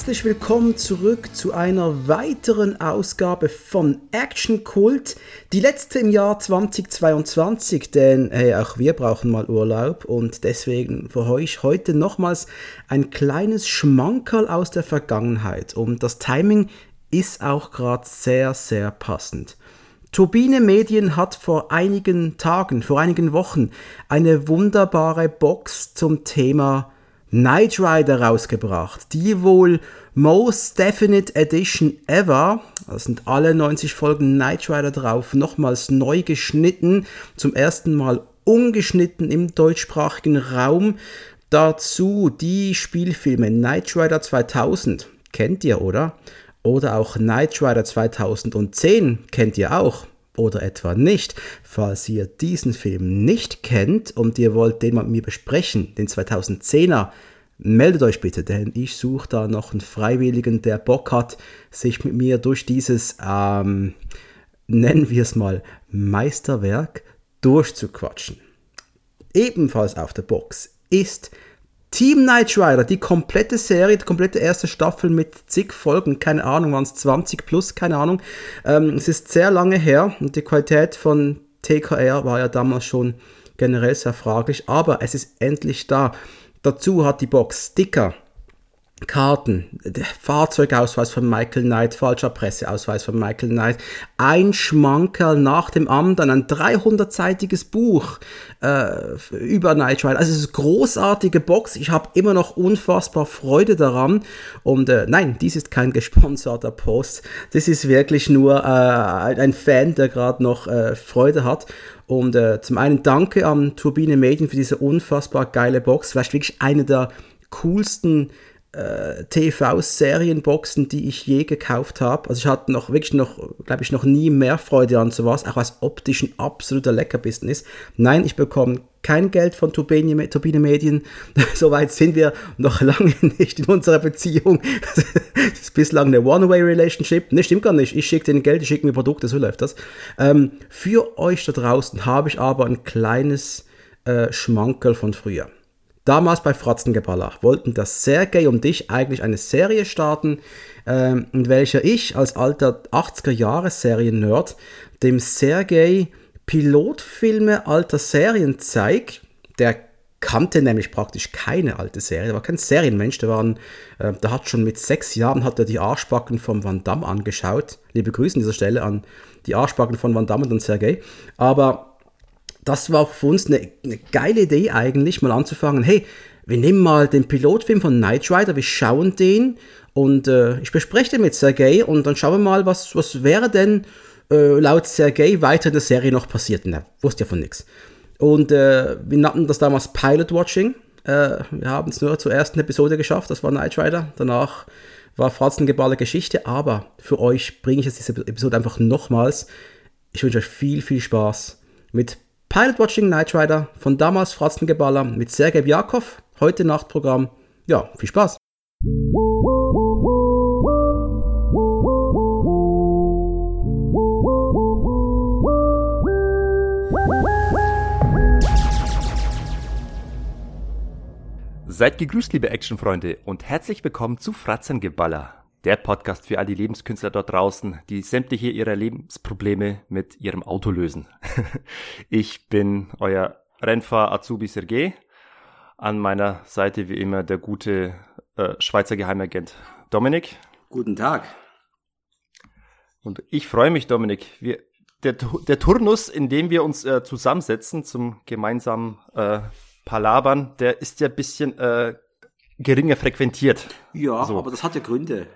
Herzlich willkommen zurück zu einer weiteren Ausgabe von Action Kult. Die letzte im Jahr 2022, denn hey, auch wir brauchen mal Urlaub und deswegen für euch heute nochmals ein kleines Schmankerl aus der Vergangenheit. Und das Timing ist auch gerade sehr, sehr passend. Turbine Medien hat vor einigen Tagen, vor einigen Wochen eine wunderbare Box zum Thema Knight Rider rausgebracht. Die wohl Most Definite Edition ever. Da sind alle 90 Folgen Knight Rider drauf, nochmals neu geschnitten. Zum ersten Mal ungeschnitten im deutschsprachigen Raum. Dazu die Spielfilme Knight Rider 2000. Kennt ihr, oder? Oder auch Knight Rider 2010 kennt ihr auch oder etwa nicht. Falls ihr diesen Film nicht kennt und ihr wollt den mal mit mir besprechen, den 2010er, meldet euch bitte, denn ich suche da noch einen Freiwilligen, der Bock hat, sich mit mir durch dieses, ähm, nennen wir es mal, Meisterwerk durchzuquatschen. Ebenfalls auf der Box ist Team Knight Rider, die komplette Serie, die komplette erste Staffel mit zig Folgen, keine Ahnung, waren es 20 plus, keine Ahnung. Ähm, es ist sehr lange her und die Qualität von TKR war ja damals schon generell sehr fraglich, aber es ist endlich da. Dazu hat die Box Sticker, Karten, der Fahrzeugausweis von Michael Knight, falscher Presseausweis von Michael Knight, ein Schmankerl nach dem anderen, ein 300-seitiges Buch äh, über Knight Rider. Also es ist eine großartige Box. Ich habe immer noch unfassbar Freude daran. Und äh, nein, dies ist kein gesponserter Post. Das ist wirklich nur äh, ein Fan, der gerade noch äh, Freude hat. Und äh, zum einen danke an Turbine Medien für diese unfassbar geile Box. Vielleicht wirklich eine der coolsten äh, TV-Serienboxen, die ich je gekauft habe. Also ich hatte noch wirklich noch, glaube ich, noch nie mehr Freude an sowas, auch was optisch ein absoluter Leckerbissen ist. Nein, ich bekomme kein Geld von Turbine, Turbine Medien. Soweit sind wir noch lange nicht in unserer Beziehung. das ist bislang eine One-Way-Relationship. Ne, stimmt gar nicht. Ich schicke denen Geld, ich schicke mir Produkte, so läuft das. Ähm, für euch da draußen habe ich aber ein kleines äh, Schmankerl von früher. Damals bei Fratzengeballer wollten das Sergei und ich eigentlich eine Serie starten, ähm, in welcher ich als alter 80er-Jahre-Serien-Nerd dem Sergei Pilotfilme alter Serien zeige. Der kannte nämlich praktisch keine alte Serie, war kein Serienmensch, der, waren, äh, der hat schon mit sechs Jahren hat er die Arschbacken von Van Damme angeschaut. Liebe Grüße an dieser Stelle an die Arschbacken von Van Damme und Sergei. Aber das war für uns eine, eine geile Idee eigentlich, mal anzufangen, hey, wir nehmen mal den Pilotfilm von Knight Rider, wir schauen den und äh, ich bespreche den mit Sergei und dann schauen wir mal, was, was wäre denn äh, laut Sergei weiter in der Serie noch passiert. Na, wusste ja von nichts. Und äh, wir nannten das damals Pilot Watching. Äh, wir haben es nur zur ersten Episode geschafft, das war Knight Rider. Danach war Fratzengeballer Geschichte, aber für euch bringe ich jetzt diese Episode einfach nochmals. Ich wünsche euch viel, viel Spaß mit Pilot Watching Knight Rider von damals Fratzengeballer mit Sergei Bjakov, heute Nachtprogramm. Ja, viel Spaß! Seid gegrüßt, liebe Actionfreunde, und herzlich willkommen zu Fratzengeballer der Podcast für all die Lebenskünstler dort draußen, die sämtliche ihrer Lebensprobleme mit ihrem Auto lösen. ich bin euer Rennfahrer Azubi Sergei. An meiner Seite wie immer der gute äh, Schweizer Geheimagent Dominik. Guten Tag. Und ich freue mich, Dominik. Wir, der, der Turnus, in dem wir uns äh, zusammensetzen zum gemeinsamen äh, Palabern, der ist ja ein bisschen äh, geringer frequentiert. Ja, so. aber das hat ja Gründe.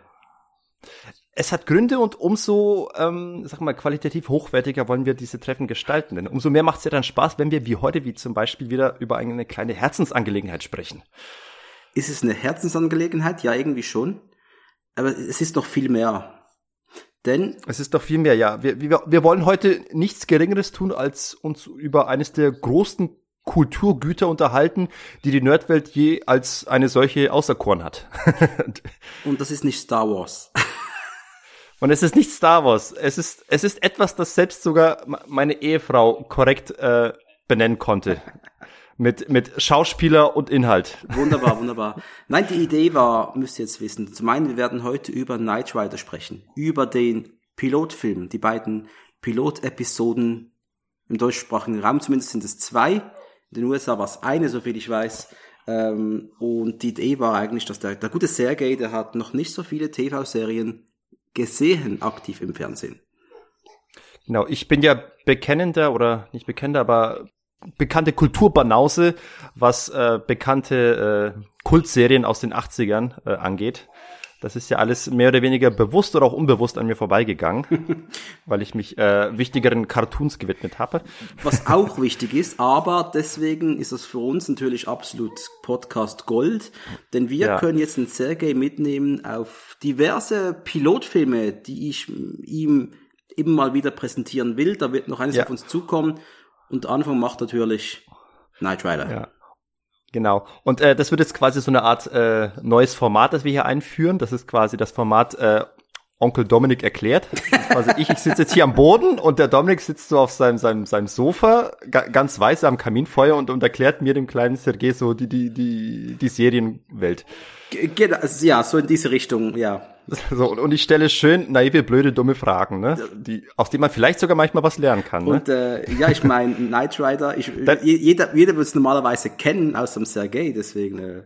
Es hat Gründe und umso, ähm, sag mal, qualitativ hochwertiger wollen wir diese Treffen gestalten. Denn umso mehr macht es ja dann Spaß, wenn wir wie heute, wie zum Beispiel wieder über eine kleine Herzensangelegenheit sprechen. Ist es eine Herzensangelegenheit? Ja, irgendwie schon. Aber es ist doch viel mehr. Denn. Es ist doch viel mehr, ja. Wir, wir, wir wollen heute nichts Geringeres tun, als uns über eines der großen Kulturgüter unterhalten, die die Nerdwelt je als eine solche auserkoren hat. Und das ist nicht Star Wars. Und es ist nicht Star Wars. Es ist, es ist etwas, das selbst sogar meine Ehefrau korrekt äh, benennen konnte. mit, mit Schauspieler und Inhalt. Wunderbar, wunderbar. Nein, die Idee war, müsst ihr jetzt wissen, zum einen, wir werden heute über Knight Rider sprechen, über den Pilotfilm, die beiden Pilotepisoden im deutschsprachigen Raum, zumindest sind es zwei. In den USA war es eine, soviel ich weiß. Ähm, und die Idee war eigentlich, dass der, der gute Sergei, der hat noch nicht so viele TV-Serien gesehen aktiv im Fernsehen. Genau, ich bin ja bekennender oder nicht bekennender, aber bekannte Kulturbanause, was äh, bekannte äh, Kultserien aus den 80ern äh, angeht. Das ist ja alles mehr oder weniger bewusst oder auch unbewusst an mir vorbeigegangen, weil ich mich äh, wichtigeren Cartoons gewidmet habe. Was auch wichtig ist, aber deswegen ist das für uns natürlich absolut Podcast Gold, denn wir ja. können jetzt einen Sergei mitnehmen auf diverse Pilotfilme, die ich ihm immer mal wieder präsentieren will. Da wird noch eines ja. auf uns zukommen. Und Anfang macht natürlich Knight Rider. Ja. Genau. Und äh, das wird jetzt quasi so eine Art äh, neues Format, das wir hier einführen. Das ist quasi das Format äh, Onkel Dominik erklärt. Also ich, ich sitze jetzt hier am Boden und der Dominik sitzt so auf seinem, seinem, seinem Sofa, ga, ganz weiß am Kaminfeuer und, und erklärt mir, dem kleinen Sergei, so die, die, die, die Serienwelt. Genau, ja, so in diese Richtung, ja. So, und ich stelle schön naive, blöde, dumme Fragen, ne? Die, aus denen man vielleicht sogar manchmal was lernen kann. Ne? Und äh, ja, ich meine, Knight Rider, ich, jeder, jeder wird es normalerweise kennen, außer dem Sergei, deswegen äh,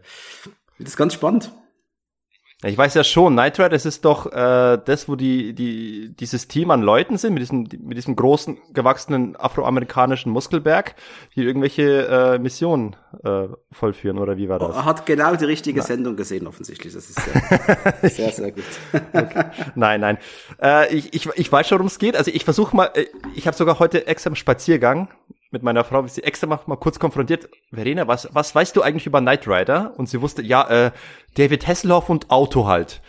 das ist ganz spannend. Ich weiß ja schon, Knight Rider, das ist doch äh, das, wo die, die, dieses Team an Leuten sind, mit diesem, mit diesem großen, gewachsenen afroamerikanischen Muskelberg, die irgendwelche äh, Missionen äh, vollführen, oder wie war das? Er hat genau die richtige Na. Sendung gesehen, offensichtlich. Das ist sehr, sehr, sehr gut. okay. Nein, nein. Äh, ich, ich, ich weiß schon, worum es geht. Also ich versuche mal, äh, ich habe sogar heute extra im Spaziergang mit meiner Frau, wie sie extra mal, kurz konfrontiert, Verena, was, was weißt du eigentlich über Knight Rider? Und sie wusste, ja, äh, David Hasselhoff und Auto halt.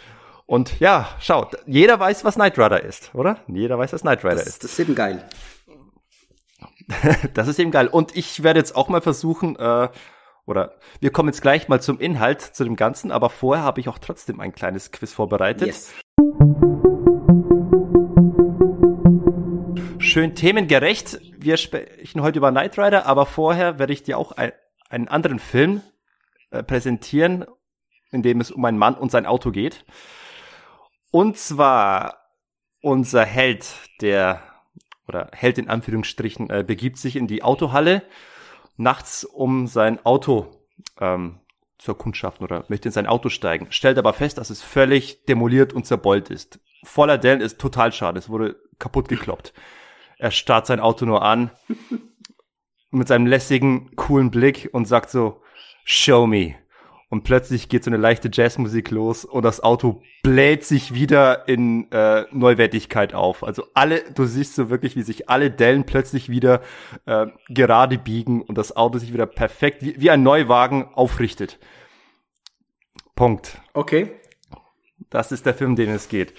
Und ja, schaut, jeder weiß, was Knight Rider ist, oder? Jeder weiß, was Knight Rider das, ist. Das ist eben geil. das ist eben geil. Und ich werde jetzt auch mal versuchen, äh, oder wir kommen jetzt gleich mal zum Inhalt, zu dem Ganzen, aber vorher habe ich auch trotzdem ein kleines Quiz vorbereitet. Yes. Schön themengerecht. Wir sprechen heute über Knight Rider, aber vorher werde ich dir auch ein, einen anderen Film äh, präsentieren, in dem es um einen Mann und sein Auto geht. Und zwar unser Held, der oder Held in Anführungsstrichen, äh, begibt sich in die Autohalle nachts, um sein Auto ähm, zu erkundschaften oder möchte in sein Auto steigen, stellt aber fest, dass es völlig demoliert und zerbeult ist. Voller Dellen ist total schade, es wurde kaputt gekloppt. Er starrt sein Auto nur an mit seinem lässigen, coolen Blick und sagt so, show me. Und plötzlich geht so eine leichte Jazzmusik los und das Auto bläht sich wieder in äh, Neuwertigkeit auf. Also alle, du siehst so wirklich, wie sich alle Dellen plötzlich wieder äh, gerade biegen und das Auto sich wieder perfekt wie, wie ein Neuwagen aufrichtet. Punkt. Okay. Das ist der Film, den es geht.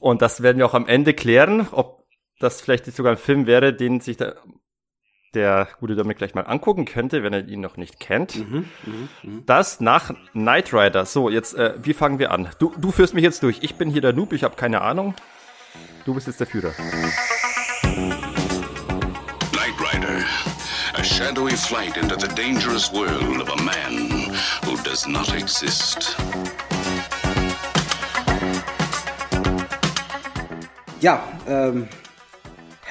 Und das werden wir auch am Ende klären, ob das vielleicht sogar ein Film wäre, den sich der, der gute Dominik gleich mal angucken könnte, wenn er ihn noch nicht kennt. Mhm, mh, mh. Das nach Knight Rider. So, jetzt, äh, wie fangen wir an? Du, du führst mich jetzt durch. Ich bin hier der Noob, ich habe keine Ahnung. Du bist jetzt der Führer. Knight Rider. A shadowy flight into the dangerous world of a man who does not exist. Ja, ähm,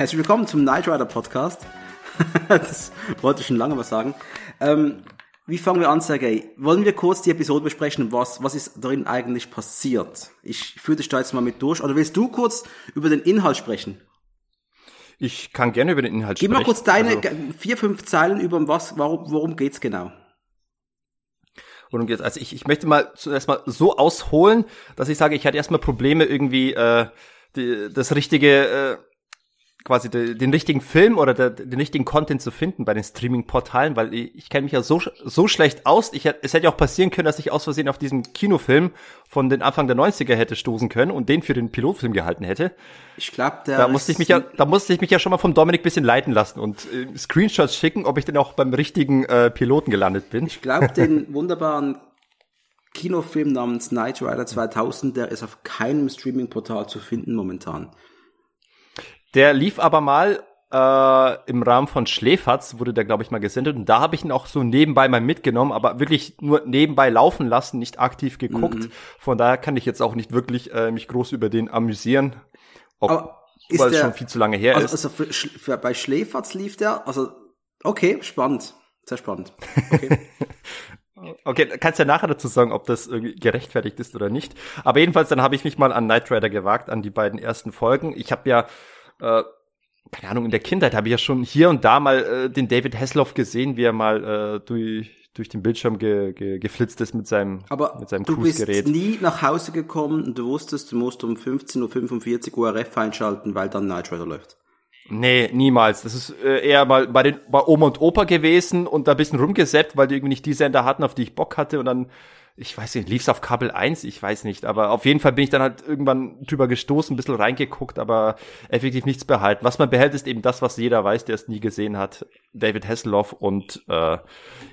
Herzlich willkommen zum Night Rider Podcast. das wollte ich schon lange was sagen. Ähm, wie fangen wir an, Sergej? Wollen wir kurz die Episode besprechen? Was, was ist darin eigentlich passiert? Ich führe dich da jetzt mal mit durch. Oder willst du kurz über den Inhalt sprechen? Ich kann gerne über den Inhalt Gib sprechen. Gib mal kurz deine also, vier, fünf Zeilen über was, warum, worum geht's genau? Worum geht's? Also ich, ich möchte mal zuerst mal so ausholen, dass ich sage, ich hatte erstmal Probleme irgendwie äh, die, das richtige äh, quasi de, den richtigen Film oder de, den richtigen Content zu finden bei den Streaming-Portalen, weil ich, ich kenne mich ja so, so schlecht aus. Ich, es hätte ja auch passieren können, dass ich aus Versehen auf diesem Kinofilm von den Anfang der 90er hätte stoßen können und den für den Pilotfilm gehalten hätte. Ich glaube, da musste ich mich ja, da musste ich mich ja schon mal vom Dominik bisschen leiten lassen und äh, Screenshots schicken, ob ich denn auch beim richtigen äh, Piloten gelandet bin. Ich glaube, den wunderbaren Kinofilm namens Knight Rider 2000, der ist auf keinem Streaming-Portal zu finden momentan. Der lief aber mal äh, im Rahmen von Schläferz wurde der, glaube ich, mal gesendet. Und da habe ich ihn auch so nebenbei mal mitgenommen, aber wirklich nur nebenbei laufen lassen, nicht aktiv geguckt. Mhm. Von daher kann ich jetzt auch nicht wirklich äh, mich groß über den amüsieren. Ob, aber ist weil der, es schon viel zu lange her also, ist. Also für, für, bei Schläferz lief der, also okay, spannend. Sehr spannend. Okay. Okay, kannst ja nachher dazu sagen, ob das irgendwie gerechtfertigt ist oder nicht. Aber jedenfalls, dann habe ich mich mal an Knight Rider gewagt, an die beiden ersten Folgen. Ich habe ja, äh, keine Ahnung, in der Kindheit habe ich ja schon hier und da mal äh, den David Hasselhoff gesehen, wie er mal äh, durch durch den Bildschirm ge, ge, geflitzt ist mit seinem Aber mit seinem du bist nie nach Hause gekommen und du wusstest, du musst um 15.45 Uhr URF einschalten, weil dann Night Rider läuft. Nee, niemals. Das ist äh, eher mal bei den bei Oma und Opa gewesen und da ein bisschen rumgesäppt, weil die irgendwie nicht die Sender hatten, auf die ich Bock hatte und dann ich weiß nicht, lief's auf Kabel 1, ich weiß nicht, aber auf jeden Fall bin ich dann halt irgendwann drüber gestoßen, ein bisschen reingeguckt, aber effektiv nichts behalten. Was man behält, ist eben das, was jeder weiß, der es nie gesehen hat. David Hasselhoff und äh,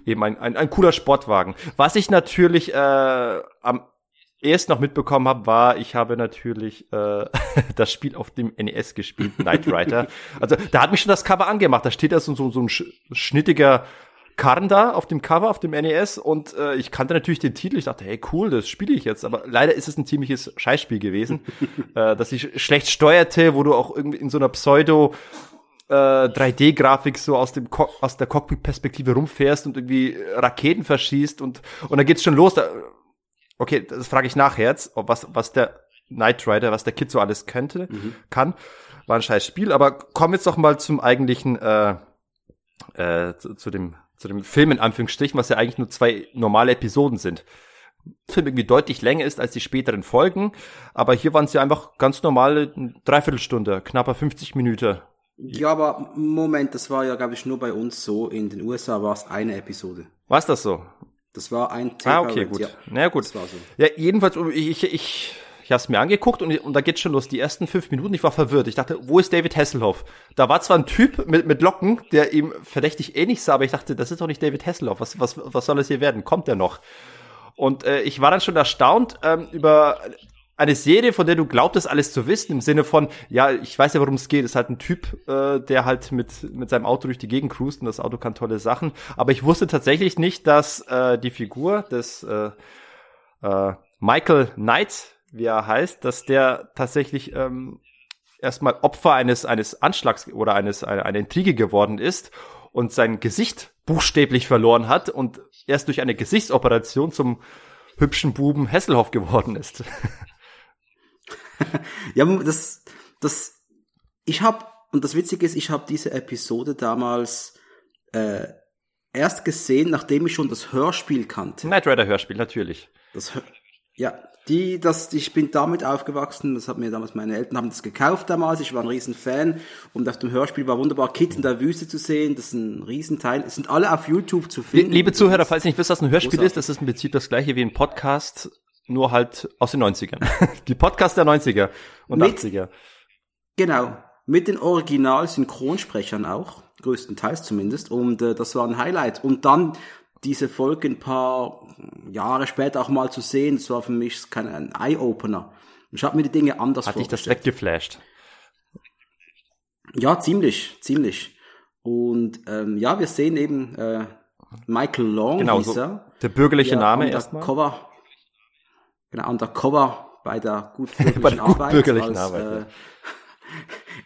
eben ein, ein, ein cooler Sportwagen. Was ich natürlich äh, am erst noch mitbekommen habe, war, ich habe natürlich äh, das Spiel auf dem NES gespielt, Knight Rider. also da hat mich schon das Cover angemacht. Da steht da so, so, so ein sch schnittiger Karren da auf dem Cover, auf dem NES und äh, ich kannte natürlich den Titel. Ich dachte, hey, cool, das spiele ich jetzt. Aber leider ist es ein ziemliches Scheißspiel gewesen, äh, dass ich schlecht steuerte, wo du auch irgendwie in so einer Pseudo äh, 3D-Grafik so aus dem Co aus der Cockpit-Perspektive rumfährst und irgendwie Raketen verschießt und und dann geht's schon los. Da, okay, das frage ich nachher jetzt, ob was was der Knight Rider, was der Kid so alles könnte, mhm. kann. War ein scheiß Spiel, aber komm jetzt doch mal zum eigentlichen äh, äh, zu, zu dem zu dem Film in Anführungsstrichen, was ja eigentlich nur zwei normale Episoden sind. Der Film irgendwie deutlich länger ist als die späteren Folgen, aber hier waren es ja einfach ganz normale Dreiviertelstunde, knapper 50 Minuten. Ja, aber Moment, das war ja, glaube ich, nur bei uns so. In den USA war es eine Episode. War es das so? Das war ein TV Ah, okay, gut. Ja. Na gut. Das war so. Ja, jedenfalls, ich, ich, ich habe es mir angeguckt und, und da geht's schon los. Die ersten fünf Minuten, ich war verwirrt. Ich dachte, wo ist David Hasselhoff? Da war zwar ein Typ mit, mit Locken, der ihm verdächtig ähnlich sah, aber ich dachte, das ist doch nicht David Hasselhoff. Was, was, was soll das hier werden? Kommt der noch? Und äh, ich war dann schon erstaunt ähm, über eine Serie, von der du glaubtest, alles zu wissen, im Sinne von, ja, ich weiß ja, worum es geht. Ist halt ein Typ, äh, der halt mit, mit seinem Auto durch die Gegend cruist und das Auto kann tolle Sachen. Aber ich wusste tatsächlich nicht, dass äh, die Figur des äh, äh, Michael Knight, wie er heißt, dass der tatsächlich ähm, erstmal Opfer eines eines Anschlags oder eines einer, einer Intrige geworden ist und sein Gesicht buchstäblich verloren hat und erst durch eine Gesichtsoperation zum hübschen Buben Hesselhoff geworden ist. ja, das das ich habe und das Witzige ist, ich habe diese Episode damals äh, erst gesehen, nachdem ich schon das Hörspiel kannte. Knight Rider Hörspiel natürlich. Das ja, die, das, ich bin damit aufgewachsen, das hat mir damals, meine Eltern haben das gekauft damals, ich war ein riesen Fan und auf dem Hörspiel war wunderbar Kids in der Wüste zu sehen, das ist ein Riesenteil, es sind alle auf YouTube zu finden. Liebe Zuhörer, falls ihr nicht wisst, was ein Hörspiel Großartig. ist, das ist im Prinzip das gleiche wie ein Podcast, nur halt aus den 90ern. Die Podcast der 90er und mit, 80er. Genau, mit den Original-Synchronsprechern auch, größtenteils zumindest, und äh, das war ein Highlight. Und dann diese Folge ein paar Jahre später auch mal zu sehen, das war für mich kein ein Eye-Opener. Ich habe mir die Dinge anders Hat dich das weggeflasht? Ja, ziemlich, ziemlich. Und ähm, ja, wir sehen eben äh, Michael Long genau, hieß so Der bürgerliche der Name erstmal. Cover, genau, undercover bei der gut bei der Arbeit. Bürgerlichen als, Arbeit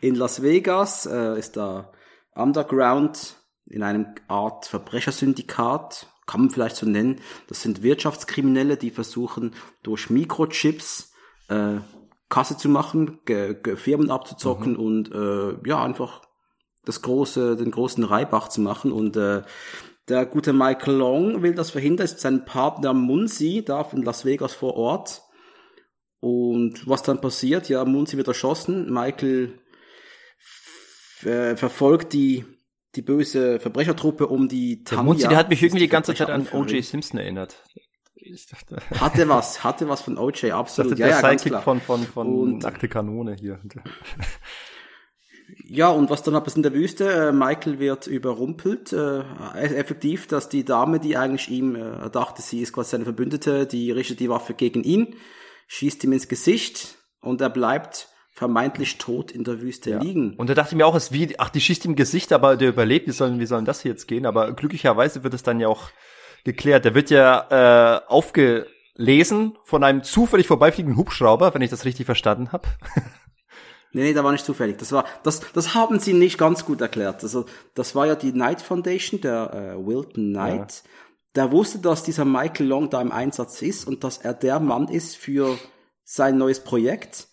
äh, in Las Vegas äh, ist da Underground in einem Art Verbrechersyndikat, kann man vielleicht so nennen. Das sind Wirtschaftskriminelle, die versuchen durch Mikrochips äh, Kasse zu machen, Ge Ge Firmen abzuzocken mhm. und äh, ja einfach das große, den großen Reibach zu machen und äh, der gute Michael Long will das verhindern, ist sein Partner Munsi da von Las Vegas vor Ort. Und was dann passiert? Ja, Munsi wird erschossen. Michael äh, verfolgt die die böse Verbrechertruppe um die Tamiya. Der Munzi, der hat mich irgendwie die ganze Zeit an O.J. Simpson erinnert. Dachte, hatte was, hatte was von O.J. absolut. ja, der ja, Sidekick von, von, von und, Nackte Kanone hier. Ja, und was dann ist in der Wüste? Äh, Michael wird überrumpelt. Äh, effektiv, dass die Dame, die eigentlich ihm äh, dachte, sie ist quasi seine Verbündete, die richtet die Waffe gegen ihn, schießt ihm ins Gesicht und er bleibt vermeintlich tot in der Wüste ja. liegen. Und da dachte ich mir auch, es wie, ach, die schießt im Gesicht, aber der überlebt, wie sollen, wie sollen das jetzt gehen? Aber glücklicherweise wird es dann ja auch geklärt. Der wird ja äh, aufgelesen von einem zufällig vorbeifliegenden Hubschrauber, wenn ich das richtig verstanden habe. Nee, nee, da war nicht zufällig. Das war, das, das haben sie nicht ganz gut erklärt. Also, das war ja die Knight Foundation, der äh, Wilton Knight. Ja. Der wusste, dass dieser Michael Long da im Einsatz ist und dass er der Mann ist für sein neues Projekt.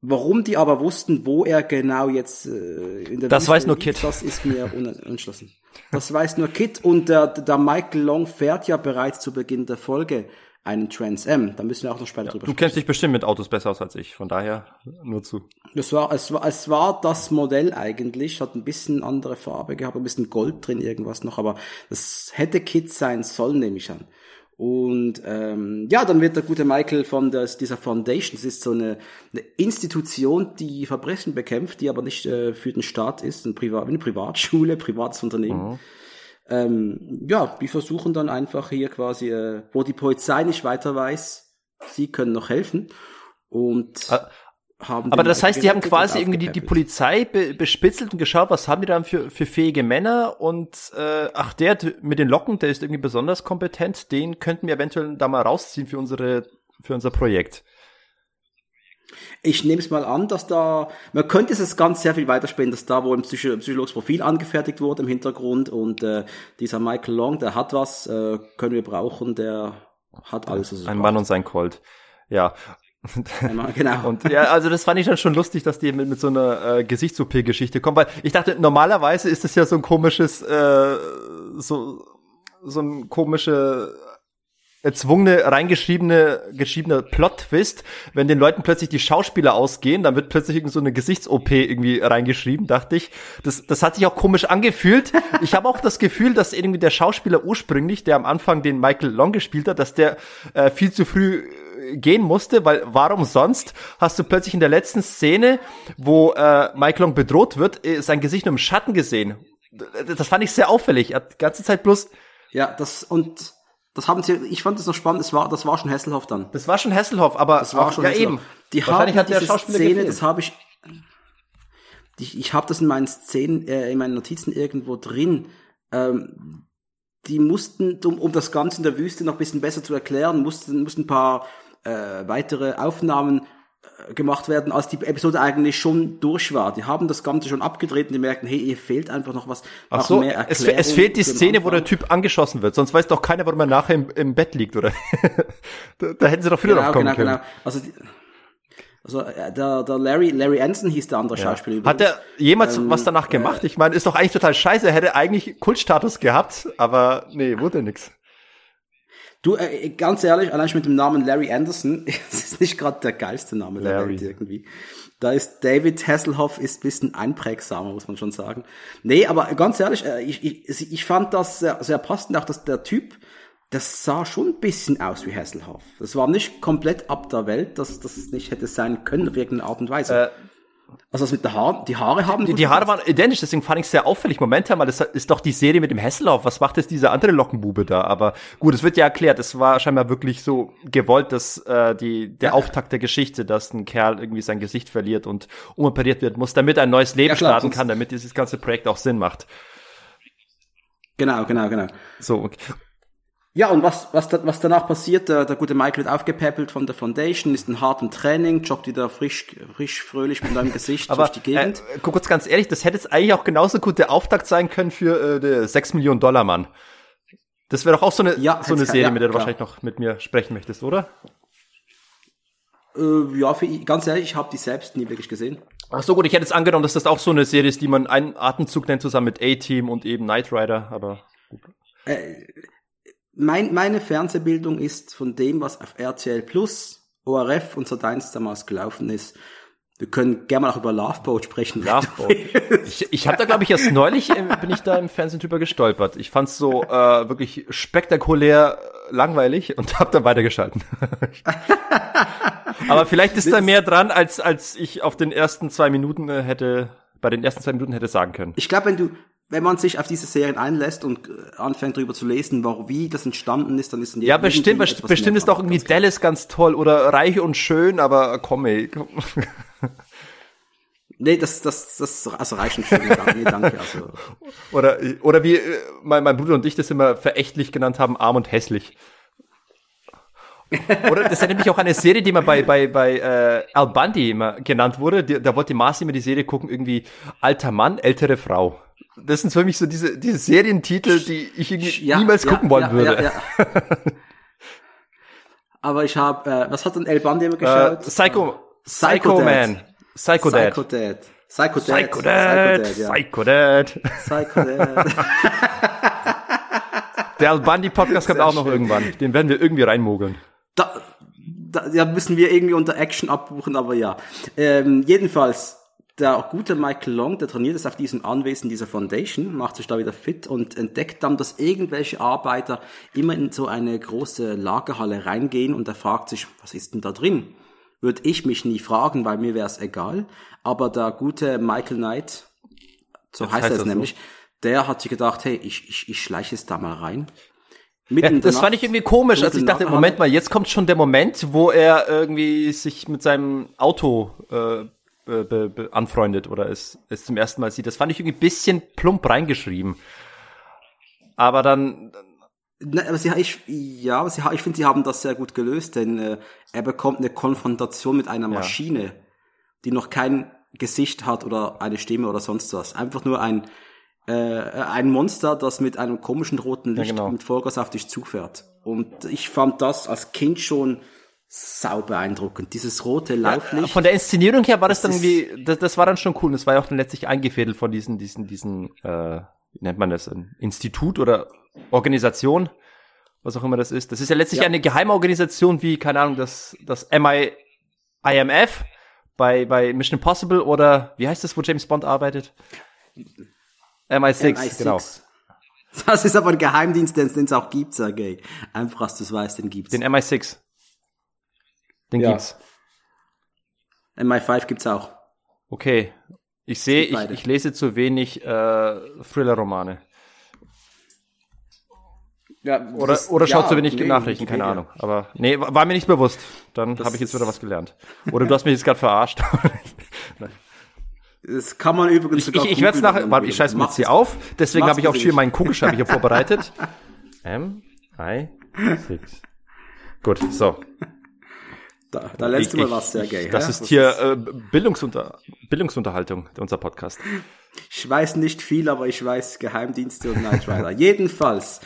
Warum die aber wussten, wo er genau jetzt äh, in der Das Wüste weiß nur Kit. Das ist mir unentschlossen. Das weiß nur Kit und der, der Michael Long fährt ja bereits zu Beginn der Folge einen Trans M. Da müssen wir auch noch später ja, drüber Du sprechen. kennst dich bestimmt mit Autos besser aus als ich, von daher nur zu. Es war, es war, es war das Modell eigentlich, hat ein bisschen andere Farbe gehabt, ein bisschen Gold drin, irgendwas noch, aber das hätte Kit sein sollen, nehme ich an. Und ähm, ja, dann wird der gute Michael von der, dieser Foundation, das ist so eine, eine Institution, die Verbrechen bekämpft, die aber nicht äh, für den Staat ist, ein Privat, eine Privatschule, privates Unternehmen. Mhm. Ähm, ja, die versuchen dann einfach hier quasi, äh, wo die Polizei nicht weiter weiß, sie können noch helfen. Und ah, haben Aber das heißt, die haben quasi irgendwie die, die Polizei be bespitzelt und geschaut, was haben die dann für, für fähige Männer und äh, ach, der mit den Locken, der ist irgendwie besonders kompetent, den könnten wir eventuell da mal rausziehen für unsere, für unser Projekt. Ich nehme es mal an, dass da, man könnte es ganz sehr viel weiterspielen, dass da wohl ein Psycho psychologisches Profil angefertigt wurde im Hintergrund und äh, dieser Michael Long, der hat was, äh, können wir brauchen, der hat alles. Ein Mann und sein Colt. Ja, genau. Und ja, also das fand ich dann schon lustig, dass die mit, mit so einer äh, Gesichts-OP-Geschichte kommen, weil ich dachte, normalerweise ist es ja so ein komisches, äh, so, so ein komische erzwungene, reingeschriebene, geschriebene Plot-Twist, wenn den Leuten plötzlich die Schauspieler ausgehen, dann wird plötzlich irgend so eine Gesichts-OP irgendwie reingeschrieben, dachte ich. Das, das hat sich auch komisch angefühlt. Ich habe auch das Gefühl, dass irgendwie der Schauspieler ursprünglich, der am Anfang den Michael Long gespielt hat, dass der äh, viel zu früh gehen musste, weil warum sonst hast du plötzlich in der letzten Szene, wo äh, Mike Long bedroht wird, äh, sein Gesicht nur im Schatten gesehen. Das fand ich sehr auffällig. Er hat die ganze Zeit bloß. Ja, das und das haben sie. Ich fand das noch spannend. Es war, das war schon Hasselhoff dann. Das war schon Hasselhoff, aber das war schon ja eben. Die haben hat diese Szene. Gefehlt. Das habe ich. Die, ich habe das in meinen Szenen, äh, in meinen Notizen irgendwo drin. Ähm, die mussten, um, um das Ganze in der Wüste noch ein bisschen besser zu erklären, mussten, mussten ein paar äh, weitere Aufnahmen äh, gemacht werden, als die Episode eigentlich schon durch war. Die haben das Ganze schon abgedreht und die merken, hey, ihr fehlt einfach noch was. Ach so, mehr es, es fehlt die Szene, wo der Typ angeschossen wird, sonst weiß doch keiner, warum er nachher im, im Bett liegt, oder? da, da, hätten sie doch früher genau, drauf kommen genau, können. Genau. Also, die, also äh, der, der Larry, Larry Anson hieß der andere ja. Schauspieler. Hat er jemals ähm, was danach gemacht? Äh, ich meine, ist doch eigentlich total scheiße. Er hätte eigentlich Kultstatus gehabt, aber nee, wurde nix. Du, äh, ganz ehrlich, allein schon mit dem Namen Larry Anderson, das ist nicht gerade der geilste Name Larry. der Welt irgendwie. Da ist David Hasselhoff ist bisschen einprägsamer, muss man schon sagen. Nee, aber ganz ehrlich, äh, ich, ich, ich fand das sehr, sehr passend, auch dass der Typ, das sah schon ein bisschen aus wie Hasselhoff. Das war nicht komplett ab der Welt, dass das nicht hätte sein können auf irgendeine Art und Weise. Äh, also das mit der Haaren, die Haare haben. Die, die Haare waren identisch, deswegen fand ich es sehr auffällig. Moment mal, das ist doch die Serie mit dem Hessellauf. Was macht jetzt dieser andere Lockenbube da? Aber gut, es wird ja erklärt. Es war scheinbar wirklich so gewollt, dass äh, die der ja. Auftakt der Geschichte, dass ein Kerl irgendwie sein Gesicht verliert und umoperiert wird muss, damit er ein neues Leben ja, klar, starten kann, damit dieses ganze Projekt auch Sinn macht. Genau, genau, genau. So, okay. Ja, und was, was, da, was danach passiert, der, der gute Michael wird aufgepäppelt von der Foundation, ist in hartem Training, joggt wieder frisch, frisch fröhlich mit deinem Gesicht Aber, durch die Gegend. Äh, guck kurz ganz ehrlich, das hätte jetzt eigentlich auch genauso gut der Auftakt sein können für äh, der 6 Millionen Dollar Mann. Das wäre doch auch so eine, ja, so eine Serie, ja, mit der du klar. wahrscheinlich noch mit mir sprechen möchtest, oder? Äh, ja, für, ganz ehrlich, ich habe die selbst nie wirklich gesehen. Ach so gut, ich hätte jetzt angenommen, dass das auch so eine Serie ist, die man einen Atemzug nennt, zusammen mit A-Team und eben Knight Rider, aber gut. Äh, mein, meine Fernsehbildung ist von dem, was auf RTL Plus, ORF und Sat1 damals gelaufen ist. Wir können gerne mal auch über Loveboat sprechen. Loveboat. ich ich habe da, glaube ich, erst neulich äh, bin ich da im Fernsehen drüber gestolpert. Ich fand's so äh, wirklich spektakulär äh, langweilig und habe dann weitergeschalten. Aber vielleicht ist da mehr dran, als als ich auf den ersten zwei Minuten äh, hätte bei den ersten zwei Minuten hätte sagen können. Ich glaube, wenn du wenn man sich auf diese Serien einlässt und äh, anfängt darüber zu lesen, warum, wie das entstanden ist, dann ist in Ja, bestimmt, bestimmt ist doch irgendwie ganz Dallas ganz toll oder reich und schön, aber komm ey. Nee, das, das, das also nicht für mich. Nee, danke. Also. Oder, oder wie äh, mein, mein Bruder und ich das immer verächtlich genannt haben, arm und hässlich. Oder das erinnert mich auch an eine Serie, die mal bei, bei, bei äh, Al Bundy immer genannt wurde. Die, da wollte Marci immer die Serie gucken, irgendwie alter Mann, ältere Frau. Das sind für mich so diese, diese Serientitel, die ich ja, niemals ja, gucken wollen ja, würde. Aber ich habe, äh, was hat denn El Bundy immer äh, geschaut? Uh, Psycho, Psycho, Psycho Man. Psycho Dad. Psycho Dad. Psycho Dad. Psycho Dad. Psycho Dad. Psycho Dad. Der Al Bundy Podcast kommt auch noch schön. irgendwann. Den werden wir irgendwie reinmogeln. Da, da ja, müssen wir irgendwie unter Action abbuchen, aber ja. Ähm, jedenfalls, der gute Michael Long, der trainiert es auf diesem Anwesen dieser Foundation, macht sich da wieder fit und entdeckt dann, dass irgendwelche Arbeiter immer in so eine große Lagerhalle reingehen und er fragt sich, was ist denn da drin? würde ich mich nie fragen, weil mir wäre es egal. Aber der gute Michael Knight, so das heißt, heißt er es nämlich, so. der hat sich gedacht, hey, ich, ich, ich schleiche es da mal rein. Ja, das Nacht, fand ich irgendwie komisch. Also ich dachte, Moment mal, jetzt kommt schon der Moment, wo er irgendwie sich mit seinem Auto äh, be, be, anfreundet oder es, es zum ersten Mal sieht. Das fand ich irgendwie ein bisschen plump reingeschrieben. Aber dann, Ne, aber sie, ich, ja, aber sie, ich finde, sie haben das sehr gut gelöst, denn äh, er bekommt eine Konfrontation mit einer Maschine, ja. die noch kein Gesicht hat oder eine Stimme oder sonst was. Einfach nur ein, äh, ein Monster, das mit einem komischen roten Licht ja, genau. mit Vollgas auf dich zufährt. Und ich fand das als Kind schon sau beeindruckend. Dieses rote Lauflicht. Ja, von der Inszenierung her war das, das dann irgendwie, das, das war dann schon cool. Das war ja auch dann letztlich eingefädelt von diesen, diesen, diesen, äh, wie nennt man das, ein Institut oder Organisation, was auch immer das ist. Das ist ja letztlich ja. eine Geheimorganisation wie, keine Ahnung, das, das MI, IMF bei, bei Mission Impossible oder wie heißt das, wo James Bond arbeitet? MI6, MI6. genau. Das ist aber ein Geheimdienst, den es auch gibt, Sergej. Einfach, dass du es weißt, den gibt's. Den MI6. Den ja. gibt's. MI5 gibt's auch. Okay. Ich sehe, ich, ich lese zu wenig äh, Thriller-Romane. Ja, oder das, oder schaut ja, zu wenig nee, Nachrichten, keine Ahnung. Aber nee, war mir nicht bewusst. Dann habe ich jetzt wieder was gelernt. Oder du hast mich jetzt gerade verarscht. Das kann man übrigens sogar Ich, ich, ich werde es nachher, warte, ich scheiße mir jetzt hier auf. Deswegen habe ich auch schön meinen Kugelschreiber hier vorbereitet. M, I, 6. Gut, so. Da, da lernst du mal was, sehr geil. Das ist hier äh, Bildungsunter Bildungsunterhaltung, unser Podcast. Ich weiß nicht viel, aber ich weiß Geheimdienste und Night Rider. Jedenfalls,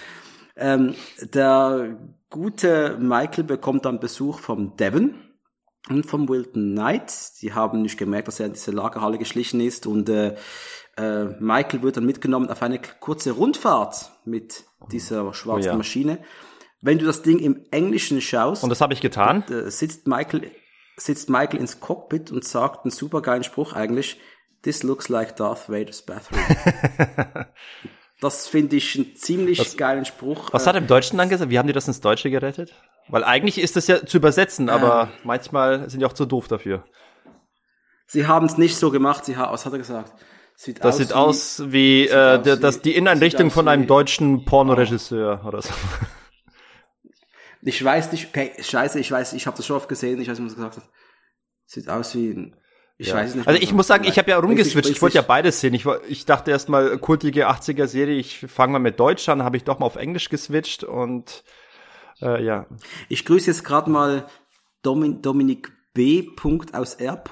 ähm, der gute Michael bekommt dann Besuch vom Devon und vom Wilton Knight. Die haben nicht gemerkt, dass er in diese Lagerhalle geschlichen ist und äh, äh, Michael wird dann mitgenommen auf eine kurze Rundfahrt mit dieser schwarzen oh ja. Maschine. Wenn du das Ding im Englischen schaust, und das habe ich getan, äh, sitzt Michael sitzt Michael ins Cockpit und sagt einen supergeilen Spruch eigentlich. This looks like Darth Vader's bathroom. Das finde ich einen ziemlich was, geilen Spruch. Was hat im Deutschen dann gesagt? Wie haben die das ins Deutsche gerettet? Weil eigentlich ist das ja zu übersetzen, aber ähm, manchmal sind die auch zu doof dafür. Sie haben es nicht so gemacht. Sie was hat er gesagt? Sieht das aus sieht wie, aus wie, sieht äh, der, das, die Inneneinrichtung von einem deutschen Pornoregisseur oh. oder so. Ich weiß nicht, okay, scheiße, ich weiß, ich habe das schon oft gesehen, ich weiß nicht, was er gesagt hat. Sieht aus wie ein ich ja. weiß nicht. Also ich muss sagen, ich habe ja rumgeswitcht. Ich wollte ja beides sehen. Ich, ich dachte erst mal kultige 80er Serie. Ich fange mal mit Deutsch an, habe ich doch mal auf Englisch geswitcht und äh, ja. Ich grüße jetzt gerade mal Domin Dominik B. aus R.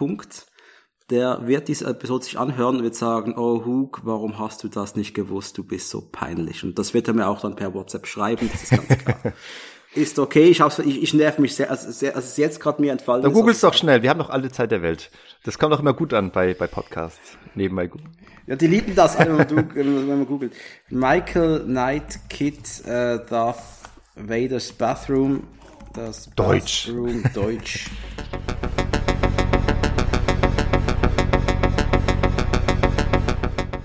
Der wird diese Episode sich anhören und wird sagen, oh Hug, warum hast du das nicht gewusst? Du bist so peinlich. Und das wird er mir auch dann per WhatsApp schreiben, das ist ganz klar. ist okay. Ich, hab's, ich, ich nerv mich sehr. Also, sehr, also es ist jetzt gerade mir entfallen. Dann googelst doch schnell. Wir haben doch alle Zeit der Welt. Das kommt doch immer gut an bei, bei Podcasts. Nebenbei googeln. Ja, die lieben das, wenn man, wenn man googelt. Michael Knight Kid äh, Darth Vader's Bathroom. Das Deutsch. Bathroom Deutsch.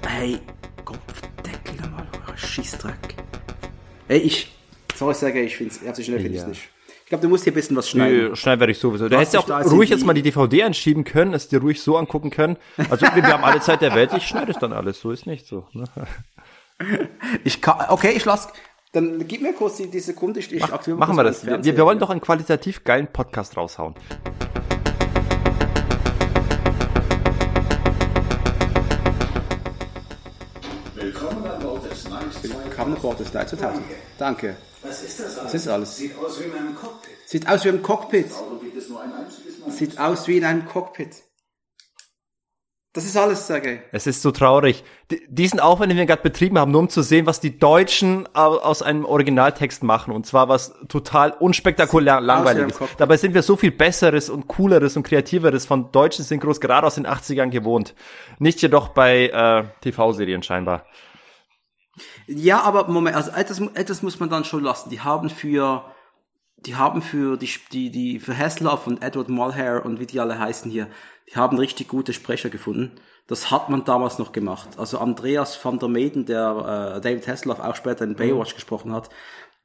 hey, Kopfdeckel mal, Schießdreck. Hey, ich Sorry, Sergej, ich finde es, schnell finde ich es nicht. Ich glaube, du musst hier ein bisschen was schneiden. Nö, schneiden werde ich sowieso. Du hättest ja auch ruhig jetzt mal die DVD anschieben können, es dir ruhig so angucken können. Also wir haben alle Zeit der Welt, ich schneide es dann alles, so ist nicht so. Ne? Ich kann, okay, ich lasse. dann gib mir kurz die, die Sekunde, ich, ich aktiviere Machen wir das. Wir, wir wollen doch einen qualitativ geilen Podcast raushauen. Willkommen an Bord. Willkommen an Bord des Nice 2000. Danke. Was ist das alles? Ist? Sieht aus wie in einem Cockpit. Sieht aus wie im Cockpit. Mal. Sieht aus wie in einem Cockpit. Das ist alles, Sergej. Es ist so traurig. diesen Aufwand, den wir gerade betrieben haben, nur um zu sehen, was die Deutschen aus einem Originaltext machen. Und zwar was total unspektakulär langweiliges. Dabei sind wir so viel Besseres und Cooleres und Kreativeres von deutschen Synchros, gerade aus den 80ern gewohnt. Nicht jedoch bei äh, TV-Serien scheinbar. Ja, aber Moment, also etwas, etwas muss man dann schon lassen. Die haben für die haben für die, die, die für Hasselhoff und Edward Mulhare und wie die alle heißen hier, die haben richtig gute Sprecher gefunden. Das hat man damals noch gemacht. Also Andreas van der Meden, der äh, David Hasselhoff auch später in Baywatch mhm. gesprochen hat,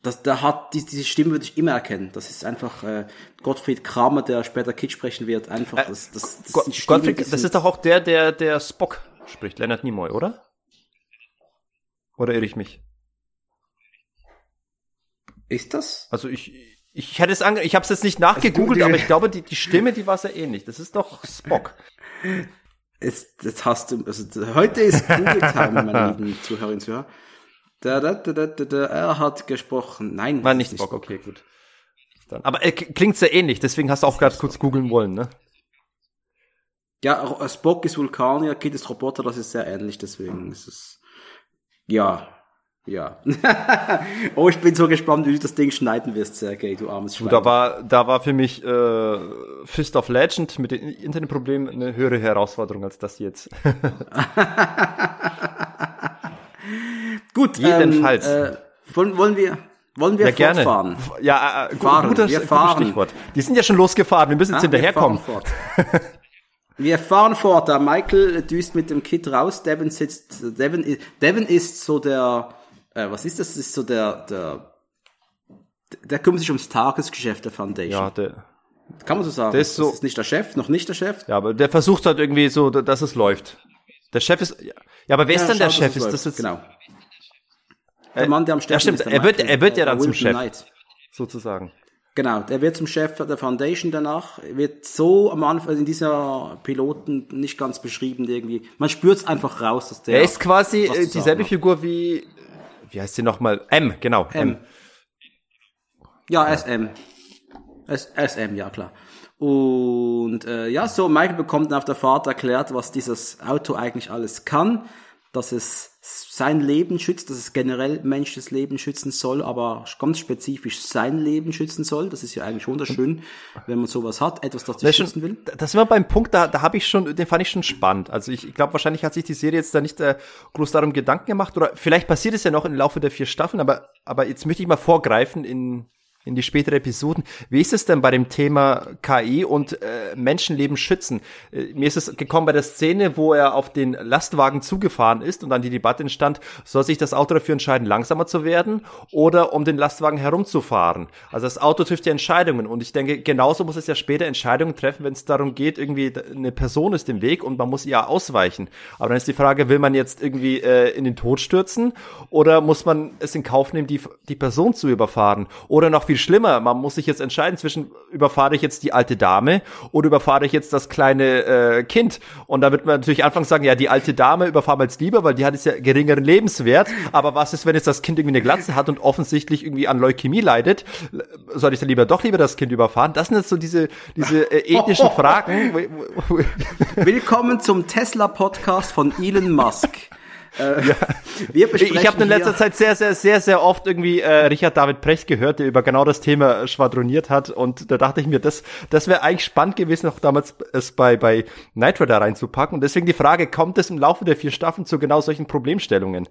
das, der hat die, diese Stimme würde ich immer erkennen. Das ist einfach äh, Gottfried Kramer, der später Kid sprechen wird. Einfach äh, das, das, das, Go Stimmen, Gottfried, das ist doch auch der, der der Spock spricht, Leonard Nimoy, oder? Oder irre ich mich? Ist das? Also ich ich hätte es ange ich habe es jetzt nicht nachgegoogelt, aber ich glaube, die, die Stimme, die war sehr ähnlich. Das ist doch Spock. Jetzt, jetzt hast du, also heute ist Google Time, meine lieben Zuhörerinnen und Zuhörer. Da, da, da, da, da, er hat gesprochen. Nein, war nicht Spock. Okay, gut. Dann, aber er klingt sehr ähnlich, deswegen hast du auch gerade kurz googeln wollen, ne? Ja, Spock ist Vulkanier, Kid ist Roboter, das ist sehr ähnlich, deswegen ist es, ja, ja. oh, ich bin so gespannt, wie du das Ding schneiden wirst, Sergej, du armes Schwein. Da war, da war für mich äh, Fist of Legend mit den Internetproblemen eine höhere Herausforderung als das jetzt. Gut, jedenfalls. Ähm, äh, wollen, wollen wir wollen wir ja, gerne. fortfahren? Ja, äh, fahren. Guter, wir fahren. Stichwort. Die sind ja schon losgefahren, wir müssen jetzt ah, hinterherkommen. Wir fahren fort. Da Michael düst mit dem Kid raus. Devin sitzt. Devin, Devin ist so der äh, was ist das? Das ist so der, der, der kümmert sich ums Tagesgeschäft der Foundation. Ja, der, kann man so sagen. Der ist so, das ist nicht der Chef, noch nicht der Chef. Ja, aber der versucht halt irgendwie so, dass es läuft. Der Chef ist, ja, aber wer ja, ist denn der Chef? Ist das jetzt? Genau. Der Mann, der am Steffen ja, stimmt. Er wird, er wird ja dann zum Chef. Knight. Sozusagen. Genau, der wird zum Chef der Foundation danach, wird so am Anfang in dieser Piloten nicht ganz beschrieben irgendwie. Man spürt es einfach raus, dass der. Er ist quasi äh, dieselbe Figur wie wie heißt sie nochmal? M, genau. M. M. Ja, SM. S SM, ja klar. Und äh, ja, so Michael bekommt dann auf der Fahrt erklärt, was dieses Auto eigentlich alles kann dass es sein Leben schützt, dass es generell menschliches Leben schützen soll, aber ganz spezifisch sein Leben schützen soll. Das ist ja eigentlich wunderschön, wenn man sowas hat, etwas, das dich schützen will. Das sind wir beim Punkt, da, da habe ich schon, den fand ich schon spannend. Also ich, ich glaube, wahrscheinlich hat sich die Serie jetzt da nicht äh, groß darum Gedanken gemacht oder vielleicht passiert es ja noch im Laufe der vier Staffeln, aber, aber jetzt möchte ich mal vorgreifen in in die späteren Episoden. Wie ist es denn bei dem Thema KI und äh, Menschenleben schützen? Äh, mir ist es gekommen bei der Szene, wo er auf den Lastwagen zugefahren ist und dann die Debatte entstand, soll sich das Auto dafür entscheiden, langsamer zu werden oder um den Lastwagen herumzufahren? Also das Auto trifft ja Entscheidungen und ich denke, genauso muss es ja später Entscheidungen treffen, wenn es darum geht, irgendwie eine Person ist im Weg und man muss ihr ausweichen. Aber dann ist die Frage, will man jetzt irgendwie äh, in den Tod stürzen oder muss man es in Kauf nehmen, die, die Person zu überfahren? Oder noch viel schlimmer. Man muss sich jetzt entscheiden zwischen, überfahre ich jetzt die alte Dame oder überfahre ich jetzt das kleine äh, Kind. Und da wird man natürlich anfangs sagen, ja, die alte Dame überfahren wir jetzt lieber, weil die hat jetzt ja geringeren Lebenswert. Aber was ist, wenn jetzt das Kind irgendwie eine Glatze hat und offensichtlich irgendwie an Leukämie leidet? Soll ich dann lieber doch lieber das Kind überfahren? Das sind jetzt so diese, diese äh, ethischen Fragen. Willkommen zum Tesla-Podcast von Elon Musk. Äh, ja. ich habe in letzter Zeit sehr, sehr, sehr, sehr oft irgendwie äh, Richard David Precht gehört, der über genau das Thema schwadroniert hat. Und da dachte ich mir, das, das wäre eigentlich spannend gewesen, auch damals es bei, bei Nitro da reinzupacken. Und deswegen die Frage, kommt es im Laufe der vier Staffeln zu genau solchen Problemstellungen?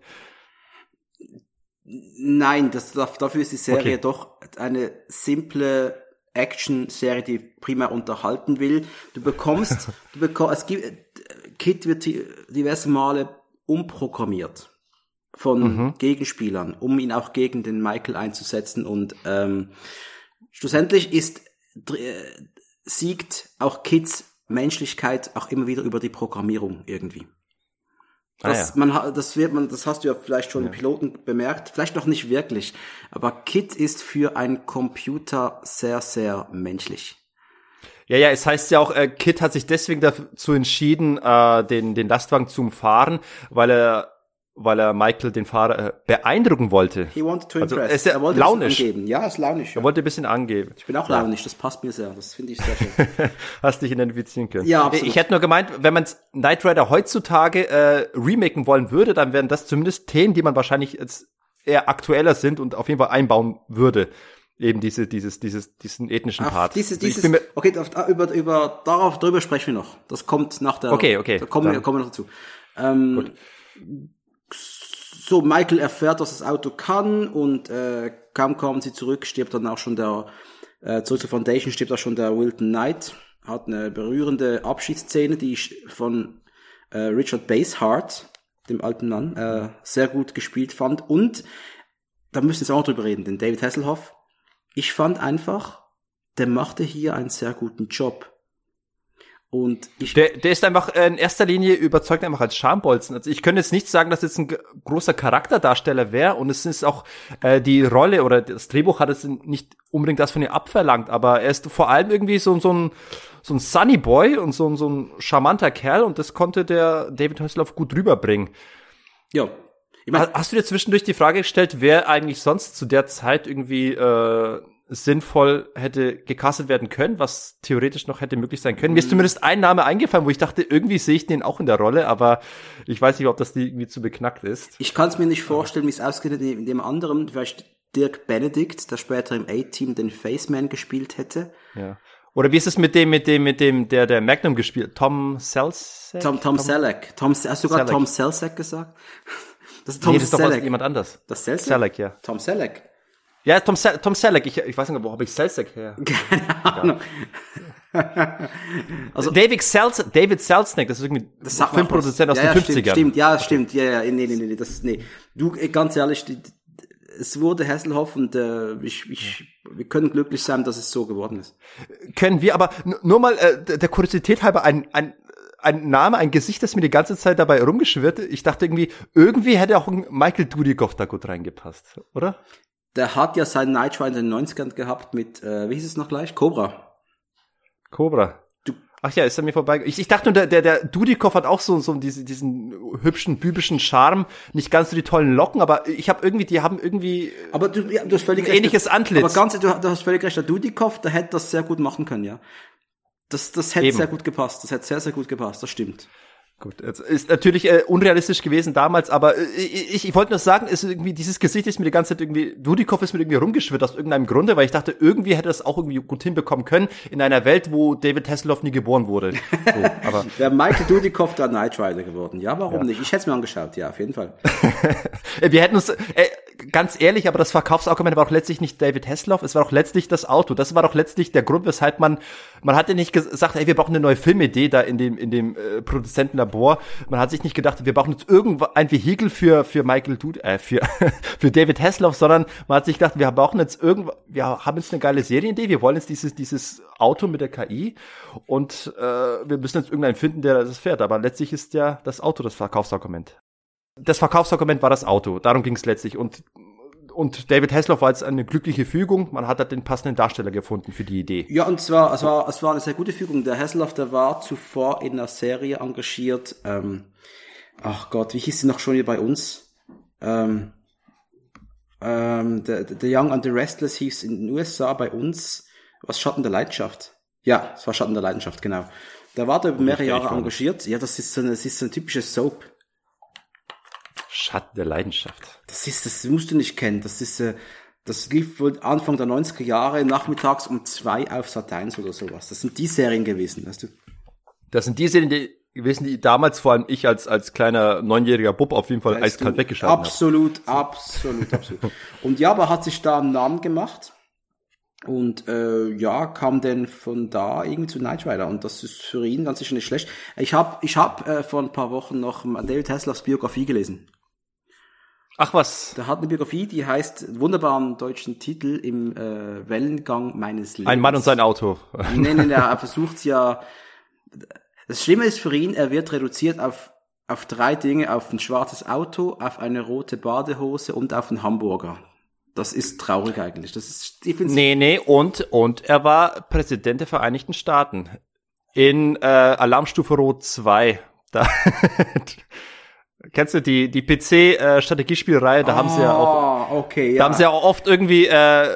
Nein, das, dafür ist die Serie okay. doch eine simple Action-Serie, die primär unterhalten will. Du bekommst, du bekommst, es gibt, Kit wird diverse Male umprogrammiert von mhm. Gegenspielern, um ihn auch gegen den Michael einzusetzen. Und ähm, schlussendlich ist äh, siegt auch Kids Menschlichkeit auch immer wieder über die Programmierung irgendwie. Das, ah, ja. man, das wird man, das hast du ja vielleicht schon ja. im Piloten bemerkt, vielleicht noch nicht wirklich, aber Kit ist für einen Computer sehr, sehr menschlich. Ja, ja, es heißt ja auch, äh, Kit hat sich deswegen dazu entschieden, äh, den, den Lastwagen zu umfahren, weil er weil er Michael, den Fahrer, äh, beeindrucken wollte. He wanted to Also, impress. er ist ja er wollte launisch. Angeben. Ja, ist launisch. Ja. Er wollte ein bisschen angeben. Ich bin auch launisch, das passt mir sehr. Das finde ich sehr schön. Hast dich identifizieren können. Ja, absolut. Ich hätte nur gemeint, wenn man Knight Rider heutzutage äh, remaken wollen würde, dann wären das zumindest Themen, die man wahrscheinlich jetzt eher aktueller sind und auf jeden Fall einbauen würde. Eben diese, dieses, dieses, diesen ethnischen Auf Part. dieses, Also dieses, mir- okay, über, über, darauf, darüber sprechen wir noch. Das kommt nach der, Okay, okay, da kommen wir, kommen wir noch dazu. Ähm, so, Michael erfährt, dass das Auto kann und äh, kaum kommen sie zurück, stirbt dann auch schon der, äh, zurück zur Foundation stirbt auch schon der Wilton Knight, hat eine berührende Abschiedsszene, die ich von äh, Richard Basehart, dem alten Mann, äh, sehr gut gespielt fand und da müssen wir jetzt auch noch drüber reden, denn David Hasselhoff, ich fand einfach, der machte hier einen sehr guten Job. Und ich, Der, der ist einfach in erster Linie überzeugt einfach als Schambolzen. Also ich könnte jetzt nicht sagen, dass jetzt ein großer Charakterdarsteller wäre und es ist auch äh, die Rolle oder das Drehbuch hat es nicht unbedingt das von ihr abverlangt, aber er ist vor allem irgendwie so, so ein so ein Sunny Boy und so, ein- so ein charmanter Kerl und das konnte der David Hasselhoff gut rüberbringen. ja. Ich mein, Ha- Hast du dir zwischendurch die Frage gestellt, wer eigentlich sonst zu der Zeit irgendwie äh, sinnvoll hätte gecastet werden können, was theoretisch noch hätte möglich sein können? Mir ist zumindest ein Name eingefallen, wo ich dachte, irgendwie sehe ich den auch in der Rolle, aber ich weiß nicht, ob das irgendwie zu beknackt ist. ich kann es mir nicht vorstellen, wie es ausgeht in dem anderen, vielleicht Dirk Benedict, der später im A-Team den Faceman gespielt hätte. Ja. Oder wie ist es mit dem, mit dem, mit dem, der der Magnum gespielt, Tom Selzek? Tom, Tom Selleck. Tom, hast du gerade. Tom Selleck gesagt? Das ist Tom nee, das ist doch Selleck. jemand anders. Das Selleck? Selleck, ja. Tom Selleck. Ja, Tom, Sel Tom Selleck. Ich, ich weiß nicht, wo habe ich Selzek her? Keine Ahnung. Also- David Selz David Selznick, das ist irgendwie Das Filmproduzent aus ja, den ja, 50ern. Stimmt, stimmt, ja, stimmt. Ja, ja, nee, nee, nee, nee, das, nee. Du, äh, ganz ehrlich, die, es wurde Hasselhoff und äh, ich, ich, wir können glücklich sein, dass es so geworden ist. können wir, aber nur mal äh, der der Kuriosität halber ein, ein, ein Name, ein Gesicht, das mir die ganze Zeit dabei rumgeschwirrt. Ich dachte irgendwie, irgendwie hätte auch ein Michael Dudikoff da gut reingepasst, oder? Der hat ja seinen Night Rider in den 90ern gehabt mit, äh, wie hieß es noch gleich? Cobra. Cobra. Du- Ach ja, ist er mir vorbei. Ich, ich dachte nur, der, der, der Dudikoff hat auch so, so diese, diesen hübschen, bübischen Charme. Nicht ganz so die tollen Locken, aber ich habe irgendwie, die haben irgendwie, Aber du, ja, du hast völlig Ein ähnliches Antlitz. Aber ganz, du, du hast völlig recht, der Dudikoff, der hätte das sehr gut machen können, ja. Das, das hätte Eben. sehr gut gepasst. Das hätte sehr, sehr gut gepasst, das stimmt. Gut, es ist natürlich äh, unrealistisch gewesen damals, aber äh, ich, ich wollte nur sagen, ist irgendwie dieses Gesicht ist mir die ganze Zeit irgendwie Dudikoff ist mir irgendwie rumgeschwirrt aus irgendeinem Grunde, weil ich dachte, irgendwie hätte das auch irgendwie gut hinbekommen können in einer Welt, wo David Hasselhoff nie geboren wurde. So, aber Wäre Michael Dudikoff der Knight Rider geworden. Ja, warum nicht? Ich hätte es mir angeschaut, ja, auf jeden Fall. äh, wir hätten uns äh, ganz ehrlich, aber das Verkaufsargument war auch letztlich nicht David Hasselhoff, es war auch letztlich das Auto. Das war doch letztlich der Grund, weshalb man man hatte nicht gesagt, ey, wir brauchen eine neue Filmidee da in dem in dem äh, Produzentenlabor. Man hat sich nicht gedacht, wir brauchen jetzt irgendwo ein Vehikel für für Michael Dude, äh, für für David Hasselhoff, sondern man hat sich gedacht, wir brauchen jetzt irgendwo, wir haben jetzt eine geile Serienidee, wir wollen jetzt dieses dieses Auto mit der KI und äh, wir müssen jetzt irgendeinen finden, der das fährt. Aber letztlich ist ja das Auto das Verkaufsargument das Verkaufsargument war das Auto. Darum ging es letztlich. Und, und David Hasselhoff war jetzt eine glückliche Fügung. Man hat halt den passenden Darsteller gefunden für die Idee. Ja, und zwar, es war, es war eine sehr gute Fügung. Der Hasselhoff, der war zuvor in einer Serie engagiert. Ähm, ach Gott, wie hieß sie noch schon hier bei uns? Ähm, ähm, the, the Young and the Restless hieß in den USA bei uns. Was Schatten der Leidenschaft? Ja, es war Schatten der Leidenschaft, genau. Da war der über mehrere Jahre engagiert. Ja, das ist so eine, das ist so eine typische Soap. Schatten der Leidenschaft. Das ist, das musst du nicht kennen. Das ist, äh, das lief wohl Anfang der 90er Jahre nachmittags um zwei auf Sat 1 oder sowas. Das sind die Serien gewesen, weißt du? Das sind die Serien die gewesen, die damals vor allem ich als, als kleiner neunjähriger Bub auf jeden Fall Weißt eiskalt du, weggeschalten habe. Absolut, absolut, absolut. Und ja, aber hat sich da einen Namen gemacht. Und äh, ja, kam denn von da irgendwie zu Knight Rider. Und das ist für ihn ganz sicher nicht schlecht. Ich habe ich hab, äh, vor ein paar Wochen noch David Hasselhoffs Biografie gelesen. Ach was, Der hat eine Biografie, die heißt wunderbaren deutschen Titel im äh, Wellengang meines Lebens. ein Mann und sein Auto. Nee, nee, nee, er versucht ja. Das Schlimme ist für ihn, er wird reduziert auf, auf drei Dinge, auf ein schwarzes Auto, auf eine rote Badehose und auf einen Hamburger. Das ist traurig eigentlich. Das ist, ich find's, Nee, nee, und, und er war Präsident der Vereinigten Staaten. In äh, Alarmstufe Rot 2. Da, Kennst du die, die PC-Strategiespielreihe? Da haben sie ja auch, Ah, okay, da haben sie ja auch oft irgendwie äh,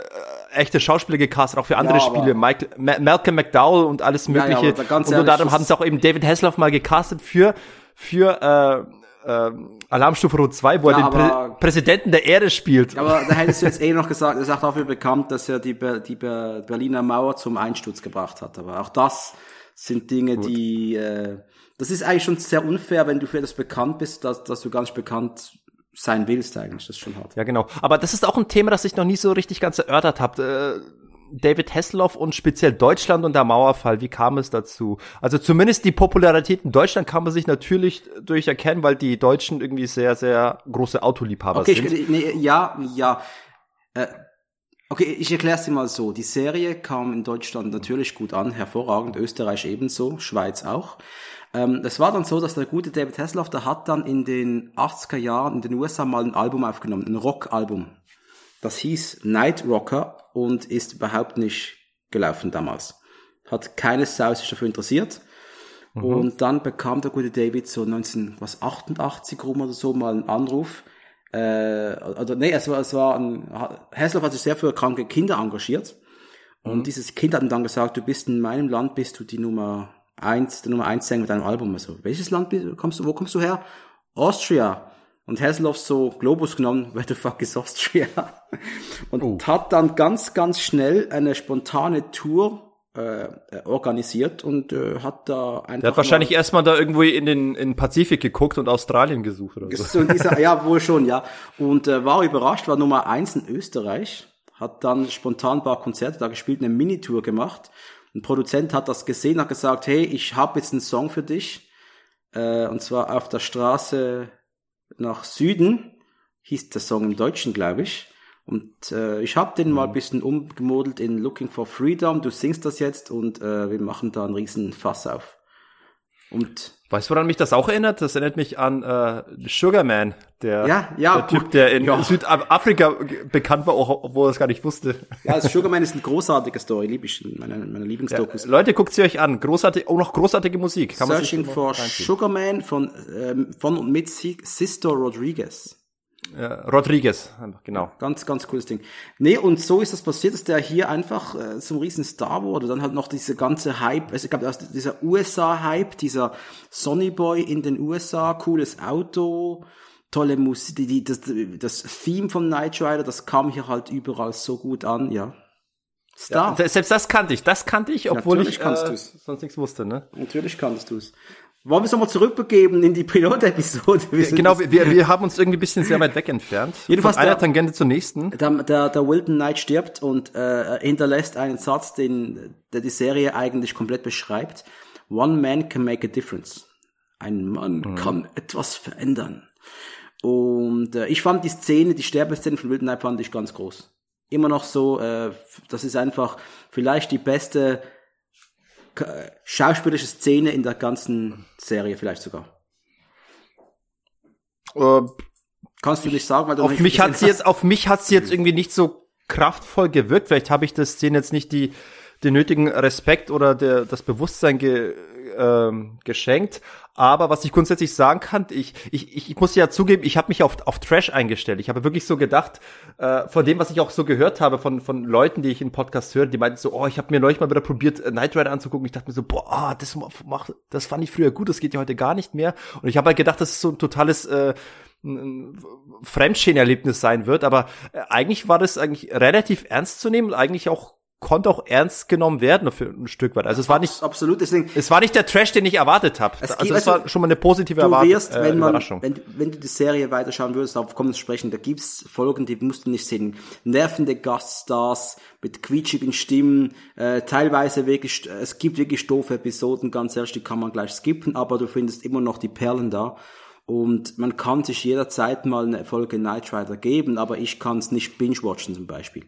echte Schauspieler gecastet, auch für andere Ja, Spiele. Michael, Ma Malcolm McDowell und alles ja, Mögliche. aber ganz und unter anderem haben sie auch eben David Hasselhoff mal gecastet für, für äh, äh, Alarmstufe Rot 2, wo Ja, er den Prä Präsidenten der Erde spielt. Aber da hättest du jetzt eh noch gesagt, er ist auch dafür bekannt, dass er die, Ber die Ber Berliner Mauer zum Einsturz gebracht hat. Aber auch das sind Dinge, die, äh, das ist eigentlich schon sehr unfair, wenn du für das bekannt bist, dass, dass du nicht bekannt sein willst eigentlich. Das ist schon hart. Ja, genau. Aber das ist auch ein Thema, das ich noch nie so richtig ganz erörtert habe. Äh, David Hasselhoff und speziell Deutschland und der Mauerfall, wie kam es dazu? Also zumindest die Popularität in Deutschland kann man sich natürlich durch erkennen, weil die Deutschen irgendwie sehr, sehr große Autoliebhaber Okay, sind. ich, nee, ja, ja. Äh, okay, ich erkläre es dir mal so. Die Serie kam in Deutschland natürlich gut an, hervorragend, Österreich ebenso, Schweiz auch. Ähm, es war dann so, dass der gute David Hasselhoff, der hat dann in den 80er Jahren in den USA mal ein Album aufgenommen, ein Rockalbum. Das hieß Night Rocker und ist überhaupt nicht gelaufen damals. Hat keine Sau sich dafür interessiert. Und dann bekam der gute David so 1988 rum oder so mal einen Anruf. Äh, oder nee, es war, es war ein, Hasselhoff hat sich sehr für kranke Kinder engagiert. Und dieses Kind hat ihm dann gesagt, du bist in meinem Land, bist du die Nummer eins, der Nummer eins Sänger mit deinem Album. Also, welches Land bist, kommst du, wo kommst du her? Austria. Und Hasselhoff so Globus genommen, where the fuck is Austria? Und hat dann ganz, ganz schnell eine spontane Tour äh, organisiert und äh, hat da einfach. Der hat wahrscheinlich erstmal da irgendwo in den, in Pazifik geguckt und Australien gesucht oder so. So dieser, ja, wohl schon, ja. Und äh, war überrascht, war Nummer eins in Österreich, hat dann spontan ein paar Konzerte da gespielt, eine Minitour gemacht. Ein Produzent hat das gesehen, hat gesagt, hey, ich habe jetzt einen Song für dich. Äh, und zwar auf der Straße nach Süden, hieß der Song im Deutschen, glaube ich. Und äh, ich habe den mal ein bisschen umgemodelt in Looking for Freedom. Du singst das jetzt und äh, wir machen da einen riesen Fass auf. Und Weißt du, woran mich das auch erinnert? Das erinnert mich an äh, Sugarman, der, Ja, ja, der Typ, der in Ja. Südafrika bekannt war, obwohl er es gar nicht wusste. Ja, das Sugarman ist eine großartige Story, liebe ich, meine, meine Ja, Lieblingsdokus. Leute, guckt sie euch an. Großartig, auch noch großartige Musik. Kann Searching for. Sugarman von, ähm, von und mit Si- Sister Rodriguez. Ja, Rodriguez, einfach, genau. Ganz, ganz cooles Ding. Nee, und so ist das passiert, dass der hier einfach äh, zum riesen Star wurde. Dann halt noch diese ganze Hype, also ich glaube, dieser USA-Hype, dieser Sonny Boy in den USA, cooles Auto, tolle Musik, die, die, das, das Theme von Knight Rider, das kam hier halt überall so gut an, ja. Star. Se- Selbst das kannte ich. Das kannte ich, obwohl Natürlich ich kannst äh, du's. sonst nichts wusste, ne? Natürlich kannst du es. Wollen wir es nochmal zurückbegeben in die Pilot-Episode? Sind- Genau, wir, wir haben uns irgendwie ein bisschen sehr weit weg entfernt. Jedenfalls Von einer der- Tangente zur nächsten. Der, der, der Wilton Knight stirbt und äh, hinterlässt einen Satz, den, der die Serie eigentlich komplett beschreibt. One man can make a difference. Ein Mann kann etwas verändern. Und äh, ich fand die Szene, die Sterbeszene von Wilton Knight fand ich ganz groß. Immer noch so, äh, das ist einfach vielleicht die beste schauspielerische Szene in der ganzen Serie, vielleicht sogar. Äh, Kannst du nicht sagen, weil du auf mich hat sie jetzt, auf mich hat sie jetzt irgendwie nicht so kraftvoll gewirkt. Vielleicht habe ich das denen jetzt nicht die, den nötigen Respekt oder der, das Bewusstsein ge, ähm, geschenkt. Aber was ich grundsätzlich sagen kann, ich, ich, ich muss ja zugeben, ich habe mich auf, auf Trash eingestellt. Ich habe wirklich so gedacht, äh, von dem, was ich auch so gehört habe, von, von Leuten, die ich in Podcast höre, die meinten so, oh, ich habe mir neulich mal wieder probiert, äh, Knight Rider anzugucken. Ich dachte mir so, boah, ah, das, macht, das fand ich früher gut, das geht ja heute gar nicht mehr. Und ich habe halt gedacht, das ist so ein totales äh, ein Fremdschäden-Erlebnis sein wird, aber äh, eigentlich war das eigentlich relativ ernst zu nehmen und eigentlich auch konnte auch ernst genommen werden für ein Stück weit. Also es war nicht Absolut, deswegen, es war nicht der Trash, den ich erwartet habe. Es Also es war also, schon mal eine positive du Erwart wirst, äh, wenn man, Überraschung. wenn, wenn du die Serie weiterschauen würdest, darauf kommen wir sprechen, da gibt's Folgen, die musst du nicht sehen. Nervende Gaststars mit quietschigen Stimmen, äh, teilweise wirklich, es gibt wirklich doofe Episoden, ganz ehrlich, die kann man gleich skippen, aber du findest immer noch die Perlen da. Und man kann sich jederzeit mal eine Folge Knight Rider geben, aber ich kann es nicht binge-watchen zum Beispiel.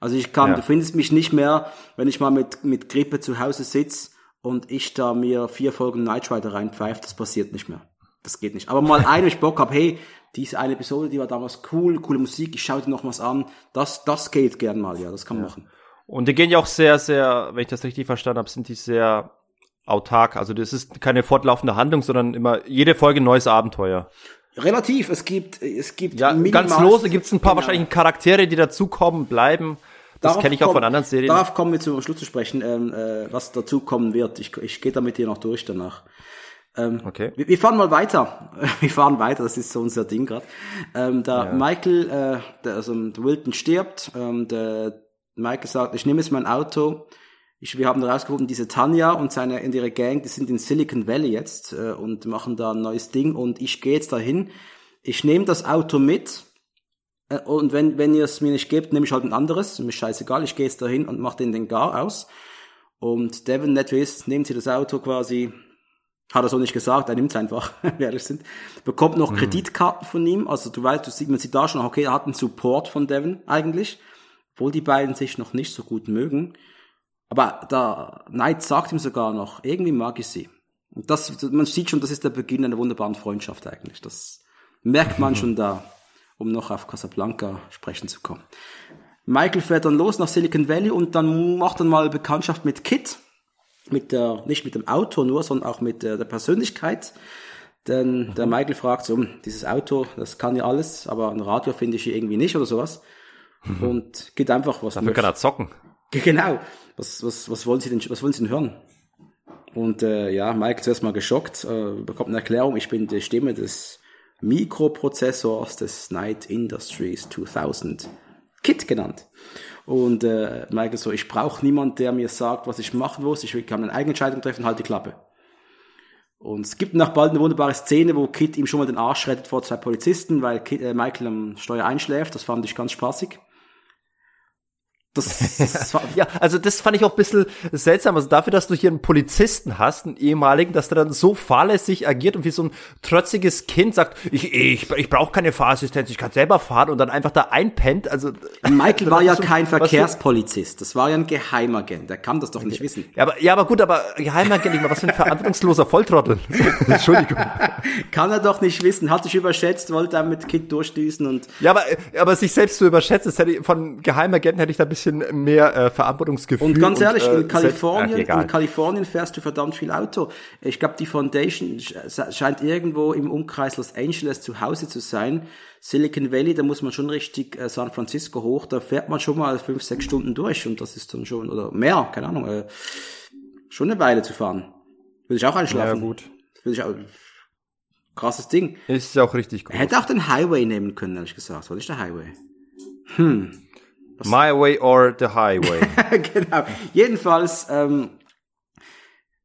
Also ich kann, Ja. du findest mich nicht mehr, wenn ich mal mit, mit Grippe zu Hause sitz und ich da mir vier Folgen Night Rider reinpfeife, das passiert nicht mehr. Das geht nicht. Aber mal eine, wenn ich Bock hab, hey, diese eine Episode, die war damals cool, coole Musik, ich schaue dir noch was an, das, das geht gern mal, ja, das kann man machen. Und die gehen ja auch sehr, sehr, wenn ich das richtig verstanden habe, sind die sehr autark. Also das ist keine fortlaufende Handlung, sondern immer jede Folge ein neues Abenteuer. Relativ, es gibt, es gibt Ja, ganz lose gibt's ein paar Genau. wahrscheinlich Charaktere, die dazukommen, bleiben. Das kenne ich auch kommen- von anderen Serien. Darauf kommen wir zum Schluss zu sprechen, ähm, äh, was dazu kommen wird. Ich, ich gehe da mit dir noch durch danach. Okay. Wir, wir fahren mal weiter. Wir fahren weiter, das ist so unser Ding gerade. Ähm, da Michael, äh, der, also der Wilton stirbt, ähm, der Michael sagt, ich nehme jetzt mein Auto. Ich, wir haben herausgefunden, diese Tanja und seine und ihre Gang, die sind in Silicon Valley jetzt äh, und machen da ein neues Ding und ich gehe jetzt dahin. Ich nehme das Auto mit äh, und wenn, wenn ihr es mir nicht gebt, nehme ich halt ein anderes. Mir scheißegal, ich gehe jetzt dahin und mache den den Gar aus. Und Devin Netwist nimmt sie das Auto quasi, hat er so nicht gesagt, er nimmt es einfach, wenn wir ehrlich sind. Bekommt noch Kreditkarten von ihm, also du weißt, du sieht man sieht da schon, okay, er hat einen Support von Devin eigentlich, obwohl die beiden sich noch nicht so gut mögen. Aber da Knight sagt ihm sogar noch, irgendwie mag ich sie. Und das, man sieht schon, das ist der Beginn einer wunderbaren Freundschaft eigentlich. Das merkt man schon da, um noch auf Casablanca sprechen zu kommen. Michael fährt dann los nach Silicon Valley und dann macht dann mal Bekanntschaft mit Kit. Mit der, nicht mit dem Auto nur, sondern auch mit der, der Persönlichkeit. Denn der Michael fragt so, "Hm, dieses Auto, das kann ja alles, aber ein Radio finde ich hier irgendwie nicht oder sowas. Und geht einfach, was Dafür kann er zocken. Genau. Was, was, was wollen Sie denn, was wollen Sie denn hören? Und äh, ja, Mike zuerst mal geschockt, äh, bekommt eine Erklärung, ich bin die Stimme des Mikroprozessors des Night Industries 2000, Kit genannt. Und äh, Michael so, ich brauche niemand, der mir sagt, was ich machen muss, ich will- kann eigene Entscheidung treffen, halt die Klappe. Und es gibt nach bald eine wunderbare Szene, wo Kit ihm schon mal den Arsch rettet vor zwei Polizisten, weil Kit, äh, Michael am Steuer einschläft, das fand ich ganz spaßig. Das, das war, Ja, also das fand ich auch ein bisschen seltsam. Also dafür, dass du hier einen Polizisten hast, einen ehemaligen, dass der dann so fahrlässig agiert und wie so ein trotziges Kind sagt, ich, ich, ich brauche keine Fahrassistenz, ich kann selber fahren und dann einfach da einpennt. Also Michael war ja Was du- kein Verkehrspolizist, das war ja ein Geheimagent, der kann das doch nicht wissen. Ja, aber, ja, aber gut, aber Geheimagent, ich mal, was für ein verantwortungsloser Volltrottel. Entschuldigung. Kann er doch nicht wissen, hat sich überschätzt, wollte er mit Kid durchdüsen und Ja, aber, aber sich selbst zu überschätzen, das hätte ich, von Geheimagenten hätte ich da ein bisschen mehr äh, Verantwortungsgefühl. Und ganz ehrlich, äh, in selbst- Kalifornien, Ach, egal. in Kalifornien fährst du verdammt viel Auto. Ich glaube, die Foundation sch- scheint irgendwo im Umkreis Los Angeles zu Hause zu sein. Silicon Valley, da muss man schon richtig äh, San Francisco hoch, da fährt man schon mal fünf, sechs Stunden durch und das ist dann schon, oder mehr, keine Ahnung, äh, schon eine Weile zu fahren. Würde ich auch einschlafen. Ja, gut. Würde ich auch, krasses Ding. Ist ja auch richtig gut. Er hätte auch den Highway nehmen können, ehrlich gesagt. Was ist der Highway? My way or the highway. genau. Jedenfalls, ähm,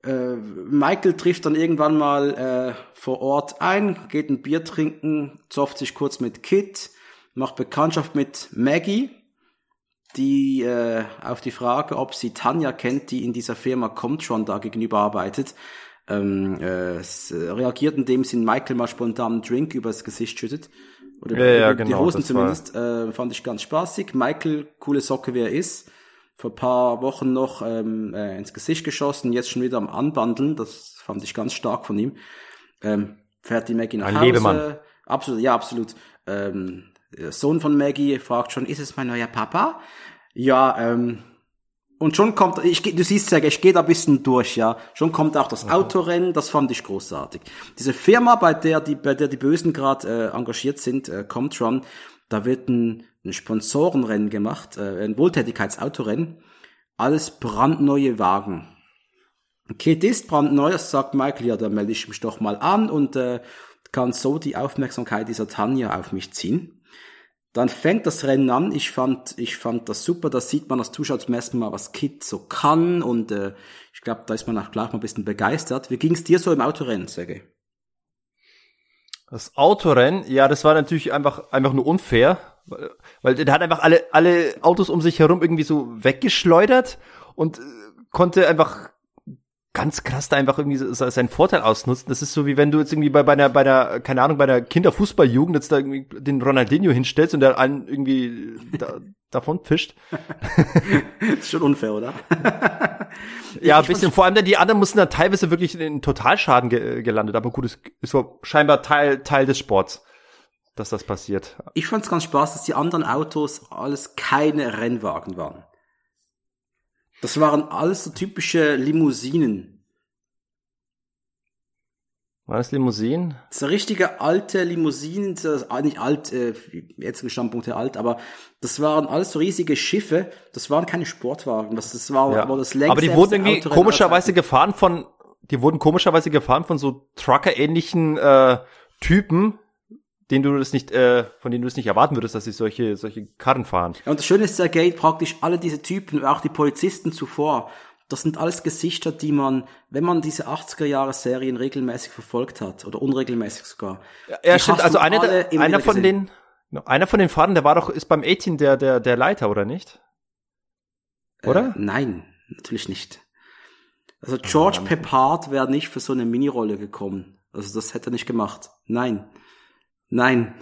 äh, Michael trifft dann irgendwann mal äh, vor Ort ein, geht ein Bier trinken, zofft sich kurz mit Kit, macht Bekanntschaft mit Maggie, die äh, auf die Frage, ob sie Tanja kennt, die in dieser Firma Comtron da gegenüber arbeitet, ähm, äh, reagiert, indem sie Michael mal spontan einen Drink übers Gesicht schüttet. Oder Ja, ja, über die genau, Hosen zumindest. Äh, fand ich ganz spaßig. Michael, coole Socke, wie er ist. Vor ein paar Wochen noch ähm, äh, ins Gesicht geschossen, jetzt schon wieder am Anbandeln. Das fand ich ganz stark von ihm. Ähm, fährt die Maggie nach Ein Hause. Lebemann. Absolut, ja, absolut. Ähm, Sohn von Maggie fragt schon, ist es mein neuer Papa? Ja, ähm, und schon kommt, ich, du siehst ja, ich gehe da ein bisschen durch, ja. Schon kommt auch das Autorennen, das fand ich großartig. Diese Firma, bei der die, bei der die Bösen gerade äh, engagiert sind, äh, Comtron, da wird ein, ein Sponsorenrennen gemacht, äh, ein Wohltätigkeitsautorennen. Alles brandneue Wagen. Kit ist brandneu, das sagt Michael, ja, da melde ich mich doch mal an und äh, kann so die Aufmerksamkeit dieser Tanja auf mich ziehen. Dann fängt das Rennen an. Ich fand, ich fand das super. Da sieht man als Zuschauer zum ersten Mal, was Kit so kann. Und äh, ich glaube, da ist man auch gleich mal ein bisschen begeistert. Wie ging es dir so im Autorennen, Sergej? Das Autorennen, ja, das war natürlich einfach, einfach nur unfair, weil, weil der hat einfach alle, alle Autos um sich herum irgendwie so weggeschleudert und äh, konnte einfach ganz krass da einfach irgendwie seinen Vorteil ausnutzen. Das ist so wie wenn du jetzt irgendwie bei, bei einer, bei einer, keine Ahnung, bei einer Kinderfußballjugend jetzt da irgendwie den Ronaldinho hinstellst und der einen irgendwie da, davon fischt. ist schon unfair, oder? Ja, ein bisschen. Vor allem, denn die anderen mussten dann teilweise wirklich in den Totalschaden ge gelandet. Aber gut, es ist so scheinbar Teil, Teil des Sports, dass das passiert. Ich fand es ganz spaß, dass die anderen Autos alles keine Rennwagen waren. Das waren alles so typische Limousinen. War das Limousinen? Eine richtige alte Limousine, das ist nicht alt, äh, jetzt Standpunkt her alt, aber das waren alles so riesige Schiffe, das waren keine Sportwagen, das, das war, Ja. war das längste Aber die wurden irgendwie komischerweise gefahren von, die wurden komischerweise gefahren von so Trucker-ähnlichen äh, Typen, denen du das nicht, äh, von denen du es nicht erwarten würdest, dass sie solche, solche Karren fahren. Ja, und das Schöne ist, Sergei, praktisch alle diese Typen, auch die Polizisten zuvor, das sind alles Gesichter, die man, wenn man diese 80er-Jahre-Serien regelmäßig verfolgt hat, oder unregelmäßig sogar. Ja, die stimmt. Also du einer, der, von gesehen. den, einer von den Fahrern, der war doch, ist beim 18 der, der, der Leiter, oder nicht? Oder? Äh, nein, natürlich nicht. Also George Peppard wäre nicht für so eine Minirolle gekommen. Also das hätte er nicht gemacht. Nein. Nein.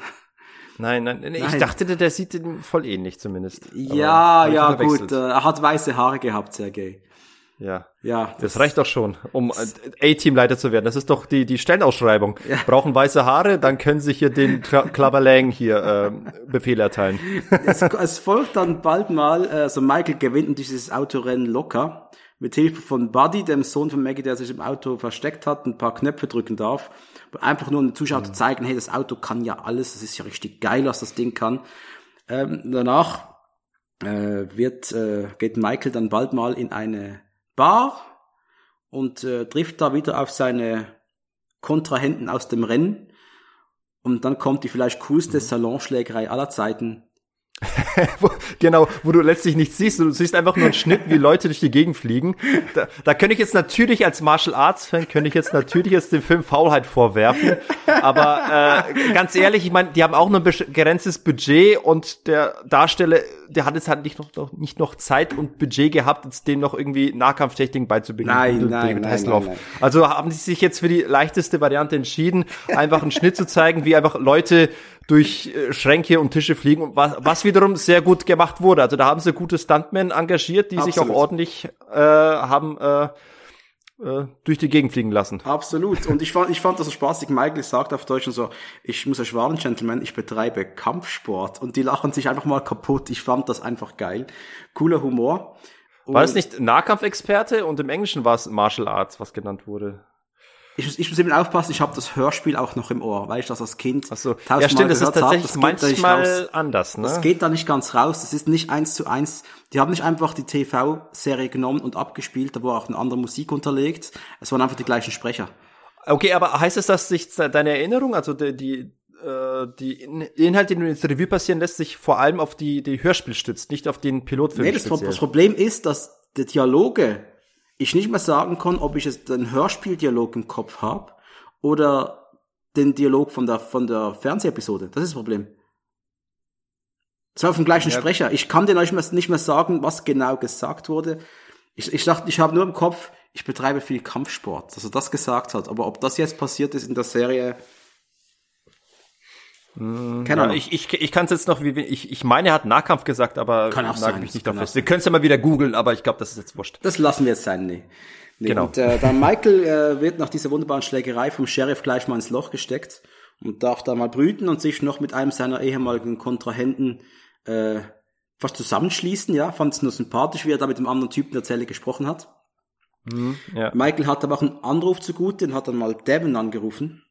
Nein, nein, nein, ich dachte, der, der sieht voll ähnlich zumindest. Ja, ja, gut. äh, Er hat weiße Haare gehabt, Sergei. Ja. Ja. Das reicht doch schon, um äh, A-Team-Leiter zu werden. Das ist doch die, die Stellenausschreibung. Brauchen weiße Haare, dann können sie hier den Kla- Klabberlang hier äh, Befehle erteilen. es, es folgt dann bald mal, äh, so Michael gewinnt dieses Autorennen locker. Mit Hilfe von Buddy, dem Sohn von Maggie, der sich im Auto versteckt hat, ein paar Knöpfe drücken darf. Einfach nur den Zuschauer zu zeigen, hey, das Auto kann ja alles, das ist ja richtig geil, was das Ding kann. Ähm, danach äh, wird, äh, geht Michael dann bald mal in eine Bar und äh, trifft da wieder auf seine Kontrahenten aus dem Rennen. Und dann kommt die vielleicht coolste Salonschlägerei aller Zeiten. genau, wo du letztlich nichts siehst. Du siehst einfach nur einen Schnitt, wie Leute durch die Gegend fliegen. Da, da könnte ich jetzt natürlich als Martial Arts Fan, könnte ich jetzt natürlich jetzt dem Film Faulheit vorwerfen. Aber äh, ganz ehrlich, ich meine, die haben auch nur ein begrenztes Budget und der Darsteller, der hat jetzt halt nicht noch, noch nicht noch Zeit und Budget gehabt, jetzt dem noch irgendwie Nahkampftechniken beizubringen. Nein, David nein, nein, Hasselhoff. nein, nein. Also haben sie sich jetzt für die leichteste Variante entschieden, einfach einen Schnitt zu zeigen, wie einfach Leute durch äh, Schränke und Tische fliegen, und was, was wiederum sehr gut gemacht wurde. Also da haben sie gute Stuntmen engagiert, die sich auch Absolut. ordentlich äh, haben äh, äh, durch die Gegend fliegen lassen. Absolut. Und ich fand, ich fand das so spaßig. Michael sagt auf Deutsch und so, ich muss euch warnen, Gentlemen, ich betreibe Kampfsport. Und die lachen sich einfach mal kaputt. Ich fand das einfach geil. Cooler Humor. War es Und nicht Nahkampfexperte und im Englischen war es Martial Arts, was genannt wurde? Ich, muss- ich muss eben aufpassen, ich habe das Hörspiel auch noch im Ohr, weil ich das als Kind Ach so. tausendmal Ja, stimmt, das ist tatsächlich Das manchmal anders, ne? Das geht da nicht ganz raus. Das ist nicht eins zu eins. Die haben nicht einfach die TV-Serie genommen und abgespielt, da war auch eine andere Musik unterlegt. Es waren einfach die gleichen Sprecher. Okay, aber heißt es, dass sich deine Erinnerung, also die, die, äh, die In- Inhalte, die du ins Revue passieren lässt, sich vor allem auf die, die Hörspiel stützt, nicht auf den Pilotfilm Nee, das, das Problem ist, dass die Dialoge, ich nicht mehr sagen kann, ob ich jetzt den Hörspieldialog im Kopf habe oder den Dialog von der, von der Fernsehepisode. Das ist das Problem. Es war vom gleichen Ja. Sprecher. Ich kann dir nicht mehr, nicht mehr sagen, was genau gesagt wurde. Ich, ich dachte, ich habe nur im Kopf, ich betreibe viel Kampfsport, dass er das gesagt hat. Aber ob das jetzt passiert ist in der Serie, keine Ja, Ahnung. ich ich, ich kann es jetzt noch, wie ich, ich meine, er hat Nahkampf gesagt, aber Kann auch sein, mich nicht kann auf auch fest. Wir können es ja mal wieder googeln, aber ich glaube, das ist jetzt wurscht. Das lassen wir jetzt sein, nee. nee Genau. Und äh, dann Michael äh, wird nach dieser wunderbaren Schlägerei vom Sheriff gleich mal ins Loch gesteckt und darf da mal brüten und sich noch mit einem seiner ehemaligen Kontrahenten äh, fast zusammenschließen, ja. Fand es nur sympathisch, wie er da mit dem anderen Typen der Zelle gesprochen hat. Ja. Michael hat aber auch einen Anruf zugute und hat dann mal Devin angerufen.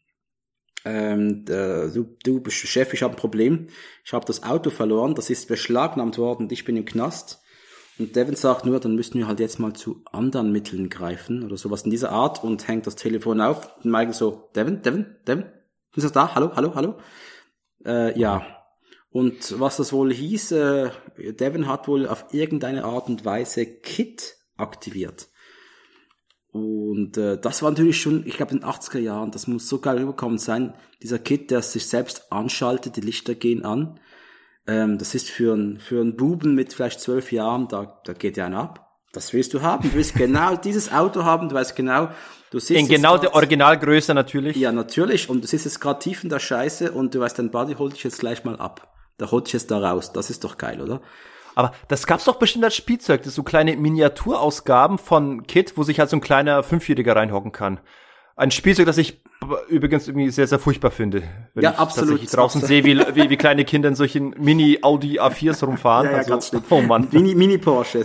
Ähm, äh, du, du bist Chef, ich habe ein Problem. Ich habe das Auto verloren, das ist beschlagnahmt worden ich bin im Knast. Und Devin sagt nur, dann müssen wir halt jetzt mal zu anderen Mitteln greifen oder sowas in dieser Art und hängt das Telefon auf. Und Michael so, Devin, Devin, Devin, ist das da? Hallo, hallo, hallo? Äh, ja. Und was das wohl hieß, äh, Devin hat wohl auf irgendeine Art und Weise Kit aktiviert. Und äh, das war natürlich schon, ich glaube in den 80er Jahren, das muss so geil rüberkommen sein, dieser Kit, der sich selbst anschaltet, die Lichter gehen an. Ähm, das ist für einen für einen Buben mit vielleicht zwölf Jahren, da, da geht ja einer ab. Das willst du haben. Du willst genau dieses Auto haben, du weißt genau, du siehst In genau grad- der Originalgröße natürlich. Ja, natürlich. Und du siehst jetzt gerade tief in der Scheiße und du weißt, dein Buddy holt dich jetzt gleich mal ab. Der holt dich jetzt da raus. Das ist doch geil, oder? Aber das gab's doch bestimmt als Spielzeug, das so kleine Miniaturausgaben von Kit, wo sich halt so ein kleiner Fünfjähriger reinhocken kann. Ein Spielzeug, das ich übrigens irgendwie sehr, sehr furchtbar finde. Wenn Ja, ich absolut. tatsächlich draußen sehe, wie, wie, wie kleine Kinder in solchen Mini-Audi A4s rumfahren. Ja, ja, also, ganz schlimm. oh Mann. Mini, Mini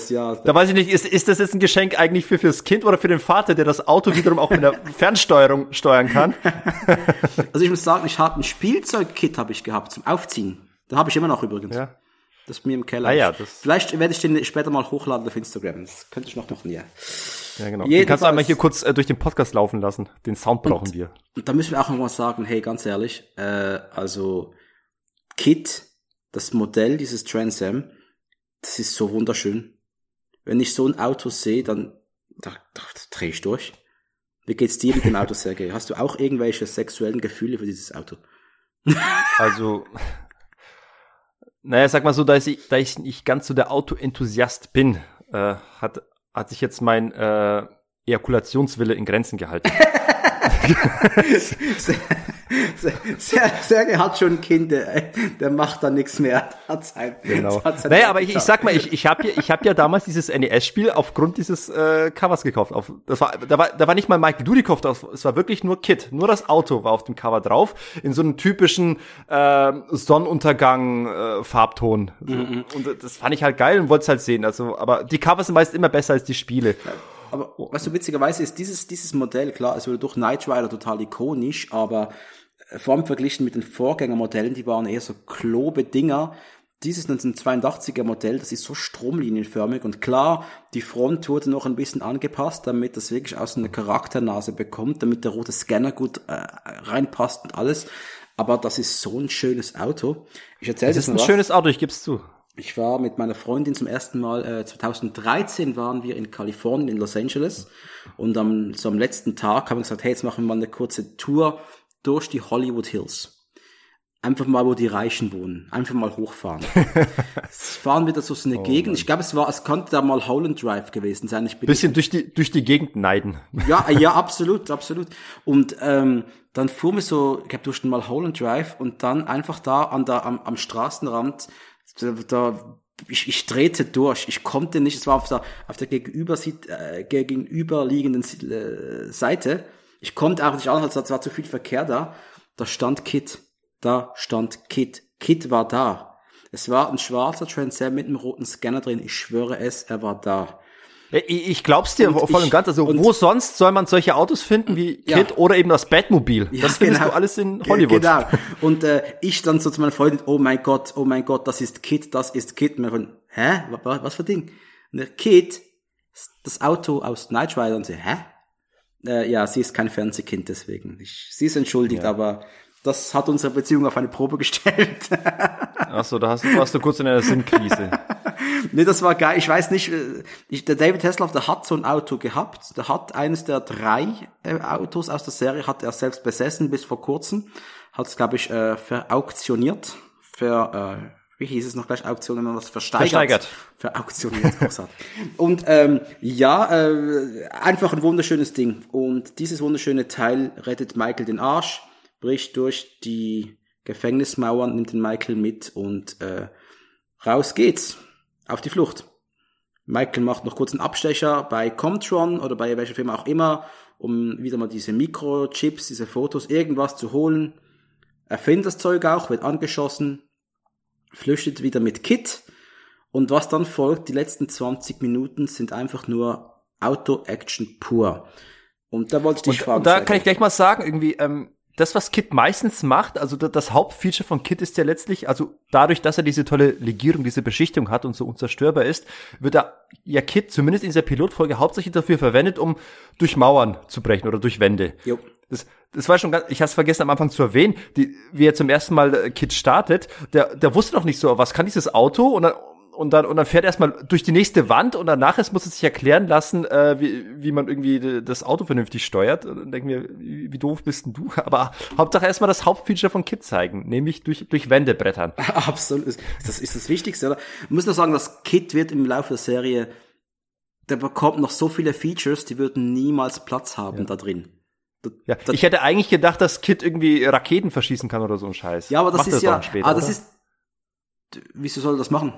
ja. Da weiß ich nicht, ist, ist das jetzt ein Geschenk eigentlich für fürs Kind oder für den Vater, der das Auto wiederum auch mit der Fernsteuerung steuern kann? Also ich muss sagen, ich habe ein Spielzeugkit habe ich gehabt zum Aufziehen. Den habe ich immer noch übrigens. Ja. Das ist mir im Keller. Ah ja, das- Vielleicht werde ich den später mal hochladen auf Instagram. Das könnte ich noch noch nie. Ja, genau. Den Jedenfalls- kannst du einmal hier kurz äh, durch den Podcast laufen lassen. Den Sound brauchen wir. Und da müssen wir auch noch mal sagen, hey, ganz ehrlich, äh, also Kit, das Modell dieses Trans Am, das ist so wunderschön. Wenn ich so ein Auto sehe, dann da, da, da drehe ich durch. Wie geht's dir mit dem Auto, Sergej? Hast du auch irgendwelche sexuellen Gefühle für dieses Auto? Also, naja, sag mal so, da ich, da ich nicht ganz so der Auto-Enthusiast bin, äh, hat, hat sich jetzt mein äh, Ejakulationswille in Grenzen gehalten. Ser- Sergej hat schon ein Kind, der, macht da nichts mehr. Hat sein, Genau. hat sein Naja, aber ich, ich sag mal, ich, ich habe ja, ich hab ja damals dieses NES-Spiel aufgrund dieses äh, Covers gekauft. Auf, das war, da, war, da war nicht mal Michael Dudikoff drauf, es war wirklich nur Kit. Nur das Auto war auf dem Cover drauf, in so einem typischen äh, Sonnenuntergang-Farbton. Mhm, Und das fand ich halt geil und wollte es halt sehen. Also, aber die Covers sind meist immer besser als die Spiele. Aber was du witzigerweise ist, dieses, dieses Modell, klar, es wurde durch Knight Rider total ikonisch, aber äh, vor allem verglichen mit den Vorgängermodellen, die waren eher so klobe Dinger. Dieses 1982er Modell, das ist so stromlinienförmig und klar, die Front wurde noch ein bisschen angepasst, damit das wirklich auch so eine Charakternase bekommt, damit der rote Scanner gut äh, reinpasst und alles. Aber das ist so ein schönes Auto. Ich erzähle Das ist ein schönes Auto, ich geb's zu. Ich war mit meiner Freundin zum ersten Mal, äh, 2013 waren wir in Kalifornien, in Los Angeles. Und am, so am letzten Tag haben wir gesagt, hey, jetzt machen wir mal eine kurze Tour durch die Hollywood Hills. Einfach mal, wo die Reichen wohnen. Einfach mal hochfahren. Es fahren wir da so eine Gegend. Ich glaube, es war, es konnte da mal Holland Drive gewesen sein. Ich bin Bisschen durch die, durch die Gegend neiden. ja, ja, absolut, absolut. Und ähm, dann fuhren wir so, ich glaube, durch den Mulholland Drive und dann einfach da an der, am, am Straßenrand, da, da ich, ich drehte durch. Ich konnte nicht, es war auf der, auf der gegenüber, äh, gegenüberliegenden äh, Seite. Ich konnte auch nicht anhalten, es war zu viel Verkehr da. Da stand Kit. Da stand Kit. Kit war da. Es war ein schwarzer Trans mit einem roten Scanner drin. Ich schwöre es, er war da. Ich, ich glaub's dir Und voll und ganz. Also und- wo sonst soll man solche Autos finden wie Ja. Kit oder eben das Batmobil? Ja, das findest genau. du alles in Hollywood. Genau. Und äh, ich dann so zu meiner Freundin, oh mein Gott, oh mein Gott, das ist Kit, das ist Kit. Und Freundin, hä? Was, was für Ding? Und der Kit, das Auto aus Knight Rider. Und sie, hä? Äh, ja, sie ist kein Fernsehkind, deswegen. Ich, sie ist entschuldigt, aber das hat unsere Beziehung auf eine Probe gestellt. Achso, da hast, du- warst du kurz in einer Sinnkrise. nee, das war geil. Ich weiß nicht, äh, ich, der David Hasselhoff, der hat so ein Auto gehabt. Der hat eines der drei äh, Autos aus der Serie, hat er selbst besessen bis vor kurzem. Hat es, glaube ich, äh, verauktioniert. Für, äh, wie hieß es noch gleich, Auktion, wenn man was versteigert. Versteigert. Verauktioniert, großartig. Und ähm, ja, äh, einfach ein wunderschönes Ding. Und dieses wunderschöne Teil rettet Michael den Arsch, bricht durch die Gefängnismauern, nimmt den Michael mit und äh, raus geht's. Auf die Flucht. Michael macht noch kurz einen Abstecher bei Comtron oder bei welcher Firma auch immer, um wieder mal diese Mikrochips, diese Fotos, irgendwas zu holen. Er findet das Zeug auch, wird angeschossen, flüchtet wieder mit Kit. Und was dann folgt, die letzten 20 Minuten sind einfach nur Auto-Action pur. Und da wollte ich dich Und, fragen. und da kann ich gleich mal sagen, irgendwie, ähm, das, was Kit meistens macht, also da- das Hauptfeature von Kit ist ja letztlich, also dadurch, dass er diese tolle Legierung, diese Beschichtung hat und so unzerstörbar ist, wird er ja Kit zumindest in dieser Pilotfolge hauptsächlich dafür verwendet, um durch Mauern zu brechen oder durch Wände. Jo. Das, das war schon ganz, ich habe es vergessen am Anfang zu erwähnen, die, wie er zum ersten Mal äh, Kit startet, der, der wusste noch nicht so, was kann dieses Auto und dann und dann, und dann fährt er erstmal durch die nächste Wand und danach erst muss er sich erklären lassen, äh, wie, wie man irgendwie das Auto vernünftig steuert. Und dann denken wir, wie, wie doof bist denn du? Aber Hauptsache erstmal das Hauptfeature von Kit zeigen, nämlich durch, durch Wände brettern. Absolut. Ist das, ist das Wichtigste, oder? Ich muss nur sagen, das Kit wird im Laufe der Serie, der bekommt noch so viele Features, die würden niemals Platz haben da drin. Ja, da- ich hätte eigentlich gedacht, dass Kit irgendwie Raketen verschießen kann oder so ein Scheiß. ja, aber das Macht ist er ja, später, ah, das oder? ist, wieso soll er das machen?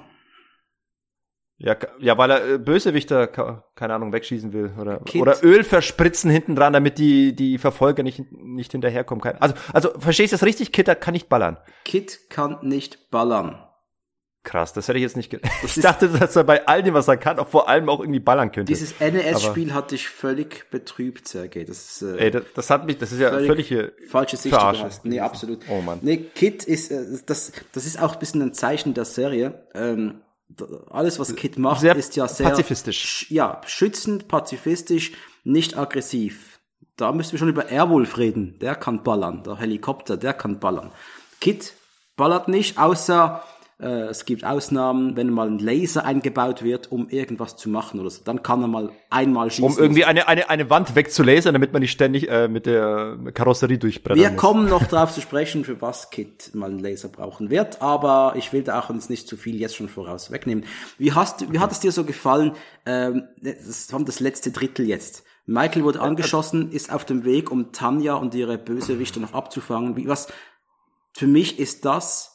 Ja, ja, weil er äh, Bösewichter, keine Ahnung, wegschießen will oder, oder Öl verspritzen hinten dran, damit die, die Verfolger nicht, nicht hinterherkommen. Kein- Also, also, verstehst du das richtig? Kid kann nicht ballern. Kid kann nicht ballern. Krass, das hätte ich jetzt nicht ge Ich dachte, dass er bei all dem, was er kann, auch vor allem auch irgendwie ballern könnte. Dieses NES-Spiel hat dich völlig betrübt, Sergej. Das ist äh, Ey, das, das hat mich, das ist ja völlig völlige falsche Sicht. Nee, absolut. Oh Mann. Nee, Kid ist, äh, das, das ist auch ein bisschen ein Zeichen der Serie. Ähm, alles, was Kid macht, Sehr ist ja sehr pazifistisch. sch- Ja, schützend, pazifistisch, nicht aggressiv. Da müssen wir schon über Airwolf reden. Der kann ballern. Der Helikopter, der kann ballern. Kid ballert nicht, außer es gibt Ausnahmen, wenn mal ein Laser eingebaut wird, um irgendwas zu machen oder so. Dann kann er mal einmal schießen. Um irgendwie eine, eine, eine Wand wegzulasern, damit man nicht ständig äh, mit der Karosserie durchbrettern Wir muss. kommen noch darauf zu sprechen, für was Kit mal einen Laser brauchen wird, aber ich will da auch uns nicht zu viel jetzt schon voraus wegnehmen. Wie hast, wie hat es dir so gefallen? Ähm, das das letzte Drittel jetzt. Michael wurde angeschossen, ist auf dem Weg, um Tanja und ihre Bösewichte noch abzufangen. Wie, was? Für mich ist das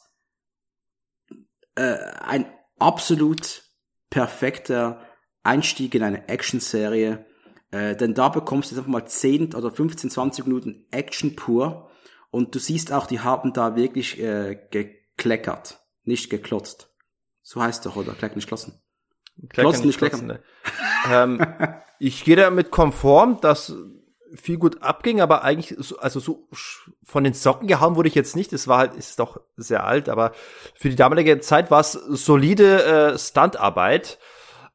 äh, ein absolut perfekter Einstieg in eine Actionserie. Äh, denn da bekommst du jetzt einfach mal 10 oder 15, 20 Minuten Action pur. Und du siehst auch, die haben da wirklich äh, gekleckert, nicht geklotzt. So heißt doch, oder? Kleck nicht klotzen. Kleckern, Klotzen, nicht klotzen, ne. ähm, ich gehe damit konform, dass viel gut abging, aber eigentlich, so, also so von den Socken gehauen wurde ich jetzt nicht. Es war halt, ist doch sehr alt, aber für die damalige Zeit war es solide äh, Stuntarbeit.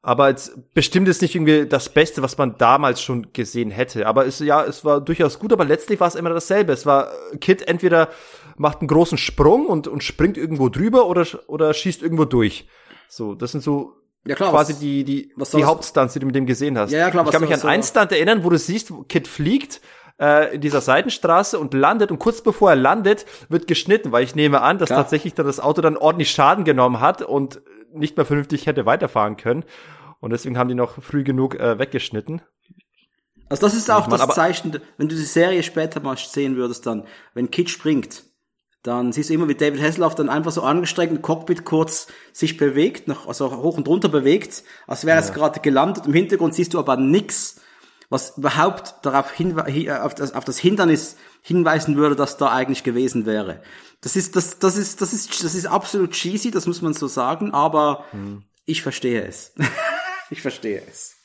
Aber jetzt bestimmt ist nicht irgendwie das Beste, was man damals schon gesehen hätte. Aber es, ja, es war durchaus gut, aber letztlich war es immer dasselbe. Es war, äh, Kid entweder macht einen großen Sprung und, und springt irgendwo drüber oder, oder schießt irgendwo durch. So, das sind so Ja, klar, quasi was- die, die, was die Hauptstunts, die du mit dem gesehen hast. Ja, ja, klar, Ich was kann mich an einen Stunt erinnern, wo du siehst, wo Kid fliegt äh, in dieser Seitenstraße und landet und kurz bevor er landet, wird geschnitten, weil ich nehme an, dass Klar. tatsächlich dann das Auto dann ordentlich Schaden genommen hat und nicht mehr vernünftig hätte weiterfahren können. Und deswegen haben die noch früh genug äh, weggeschnitten. Also das ist auch meine, das aber- Zeichen, wenn du die Serie später mal sehen würdest, dann, wenn Kid springt, dann siehst du immer, wie David Hasselhoff dann einfach so angestrengt im Cockpit kurz sich bewegt, noch, also hoch und runter bewegt, als wäre es gerade gelandet. Im Hintergrund siehst du aber nix, was überhaupt darauf hinwe hi- äh, auf, das, auf das Hindernis hinweisen würde, dass da eigentlich gewesen wäre. Das ist, das, das ist, das ist, das ist absolut cheesy, das muss man so sagen, aber ich verstehe es. ich verstehe es.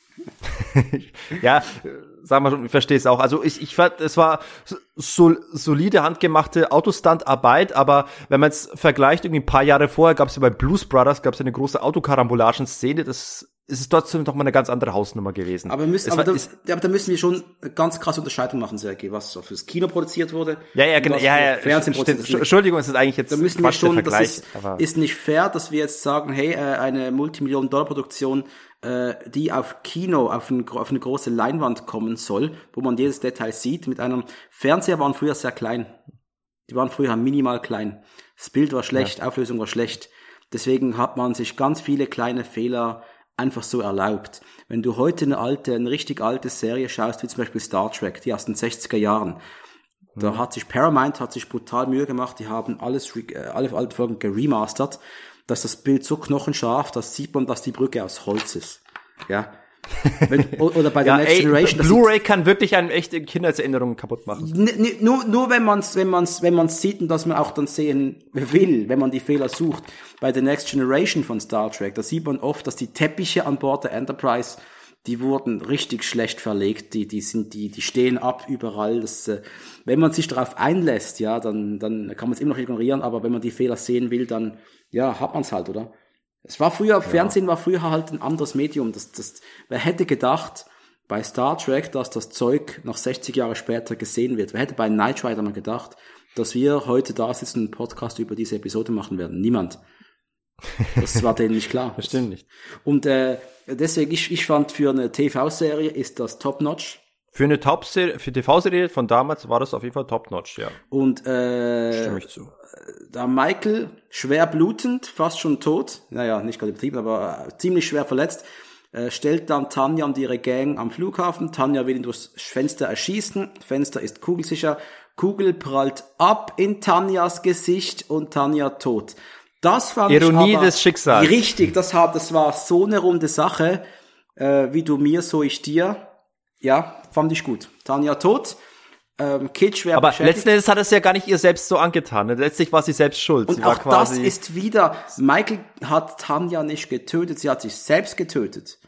ja, sagen wir schon, ich verstehe es auch. Also ich, ich fand, es war so, solide handgemachte Autostunt-Arbeit, aber wenn man es vergleicht, irgendwie ein paar Jahre vorher gab es ja bei Blues Brothers gab es eine große Autokarambolagen-Szene, das ist es trotzdem noch mal eine ganz andere Hausnummer gewesen. Aber, müssen, aber, war- da, ist- ja, aber da müssen wir schon eine ganz krasse Unterscheidung machen, Sergej, was so fürs Kino produziert wurde. ja, ja, genau, ja, ja, Fernsehen stimmt. produziert wurde. Entschuldigung, es ist eigentlich jetzt Da müssen wir schon, das ist, ist nicht fair, dass wir jetzt sagen, hey, äh, eine Multimillionen-Dollar-Produktion, äh, die auf Kino, auf, ein, auf eine große Leinwand kommen soll, wo man jedes Detail sieht. Mit einem Fernseher waren früher sehr klein. Die waren früher minimal klein. Das Bild war schlecht, Auflösung war schlecht. Deswegen hat man sich ganz viele kleine Fehler einfach so erlaubt. Wenn du heute eine alte, eine richtig alte Serie schaust, wie zum Beispiel Star Trek, die aus den 60er Jahren, da hat sich Paramount hat sich brutal Mühe gemacht. Die haben alles, äh, alle alten Folgen geremastert, dass das Bild so knochenscharf, da sieht man, dass die Brücke aus Holz ist. Ja. Wenn, oder bei der ja, Next ey, Generation. Blu-ray kann wirklich einem echte Kindheitserinnerungen kaputt machen. Nur, nur wenn man es wenn man's, wenn man's sieht und dass man auch dann sehen will, wenn man die Fehler sucht. Bei The Next Generation von Star Trek, da sieht man oft, dass die Teppiche an Bord der Enterprise, die wurden richtig schlecht verlegt, die, die sind, die, die stehen ab überall. Das, äh, wenn man sich darauf einlässt, ja, dann, dann kann man es immer noch ignorieren, aber wenn man die Fehler sehen will, dann, ja, hat man es halt, oder? Es war früher, Fernsehen war früher halt ein anderes Medium. Das, das, wer hätte gedacht, bei Star Trek, dass das Zeug noch 60 Jahre später gesehen wird? Wer hätte bei Knight Rider mal gedacht, dass wir heute da sitzen und einen Podcast über diese Episode machen werden? Niemand. Das war denen nicht klar. Stimmt nicht. Und äh, deswegen, ich, ich fand für eine TV-Serie ist das top-notch. Für eine Top-Serie, für TV-Serie von damals war das auf jeden Fall top-notch, ja. Und äh, Stimme ich zu. da Michael schwer blutend, fast schon tot, naja, nicht gerade übertrieben, aber äh, ziemlich schwer verletzt, äh, stellt dann Tanja und ihre Gang am Flughafen. Tanja will ihn durchs Fenster erschießen. Fenster ist kugelsicher. Kugel prallt ab in Tanjas Gesicht und Tanja tot. Das fand Ironie ich aber, des Schicksals. Richtig, das, hat, das war so eine runde Sache, äh, wie du mir, so ich dir. Ja, fand ich gut. Tanja tot, ähm, Kitsch wäre Aber letzten Endes hat es ja gar nicht ihr selbst so angetan. ne? Letztlich war sie selbst schuld. Und sie auch das ist wieder, Michael hat Tanja nicht getötet, sie hat sich selbst getötet.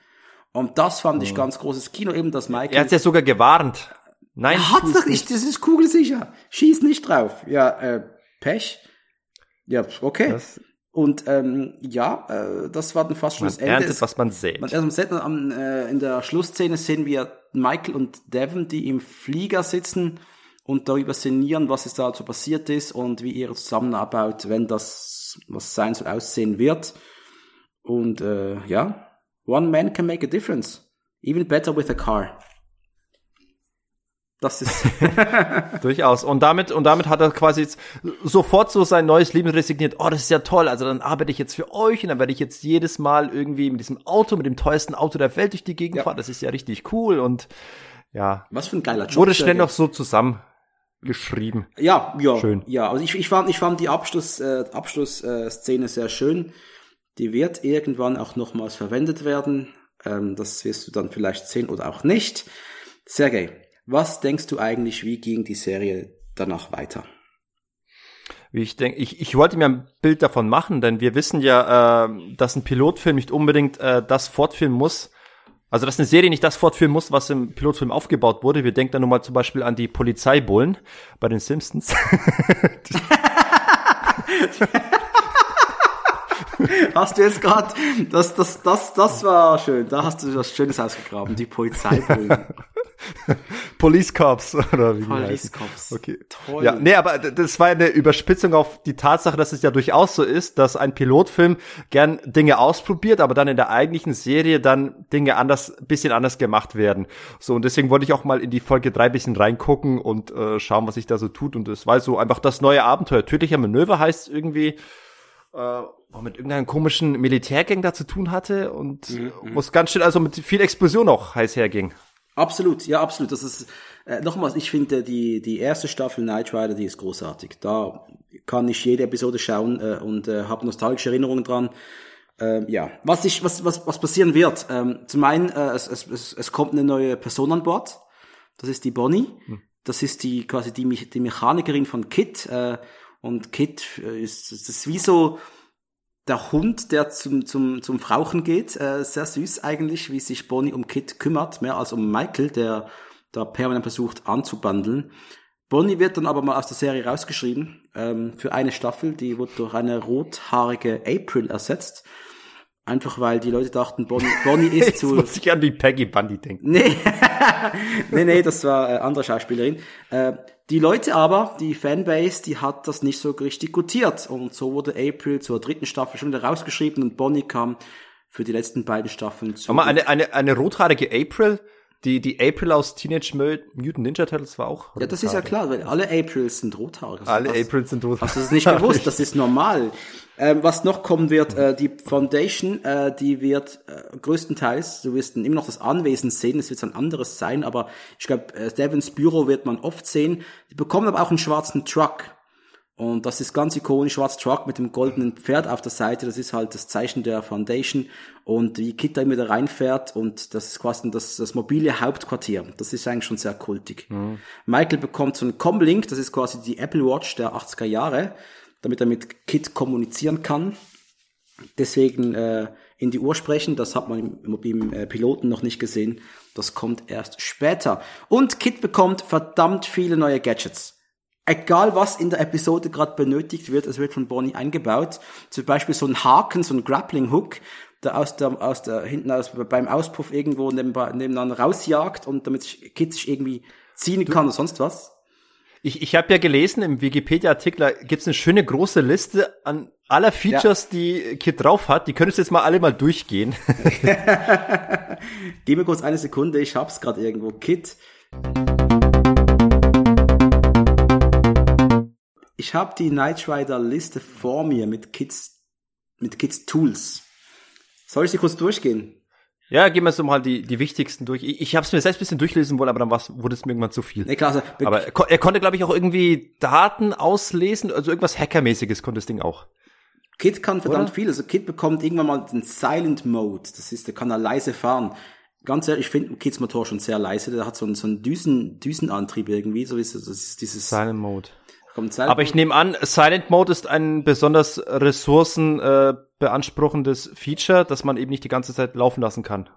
Und das fand ich ganz großes Kino, eben, dass Michael... er hat ja sogar gewarnt. Nein, Er hat's doch nicht, das ist kugelsicher. Schieß nicht drauf. Ja, äh, Pech. Ja, okay. Das- Und ähm, ja, äh, das war dann fast schon Man das Ende. erntet, was man sät. man erst am Set, am, äh, in der Schlussszene sehen wir Michael und Devon, die im Flieger sitzen und darüber sinnieren, was es da so passiert ist und wie ihre Zusammenarbeit, wenn das was sein soll, aussehen wird. Und äh, ja, one man can make a difference. Even better with a car. Das ist Durchaus. Und damit, und damit hat er quasi jetzt sofort so sein neues Leben resigniert. Oh, das ist ja toll. Also dann arbeite ich jetzt für euch und dann werde ich jetzt jedes Mal irgendwie mit diesem Auto, mit dem teuersten Auto der Welt durch die Gegend Ja. fahren. Das ist ja richtig cool und ja, was für ein geiler Job. wurde schnell noch so zusammengeschrieben. Ja, ja, Schön. Ja, also ich, ich fand, ich fand die Abschluss, äh, Abschlussszene äh, Szene sehr schön. Die wird irgendwann auch nochmals verwendet werden. Ähm, das wirst du dann vielleicht sehen oder auch nicht. Sergej, was denkst du eigentlich, wie ging die Serie danach weiter? Wie ich denke, ich, ich wollte mir ein Bild davon machen, denn wir wissen ja, äh, dass ein Pilotfilm nicht unbedingt äh, das fortführen muss. Also dass eine Serie nicht das fortführen muss, was im Pilotfilm aufgebaut wurde. Wir denken da nun mal zum Beispiel an die Polizeibullen bei den Simpsons. Hast du jetzt gerade, das, das, das, das war schön. Da hast du was Schönes ausgegraben. Die Polizeibullen. Police Cops oder wie Police. Cops. Okay. Toll. Ja, nee, aber das war eine Überspitzung auf die Tatsache, dass es ja durchaus so ist, dass ein Pilotfilm gern Dinge ausprobiert, aber dann in der eigentlichen Serie dann Dinge anders, bisschen anders gemacht werden. So, und deswegen wollte ich auch mal in die Folge drei bisschen reingucken und äh, schauen, was sich da so tut. Und es war so einfach das neue Abenteuer. Tödlicher Manöver heißt irgendwie, äh, mit irgendeinem komischen Militärgang da zu tun hatte und Mhm, wo es ganz schnell also mit viel Explosion auch heiß herging. Absolut, ja, absolut. Das ist äh, nochmals, ich finde die die erste Staffel Knight Rider, die ist großartig. Da kann ich jede Episode schauen äh, und äh, habe nostalgische Erinnerungen dran. Ähm, ja, was ich was was was passieren wird. Ähm, zum einen äh, es, es, es, es kommt eine neue Person an Bord. Das ist die Bonnie. Das ist die quasi die, die Mechanikerin von Kit. Äh, und Kit äh, ist das ist wie so der Hund, der zum, zum, zum Frauchen geht, äh, sehr süß eigentlich, wie sich Bonnie um Kit kümmert, mehr als um Michael, der da permanent versucht anzubandeln. Bonnie wird dann aber mal aus der Serie rausgeschrieben, ähm, für eine Staffel, die wurde durch eine rothaarige April ersetzt. Einfach weil die Leute dachten, Bonnie, Bonnie ist Jetzt zu, muss ich an die Peggy Bundy denken. Nee, nee, nee, das war äh, andere Schauspielerin. Äh, die Leute aber, die Fanbase, die hat das nicht so richtig gutiert. Und so wurde April zur dritten Staffel schon wieder rausgeschrieben und Bonnie kam für die letzten beiden Staffeln zu. Mal, eine, eine, eine rothaarige April, die, die April aus Teenage Mutant Ninja Turtles war auch. ja, das ist ja klar, weil alle Aprils sind rothaarig. Also Alle das- Aprils sind rothaarig. Hast du das nicht gewusst? Das ist normal. Ähm, was noch kommen wird, äh, die Foundation, äh, die wird äh, größtenteils, du wirst immer noch das Anwesen sehen, es wird ein anderes sein, aber ich glaube, äh, Devons Büro wird man oft sehen. Die bekommen aber auch einen schwarzen Truck. Und das ist ganz ikonisch, schwarzer Truck mit dem goldenen Pferd auf der Seite, das ist halt das Zeichen der Foundation. Und wie Kit da immer da reinfährt und das ist quasi das, das mobile Hauptquartier. Das ist eigentlich schon sehr kultig. Michael bekommt so einen Comlink, das ist quasi die Apple Watch der 80er Jahre, damit er mit Kit kommunizieren kann. Deswegen äh, in die Uhr sprechen, das hat man im, im äh, Piloten noch nicht gesehen. Das kommt erst später. Und Kit bekommt verdammt viele neue Gadgets. Egal was in der Episode gerade benötigt wird, es wird von Bonnie eingebaut. Zum Beispiel so ein Haken, so ein Grappling Hook, der aus der, aus der, hinten aus, beim Auspuff irgendwo nebenbei, nebeneinander rausjagt und damit sich Kit sich irgendwie ziehen kann oder sonst was. Ich, ich habe ja gelesen, im Wikipedia-Artikel gibt's eine schöne große Liste an aller Features, die Kit drauf hat. Die könntest du jetzt mal alle mal durchgehen. Gib mir kurz eine Sekunde, ich hab's gerade irgendwo. Kit. Ich habe die Knight Rider Liste vor mir mit Kids, mit Kids Tools. Soll ich sie kurz durchgehen? ja, gehen wir so mal die, die wichtigsten durch. Ich, ich habe es mir selbst ein bisschen durchlesen wollen, aber dann war's, wurde es mir irgendwann zu viel. Nee, klar, also, Aber er, ko- er konnte, glaube ich, auch irgendwie Daten auslesen, also irgendwas Hackermäßiges konnte das Ding auch. Kit kann verdammt Oder? viel. Also Kit bekommt irgendwann mal den Silent Mode. Das ist, der kann er leise fahren. Ganz ehrlich, ich finde Kits Motor schon sehr leise. Der hat so einen, so einen Düsen, Düsenantrieb irgendwie. So ist es. Das ist dieses. Silent Mode. Aber ich nehme an, Silent Mode ist ein besonders ressourcen äh, Feature, dass man eben nicht die ganze Zeit laufen lassen kann.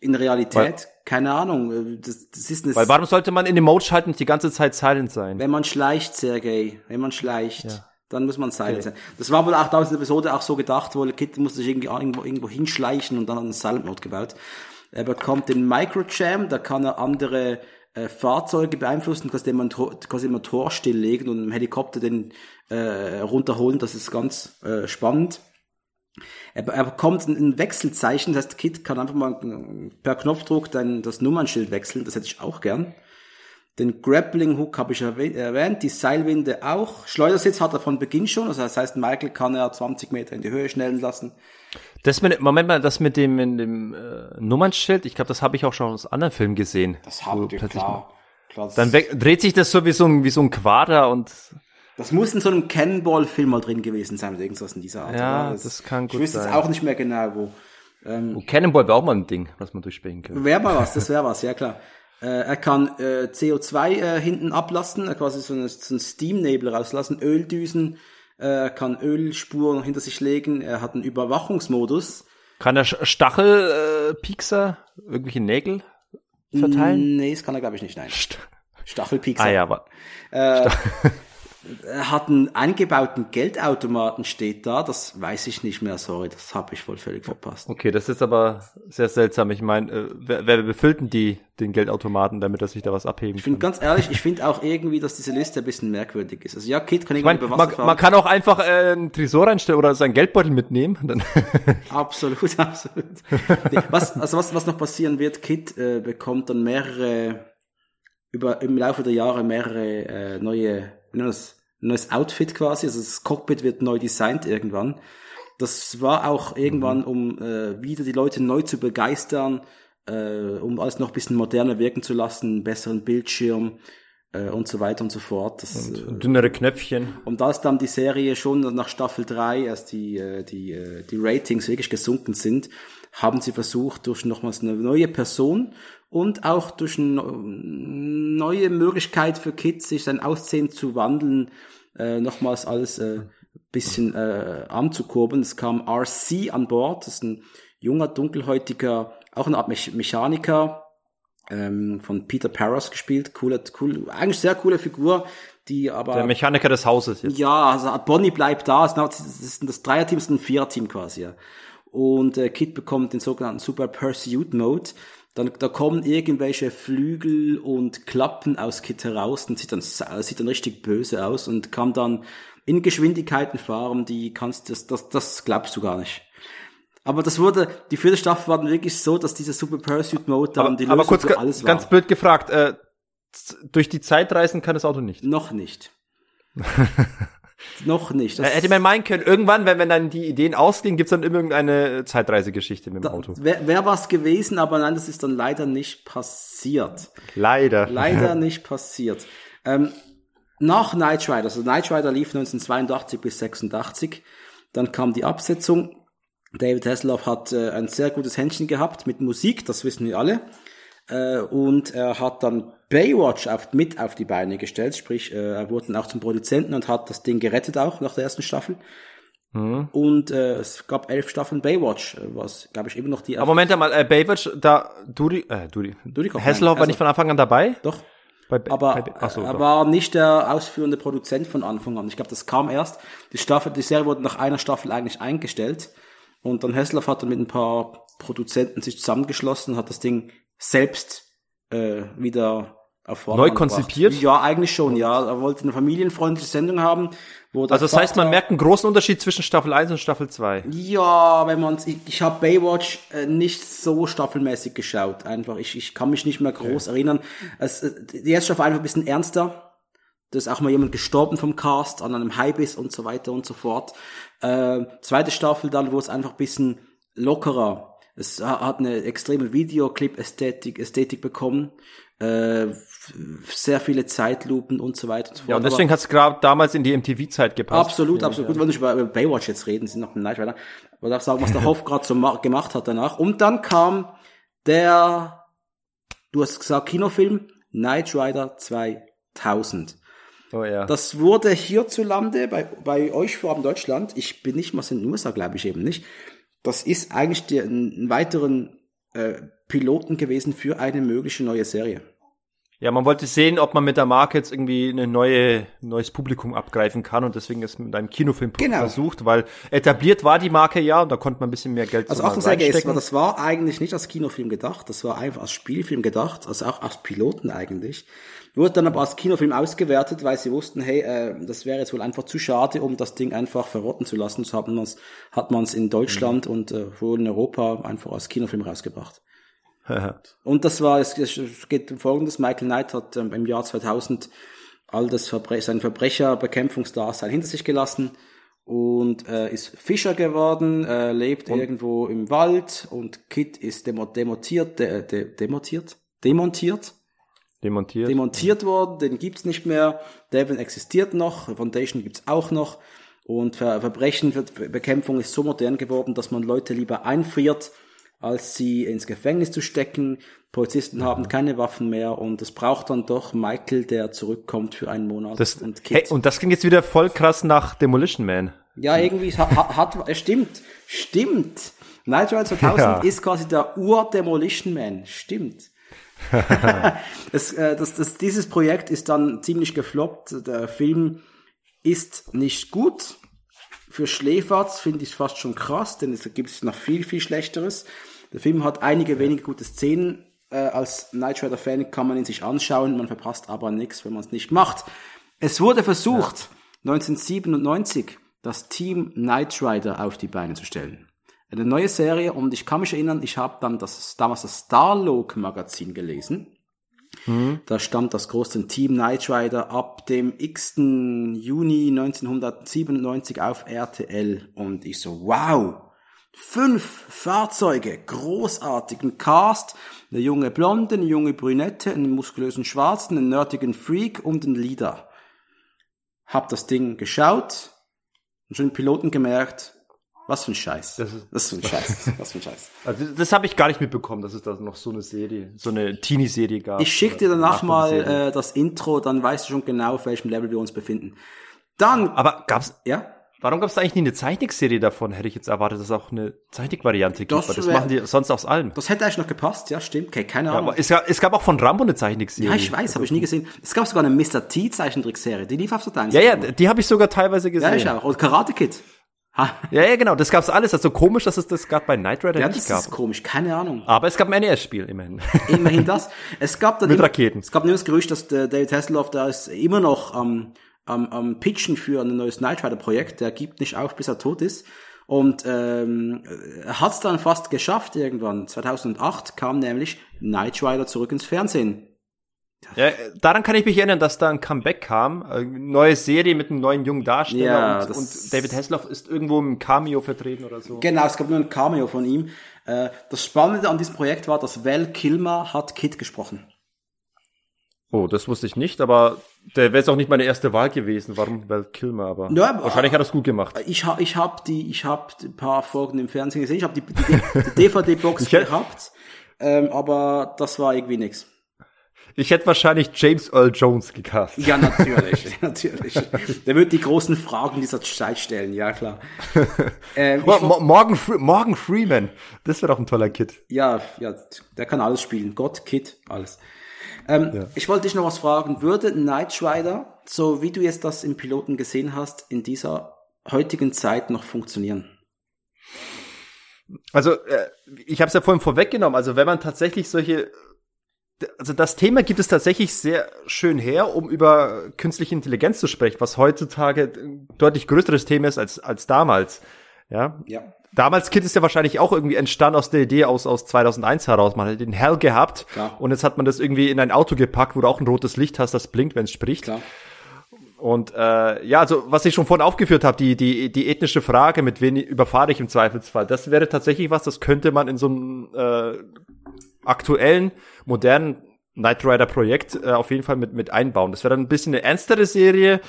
in Realität, keine Ahnung. äh, Das, das ist eine, Weil warum sollte man in dem Mode schalten und die ganze Zeit silent sein? wenn man schleicht, Sergej, wenn man schleicht, Ja. dann muss man Silent sein. Das war wohl auch damals in der Episode auch so gedacht, wohl Kit musste sich irgendwie irgendwo, irgendwo hinschleichen und dann hat er einen Silent Mode gebaut. Er bekommt den Microjam, da kann er andere äh, Fahrzeuge beeinflussen, quasi Motor, quasi den Motor stilllegen und im Helikopter den äh, runterholen. Das ist ganz äh, spannend. Er, er bekommt ein, Wechselzeichen, das heißt, Kit kann einfach mal per Knopfdruck dann das Nummernschild wechseln, das hätte ich auch gern. Den Grappling Hook habe ich erwäh- erwähnt, die Seilwinde auch. Schleudersitz hat er von Beginn schon, also das heißt, Michael kann er 20 Meter in die Höhe schnellen lassen. Das mit, Moment mal, das mit dem, in dem äh, Nummernschild, ich glaube, das habe ich auch schon aus anderen Filmen gesehen. Das wir, plötzlich klar. klar das, Dann weg, dreht sich das so wie so ein, wie so ein Quader und das muss in so einem Cannonball-Film mal drin gewesen sein, oder irgendwas in dieser Art. Ja, oder? das kann gut Ich wüsste sein. jetzt auch nicht mehr genau, wo. oh, Cannonball wäre auch mal ein Ding, was man durchsprechen könnte. Wäre mal was, das wäre was, ja klar. Äh, er kann äh, CO2 äh, hinten ablassen, er quasi so, eine, so einen Steamnebel rauslassen, Öldüsen, äh, er kann Ölspuren hinter sich legen, er hat einen Überwachungsmodus. Kann der Sch- Stachel, äh, irgendwelche Nägel verteilen? Nee, das kann er glaube ich nicht, nein. St Stachelpiekser. ah ja, aber Er hat einen eingebauten Geldautomaten, steht da, das weiß ich nicht mehr, sorry, das habe ich wohl völlig verpasst. okay, das ist aber sehr seltsam. Ich meine, äh, wer, wer befüllt denn die den Geldautomaten, damit er sich da was abheben Ich finde ganz ehrlich, ich finde auch irgendwie, dass diese Liste ein bisschen merkwürdig ist. Also ja, Kid kann Ich meine, über Wasser man, fahren. man kann auch einfach äh, einen Tresor reinstellen oder seinen Geldbeutel mitnehmen. Dann Absolut, absolut. Nee, was, also was, was noch passieren wird, Kit äh, bekommt dann mehrere, über, im Laufe der Jahre mehrere äh, neue, das, neues Outfit quasi, also das Cockpit wird neu designt irgendwann. Das war auch irgendwann, um äh, wieder die Leute neu zu begeistern, äh, um alles noch ein bisschen moderner wirken zu lassen, einen besseren Bildschirm äh, und so weiter und so fort. Das, äh, dünnere Knöpfchen. und da ist dann die Serie schon nach Staffel 3, als die, äh, die, äh, die Ratings wirklich gesunken sind, haben sie versucht, durch nochmals eine neue Person und auch durch eine neue Möglichkeit für Kids, sich sein Aussehen zu wandeln, äh, nochmals alles äh, bisschen äh, anzukurbeln. Es kam RC an Bord, das ist ein junger, dunkelhäutiger, auch eine Art Me Mechaniker, ähm, von Peter Paras gespielt, coole, cool, eigentlich sehr coole Figur, die aber Der Mechaniker des Hauses jetzt. ja, also Bonnie bleibt da. Ist- Das ist das Dreierteam, ist ein Viererteam quasi. Ja. Und äh, Kid bekommt den sogenannten Super Pursuit Mode. Dann, da kommen irgendwelche Flügel und Klappen aus Kit heraus und sieht dann, sieht dann richtig böse aus und kann dann in Geschwindigkeiten fahren, die kannst das, das, das glaubst du gar nicht. Aber das wurde, die vierte Staffel war dann wirklich so, dass dieser Super Pursuit Mode dann Aber, die aber Lösung kurz, für alles war. ganz blöd gefragt, äh, durch die Zeit reisen kann das Auto nicht. Noch nicht. Noch nicht. Das Äh, hätte man meinen können, irgendwann, wenn, wenn dann die Ideen ausgehen, gibt's dann irgendeine Zeitreisegeschichte mit dem Auto. Wäre wär was gewesen, aber nein, das ist dann leider nicht passiert. Leider. Leider nicht passiert. Ähm, nach Knight Rider, also Knight Rider lief 1982 bis 86, dann kam die Absetzung. David Hasselhoff hat äh, ein sehr gutes Händchen gehabt mit Musik, das wissen wir alle. Äh, und er hat dann Baywatch auf, mit auf die Beine gestellt, sprich, äh, er wurde dann auch zum Produzenten und hat das Ding gerettet auch nach der ersten Staffel. Und äh, es gab elf Staffeln Baywatch, äh, was, glaube ich, immer noch die Aber Moment mal, äh, Baywatch, da, Dudi, äh, Dudi, Dudikoff, Hasselhoff nein, war also- nicht von Anfang an dabei? Doch. Bei, Aber bei, ach so, er doch. war nicht der ausführende Produzent von Anfang an. Ich glaube, das kam erst. Die Staffel, die Serie wurde nach einer Staffel eigentlich eingestellt. Und dann Hessler hat dann mit ein paar Produzenten sich zusammengeschlossen, hat das Ding selbst äh, wieder Vordermann Neu konzipiert? gebracht. Ja, eigentlich schon, ja. Er wollte eine familienfreundliche Sendung haben, wo Also das heißt, man merkt einen großen Unterschied zwischen Staffel 1 und Staffel 2. ja, wenn man ich, ich habe Baywatch äh, nicht so staffelmäßig geschaut. Einfach, ich, ich kann mich nicht mehr groß erinnern. Es, äh, die erste Staffel einfach ein bisschen ernster. Da ist auch mal jemand gestorben vom Cast an einem Highbiss und so weiter und so fort. Äh, zweite Staffel dann, wo es einfach ein bisschen lockerer. Es ha- hat eine extreme Videoclip-Ästhetik Ästhetik bekommen. äh, sehr viele Zeitlupen und so weiter und so fort. Ja, und deswegen hat's gerade damals in die MTV-Zeit gepasst. Absolut, Ja, absolut. Gut, wir wollen nicht über, über Baywatch jetzt reden, sind noch ein Knight Rider. Aber darf sagen, was der Hoff gerade so ma- gemacht hat danach. Und dann kam der, du hast gesagt, Kinofilm, Knight Rider 2000. Oh ja. Das wurde hierzulande, bei, bei euch vor allem in Deutschland, ich bin nicht mal in den USA, glaube ich eben nicht, das ist eigentlich der, ein weiteren äh, Piloten gewesen für eine mögliche neue Serie. Ja, man wollte sehen, ob man mit der Marke jetzt irgendwie eine neue, neues Publikum abgreifen kann und deswegen ist mit einem Kinofilm Genau. versucht, weil etabliert war die Marke ja und da konnte man ein bisschen mehr Geld Also es war, reinstecken. das war eigentlich nicht als Kinofilm gedacht, das war einfach als Spielfilm gedacht, also auch als Piloten eigentlich. Wurde dann aber als Kinofilm ausgewertet, weil sie wussten, hey, äh, das wäre jetzt wohl einfach zu schade, um das Ding einfach verrotten zu lassen. So hat man es hat man's in Deutschland Mhm. und äh, wohl in Europa einfach als Kinofilm rausgebracht. Und das war, es, es geht um Folgendes, Michael Knight hat ähm, im Jahr 2000 all das Verbre sein Verbrecherbekämpfungsdasein hinter sich gelassen und äh, ist Fischer geworden, äh, lebt irgendwo im Wald und Kit ist demo demontiert, de de demontiert, demontiert, Demontiert. demontiert worden, den gibt's nicht mehr, Devon existiert noch, Foundation gibt's auch noch. Und Ver Verbrechenbekämpfung ist so modern geworden, dass man Leute lieber einfriert, als sie ins Gefängnis zu stecken. Polizisten haben keine Waffen mehr und es braucht dann doch Michael, der zurückkommt für einen Monat das, und hey, und das klingt jetzt wieder voll krass nach Demolition Man. ja, irgendwie es hat, es stimmt, stimmt. Night Rider 2000 Ja. ist quasi der Ur-Demolition Man, stimmt. es, äh, das, das, dieses Projekt ist dann ziemlich gefloppt. Der Film ist nicht gut. Für Schläferz finde ich fast schon krass, denn es gibt es noch viel, viel Schlechteres. Der Film hat einige wenige gute Szenen. Äh, als Night Rider Fan kann man ihn sich anschauen, man verpasst aber nichts, wenn man es nicht macht. Es wurde versucht, 1997 das Team Knight Rider auf die Beine zu stellen. Eine neue Serie und ich kann mich erinnern, ich habe dann das damals das Starlog Magazin gelesen. Da stand das große Team Knight Rider ab dem x. Juni 1997 auf RTL und ich so, wow, fünf Fahrzeuge, großartigen Cast, eine junge Blonde, eine junge Brünette, einen muskulösen Schwarzen, einen nerdigen Freak und einen Leader. Hab das Ding geschaut und schon im Piloten gemerkt, was für ein Scheiß. Das ist- was für ein Scheiß. Was für ein Scheiß. Also das habe ich gar nicht mitbekommen, dass es da noch so eine Serie, so eine Teenie-Serie gab. Ich schicke dir danach mal äh, das Intro, dann weißt du schon genau, auf welchem Level wir uns befinden. Dann, Aber gab's, ja, warum gab's da eigentlich nie eine Zeichnungsserie davon? Hätte ich jetzt erwartet, dass es auch eine Zeichnungsvariante gibt. Das das machen die sonst aus allem. das hätte eigentlich noch gepasst, ja, stimmt. Okay, keine Ja, Ahnung. aber es, gab, es gab auch von Rambo eine Zeichnungsserie. Ja, ich weiß, habe ich nie gesehen. Es gab sogar eine Mr. T Zeichentrickserie, die lief auf so Ja, ja, die habe ich sogar teilweise Ja, gesehen. ich auch. Und Karate Kid. Ha. Ja, ja, genau. Das gab's alles. Also komisch, dass es das gerade bei Knight Rider Ja, nicht das gab. ist komisch, keine Ahnung. Aber es gab ein NES-Spiel immerhin. Immerhin das. Es gab dann Mit immer, Raketen. Es gab nur das Gerücht, dass der David Hasselhoff da ist immer noch am, am, am Pitchen für ein neues Knight Rider Projekt. Der gibt nicht auf, bis er tot ist. Und ähm, hat es dann fast geschafft irgendwann. 2008 kam nämlich Knight Rider zurück ins Fernsehen. ja, äh, daran kann ich mich erinnern, dass da ein Comeback kam. Eine neue Serie mit einem neuen jungen Darsteller Ja, und, und David Hasselhoff ist irgendwo im Cameo vertreten oder so. Genau, es gab nur ein Cameo von ihm. Äh, das Spannende an diesem Projekt war, dass Val Kilmer hat Kid gesprochen. Oh, das wusste ich nicht, aber der wäre jetzt auch nicht meine erste Wahl gewesen. Warum Val Kilmer? Aber Ja, aber- wahrscheinlich hat er es gut gemacht. Ich, ha, ich habe die, ich habe ein paar Folgen im Fernsehen gesehen. Ich habe die, die, die DVD-Box gehabt, ähm, aber das war irgendwie nix. Ich hätte wahrscheinlich James Earl Jones gecastet. Ja, natürlich, natürlich. Der wird die großen Fragen dieser Zeit stellen, ja klar. Ähm, Mo Mo Morgan, Fre Morgan Freeman. Das wäre doch ein toller Kid. ja, ja, der kann alles spielen. Gott, Kid, alles. Ähm, Ich wollte dich noch was fragen. Würde Knight Rider, so wie du jetzt das im Piloten gesehen hast, in dieser heutigen Zeit noch funktionieren? Also, äh, ich habe es ja vorhin vorweggenommen. Also, wenn man tatsächlich solche, also das Thema gibt es tatsächlich sehr schön her, um über künstliche Intelligenz zu sprechen, was heutzutage ein deutlich größeres Thema ist als als damals. Ja, Ja. Damals Kid ist ja wahrscheinlich auch irgendwie entstanden aus der Idee aus, aus 2001 heraus. Man hat den Hell gehabt Klar. und jetzt hat man das irgendwie in ein Auto gepackt, wo du auch ein rotes Licht hast, das blinkt, wenn es spricht. Klar. Und äh, ja, also was ich schon vorhin aufgeführt habe, die, die, die ethnische Frage, mit wen überfahre ich im Zweifelsfall, das wäre tatsächlich was, das könnte man in so einem äh, aktuellen, modernen Knight Rider Projekt äh, auf jeden Fall mit, mit einbauen. Das wäre dann ein bisschen eine ernstere Serie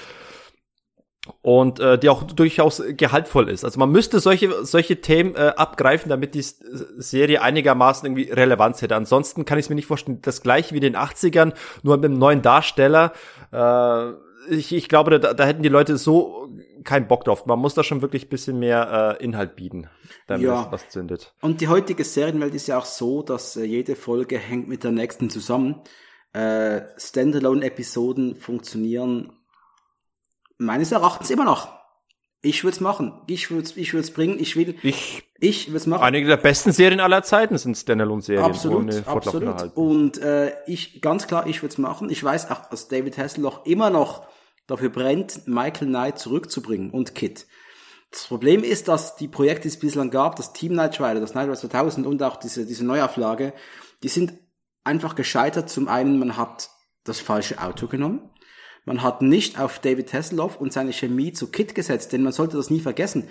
und äh, die auch durchaus gehaltvoll ist. Also man müsste solche solche Themen äh, abgreifen, damit die Serie einigermaßen irgendwie Relevanz hätte. Ansonsten kann ich es mir nicht vorstellen, das gleiche wie in den 80ern, nur mit einem neuen Darsteller. Äh, ich, ich glaube, da, da hätten die Leute so keinen Bock drauf. Man muss da schon wirklich bisschen mehr äh, Inhalt bieten, damit Ja. es was zündet. Und die heutige Serienwelt ist ja auch so, dass äh, jede Folge hängt mit der nächsten zusammen. Äh, Standalone-Episoden funktionieren meines Erachtens immer noch. Ich würde es machen. Ich würde es ich würd's bringen. Ich will. Ich Ich würde es machen. einige der besten Serien aller Zeiten sind Standalone-Serien Absolut, absolut. Und äh, ich, ganz klar, ich würde es machen. Ich weiß auch, dass David Hasselhoff immer noch dafür brennt, Michael Knight zurückzubringen und Kit. Das Problem ist, dass die Projekte, die es bislang gab, das Team Knight Rider, das Knight Rider 2000 und auch diese, diese Neuauflage, die sind einfach gescheitert. Zum einen, man hat das falsche Auto genommen. Man hat nicht auf David Hasselhoff und seine Chemie zu Kit gesetzt, denn man sollte das nie vergessen.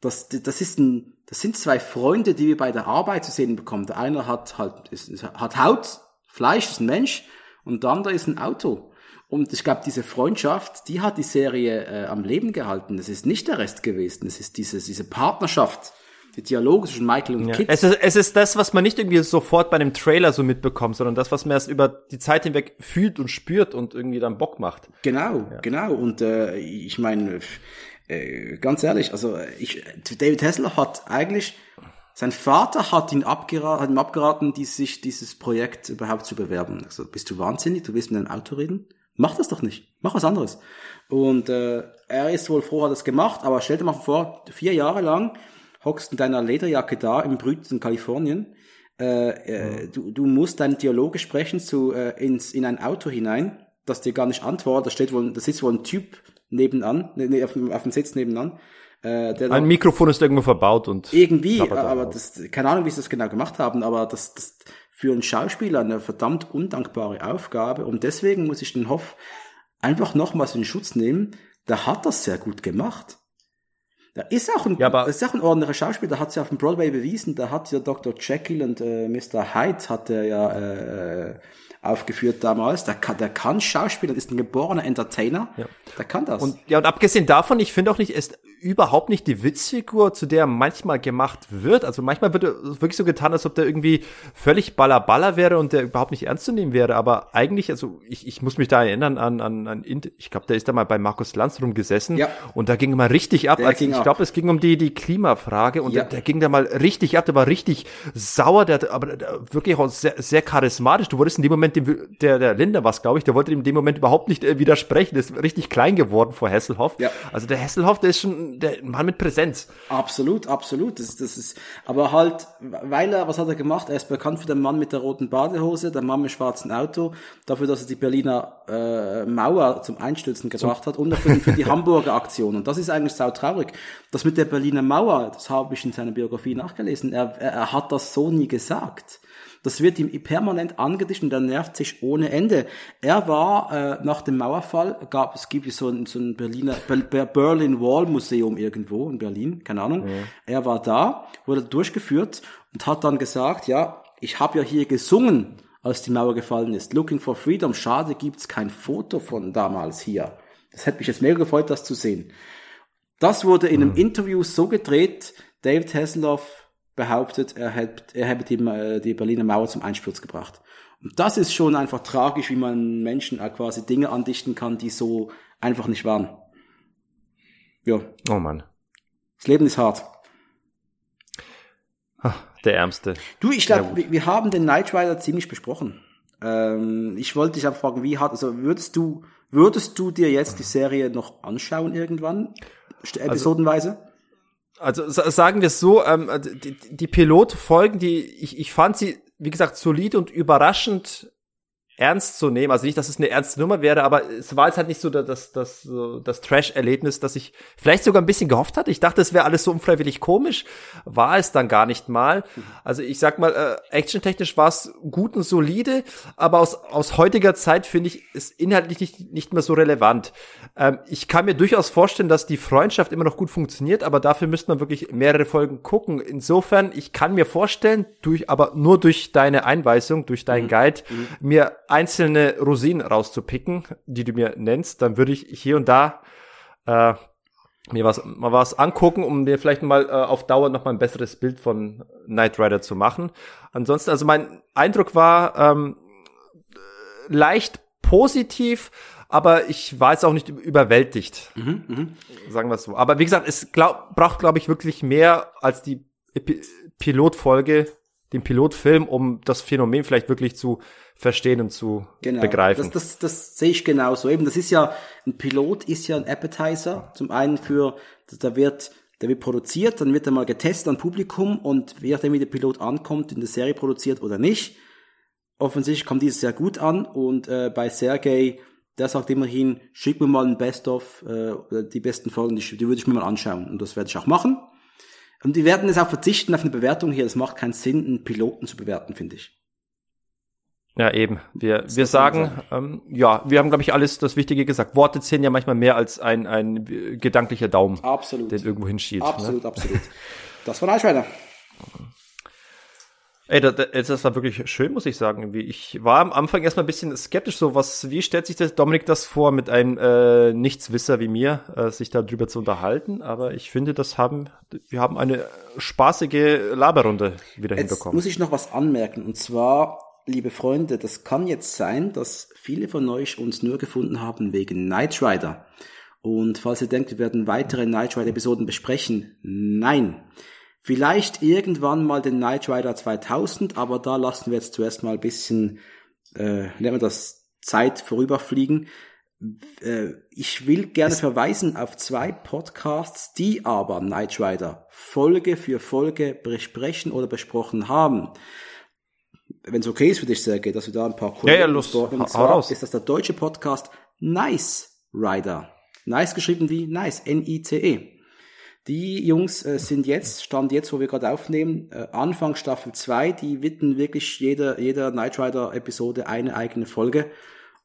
Das, das ist ein, das sind zwei Freunde, die wir bei der Arbeit zu sehen bekommen. Der eine hat halt, ist, hat Haut, Fleisch, ist ein Mensch, und der andere ist ein Auto. Und ich glaube, diese Freundschaft, die hat die Serie äh, am Leben gehalten. Das ist nicht der Rest gewesen. Es ist diese, diese Partnerschaft, die Dialoge zwischen Michael und Ja. Kit. Es, ist, es ist das, was man nicht irgendwie sofort bei einem Trailer so mitbekommt, sondern das, was man erst über die Zeit hinweg fühlt und spürt und irgendwie dann Bock macht. Genau, genau. Und äh, ich meine, äh, ganz ehrlich, also ich, David Hasselhoff hat eigentlich, sein Vater hat ihn abgeraten, hat ihm abgeraten, die, sich dieses Projekt überhaupt zu bewerben. Also, bist du wahnsinnig? Du willst mit einem Auto reden? Mach das doch nicht. Mach was anderes. Und äh, er ist wohl froh, hat es gemacht, aber stell dir mal vor, vier Jahre lang hockst in deiner Lederjacke da im brütenden Kalifornien. Äh, äh, du, du musst deine Dialoge sprechen zu, äh, ins, in ein Auto hinein, das dir gar nicht antwortet. Da steht wohl, da sitzt wohl ein Typ nebenan, ne, ne, auf, dem, auf dem Sitz nebenan. Äh, der Ein Mikrofon ist irgendwo verbaut und irgendwie, aber das, keine Ahnung, wie sie das genau gemacht haben, aber das, das für einen Schauspieler eine verdammt undankbare Aufgabe und deswegen muss ich den Hoff einfach nochmals in Schutz nehmen. Der hat das sehr gut gemacht. Der ist auch ein, Ja, aber- ist auch ein ordentlicher Schauspieler, der hat es ja auf dem Broadway bewiesen, der hat ja Dr. Jekyll und äh, Mr. Hyde hat er ja äh, aufgeführt damals. Der kann, der kann Schauspieler, ist ein geborener Entertainer. Der kann das. Und ja, und abgesehen davon, ich finde auch nicht, ist überhaupt nicht die Witzfigur, zu der er manchmal gemacht wird. Also manchmal wird wirklich so getan, als ob der irgendwie völlig baller wäre und der überhaupt nicht ernst zu nehmen wäre. Aber eigentlich, also ich, ich muss mich da erinnern an, an, an ich glaube, der ist da mal bei Markus Lanz rumgesessen Ja. und da ging mal richtig ab. Der Also ich glaube, es ging um die, die Klimafrage und Ja. der, der ging da mal richtig ab, der war richtig sauer, der, aber der, wirklich auch sehr, sehr charismatisch. Du wurdest in dem Moment, dem, der, der Linder was, glaube ich, der wollte in dem Moment überhaupt nicht äh, widersprechen, der ist richtig klein geworden vor Hasselhoff. Ja. Also der Hasselhoff, der ist schon der Mann mit Präsenz. Absolut, absolut. Das, das ist, aber halt, weil er, was hat er gemacht? Er ist bekannt für den Mann mit der roten Badehose, der Mann mit schwarzen Auto, dafür, dass er die Berliner äh, Mauer zum Einstürzen gebracht hat und für, für die Hamburger Aktion. Und das ist eigentlich sautraurig. Das mit der Berliner Mauer, das habe ich in seiner Biografie nachgelesen. Er, er, er hat das so nie gesagt. Das wird ihm permanent angedichtet und er nervt sich ohne Ende. Er war äh, nach dem Mauerfall, gab es gibt so ein, so ein Berliner Ber Ber Berlin Wall Museum irgendwo in Berlin, keine Ahnung. Er war da, wurde durchgeführt und hat dann gesagt, ja, ich habe ja hier gesungen, als die Mauer gefallen ist. Looking for Freedom. Schade, gibt's kein Foto von damals hier. Das hätte mich jetzt mega gefreut, das zu sehen. Das wurde in einem Interview so gedreht, David Hasselhoff behauptet, er hätte, er hätte die, äh, die Berliner Mauer zum Einsturz gebracht. Und das ist schon einfach tragisch, wie man Menschen auch quasi Dinge andichten kann, die so einfach nicht waren. Ja, Oh Mann. das Leben ist hart. Der Ärmste. Du, ich glaube, wir, wir haben den Knight Rider ziemlich besprochen. Ähm, ich wollte dich einfach fragen, wie hart, also würdest du, würdest du dir jetzt die Serie noch anschauen irgendwann? St- Episodenweise? Also sa- sagen wir es so, ähm, die, die Pilotfolgen, die ich, ich fand sie, wie gesagt, solid und überraschend ernst zu nehmen. Also nicht, dass es eine ernste Nummer wäre, aber es war jetzt halt nicht so das, das, das, so das Trash-Erlebnis, das ich vielleicht sogar ein bisschen gehofft hatte. Ich dachte, es wäre alles so unfreiwillig komisch. War es dann gar nicht mal. Also ich sag mal, äh, actiontechnisch war es gut und solide, aber aus, aus heutiger Zeit finde ich es inhaltlich nicht, nicht mehr so relevant. Ähm, ich kann mir durchaus vorstellen, dass die Freundschaft immer noch gut funktioniert, aber dafür müsste man wirklich mehrere Folgen gucken. Insofern, ich kann mir vorstellen, durch, aber nur durch deine Einweisung, durch deinen Guide, mir einzelne Rosinen rauszupicken, die du mir nennst, dann würde ich hier und da äh, mir was, mal was angucken, um mir vielleicht mal äh, auf Dauer noch mal ein besseres Bild von Knight Rider zu machen. Ansonsten, also mein Eindruck war ähm, leicht positiv, aber ich war jetzt auch nicht überwältigt. Mhm, Sagen wir es so. Aber wie gesagt, es glaub, braucht, glaube ich, wirklich mehr als die Epi Pilotfolge, den Pilotfilm, um das Phänomen vielleicht wirklich zu verstehen und zu Genau. begreifen. Das, das, das sehe ich genauso. Eben, das ist ja, ein Pilot ist ja ein Appetizer. Zum einen für, da wird, der wird produziert, dann wird er mal getestet an Publikum und je nachdem, wie der Pilot ankommt, in der Serie produziert oder nicht. Offensichtlich kommt dieses sehr gut an und äh, bei Sergei, der sagt immerhin, schick mir mal ein Best-of, äh, die besten Folgen, die, die würde ich mir mal anschauen und das werde ich auch machen. Und die werden es auch verzichten auf eine Bewertung hier. Das macht keinen Sinn, einen Piloten zu bewerten, finde ich. Ja, eben. Wir, wir sagen, ähm, ja, wir haben, glaube ich, alles das Wichtige gesagt. Worte zählen ja manchmal mehr als ein, ein äh, gedanklicher Daumen, Absolut. den irgendwo hinschielt. Ne? Absolut, absolut. Das war Eichweiler. Ey, das, das war wirklich schön, muss ich sagen. Irgendwie. Ich war am Anfang erstmal ein bisschen skeptisch, so was, wie stellt sich das Dominik das vor, mit einem äh, Nichtswisser wie mir, äh, sich darüber zu unterhalten. Aber ich finde, das haben, wir haben eine spaßige Laberrunde wieder Jetzt hinbekommen. muss ich noch was anmerken. Und zwar, liebe Freunde, das kann jetzt sein, dass viele von euch uns nur gefunden haben wegen Knight Rider. Und falls ihr denkt, wir werden weitere Knight Rider Episoden besprechen, nein. Vielleicht irgendwann mal den Knight Rider 2000, aber da lassen wir jetzt zuerst mal ein bisschen, äh, nennen wir das, Zeit vorüberfliegen. Äh, ich will gerne verweisen auf zwei Podcasts, die aber Knight Rider Folge für Folge besprechen oder besprochen haben. Wenn es okay ist für dich, Sergej, dass wir da ein paar Kollegen ja, los. Und zwar raus. ist das der deutsche Podcast Nice Rider. Nice geschrieben wie Nice, N-I-C-E. Die Jungs äh, sind jetzt, stand jetzt, wo wir gerade aufnehmen, äh, Anfang Staffel 2, die widmen wirklich jeder, jeder Knight Rider Episode eine eigene Folge.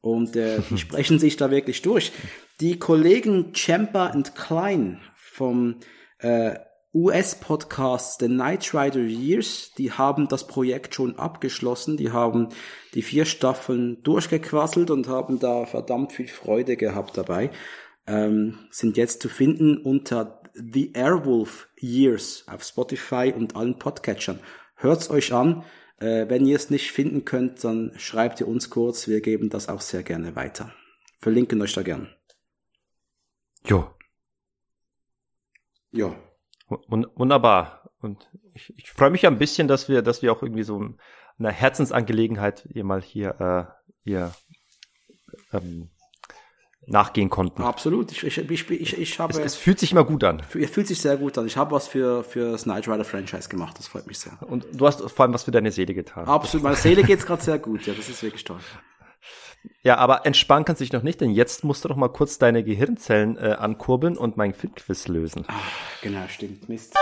Und äh, die sprechen sich da wirklich durch. Die Kollegen Champa und Klein vom äh, US-Podcast The Knight Rider Years, die haben das Projekt schon abgeschlossen, die haben die vier Staffeln durchgequasselt und haben da verdammt viel Freude gehabt dabei. Ähm, sind jetzt zu finden unter The Airwolf Years auf Spotify und allen Podcatchern. Hört's euch an. Äh, wenn ihr es nicht finden könnt, dann schreibt ihr uns kurz. Wir geben das auch sehr gerne weiter. Verlinken euch da gern. Jo, Ja. wun- wunderbar. Und ich, ich freue mich ja ein bisschen, dass wir, dass wir auch irgendwie so einer Herzensangelegenheit hier mal hier, äh, hier ähm, nachgehen konnten. Absolut. Ich, ich, ich, ich, ich habe, Es, es fühlt sich immer gut an. ihr fühlt sich sehr gut an. Ich habe was für, für das Knight Rider Franchise gemacht. Das freut mich sehr. Und du hast vor allem was für deine Seele getan. Absolut. Meiner Seele geht's gerade sehr gut. Ja, das ist wirklich toll. Ja, aber entspannen kannst du dich noch nicht, denn jetzt musst du doch mal kurz deine Gehirnzellen äh, ankurbeln und mein Filmquiz lösen. Genau, stimmt. Mist.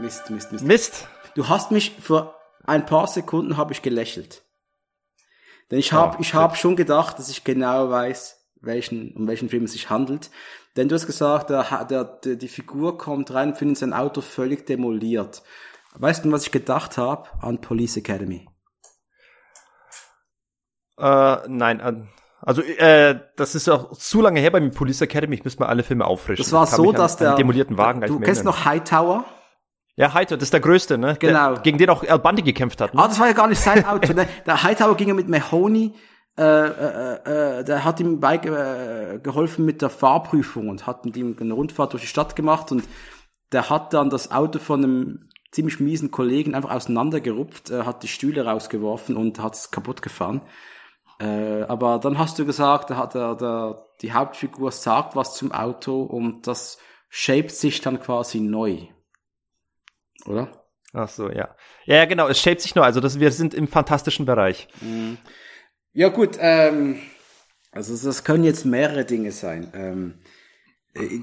Mist, Mist, Mist. Mist! Du hast mich für ein paar Sekunden habe ich gelächelt. Denn ich habe Ah, ich habe schon gedacht, dass ich genau weiß, welchen, um welchen Film es sich handelt. Denn du hast gesagt, der, der, der, die Figur kommt rein und findet sein Auto völlig demoliert. Weißt du, was ich gedacht habe? An Police Academy. Äh, nein, äh, also äh, das ist auch zu lange her bei mir Police Academy, ich müsste mal alle Filme auffrischen. Das war so, an- dass an der demolierten Wagen Du kennst erinnern. noch Hightower? Ja, Heiter, das ist der größte, ne? Genau. Der, gegen den auch Al Bundy gekämpft hat. Ne? Ah, das war ja gar nicht sein Auto. ne? Der Hightower ging ja mit Mahoney, äh, äh, äh, der hat ihm bei, äh, geholfen mit der Fahrprüfung und hat mit ihm eine Rundfahrt durch die Stadt gemacht und der hat dann das Auto von einem ziemlich miesen Kollegen einfach auseinandergerupft, äh, hat die Stühle rausgeworfen und hat es kaputt gefahren. Äh, aber dann hast du gesagt, der, hat der, der, die Hauptfigur sagt was zum Auto und das shaped sich dann quasi neu. Oder? Ach so, ja. Ja, ja, genau, es shaped sich nur, also das, wir sind im fantastischen Bereich. Ja gut, ähm, also das können jetzt mehrere Dinge sein. Ähm, äh,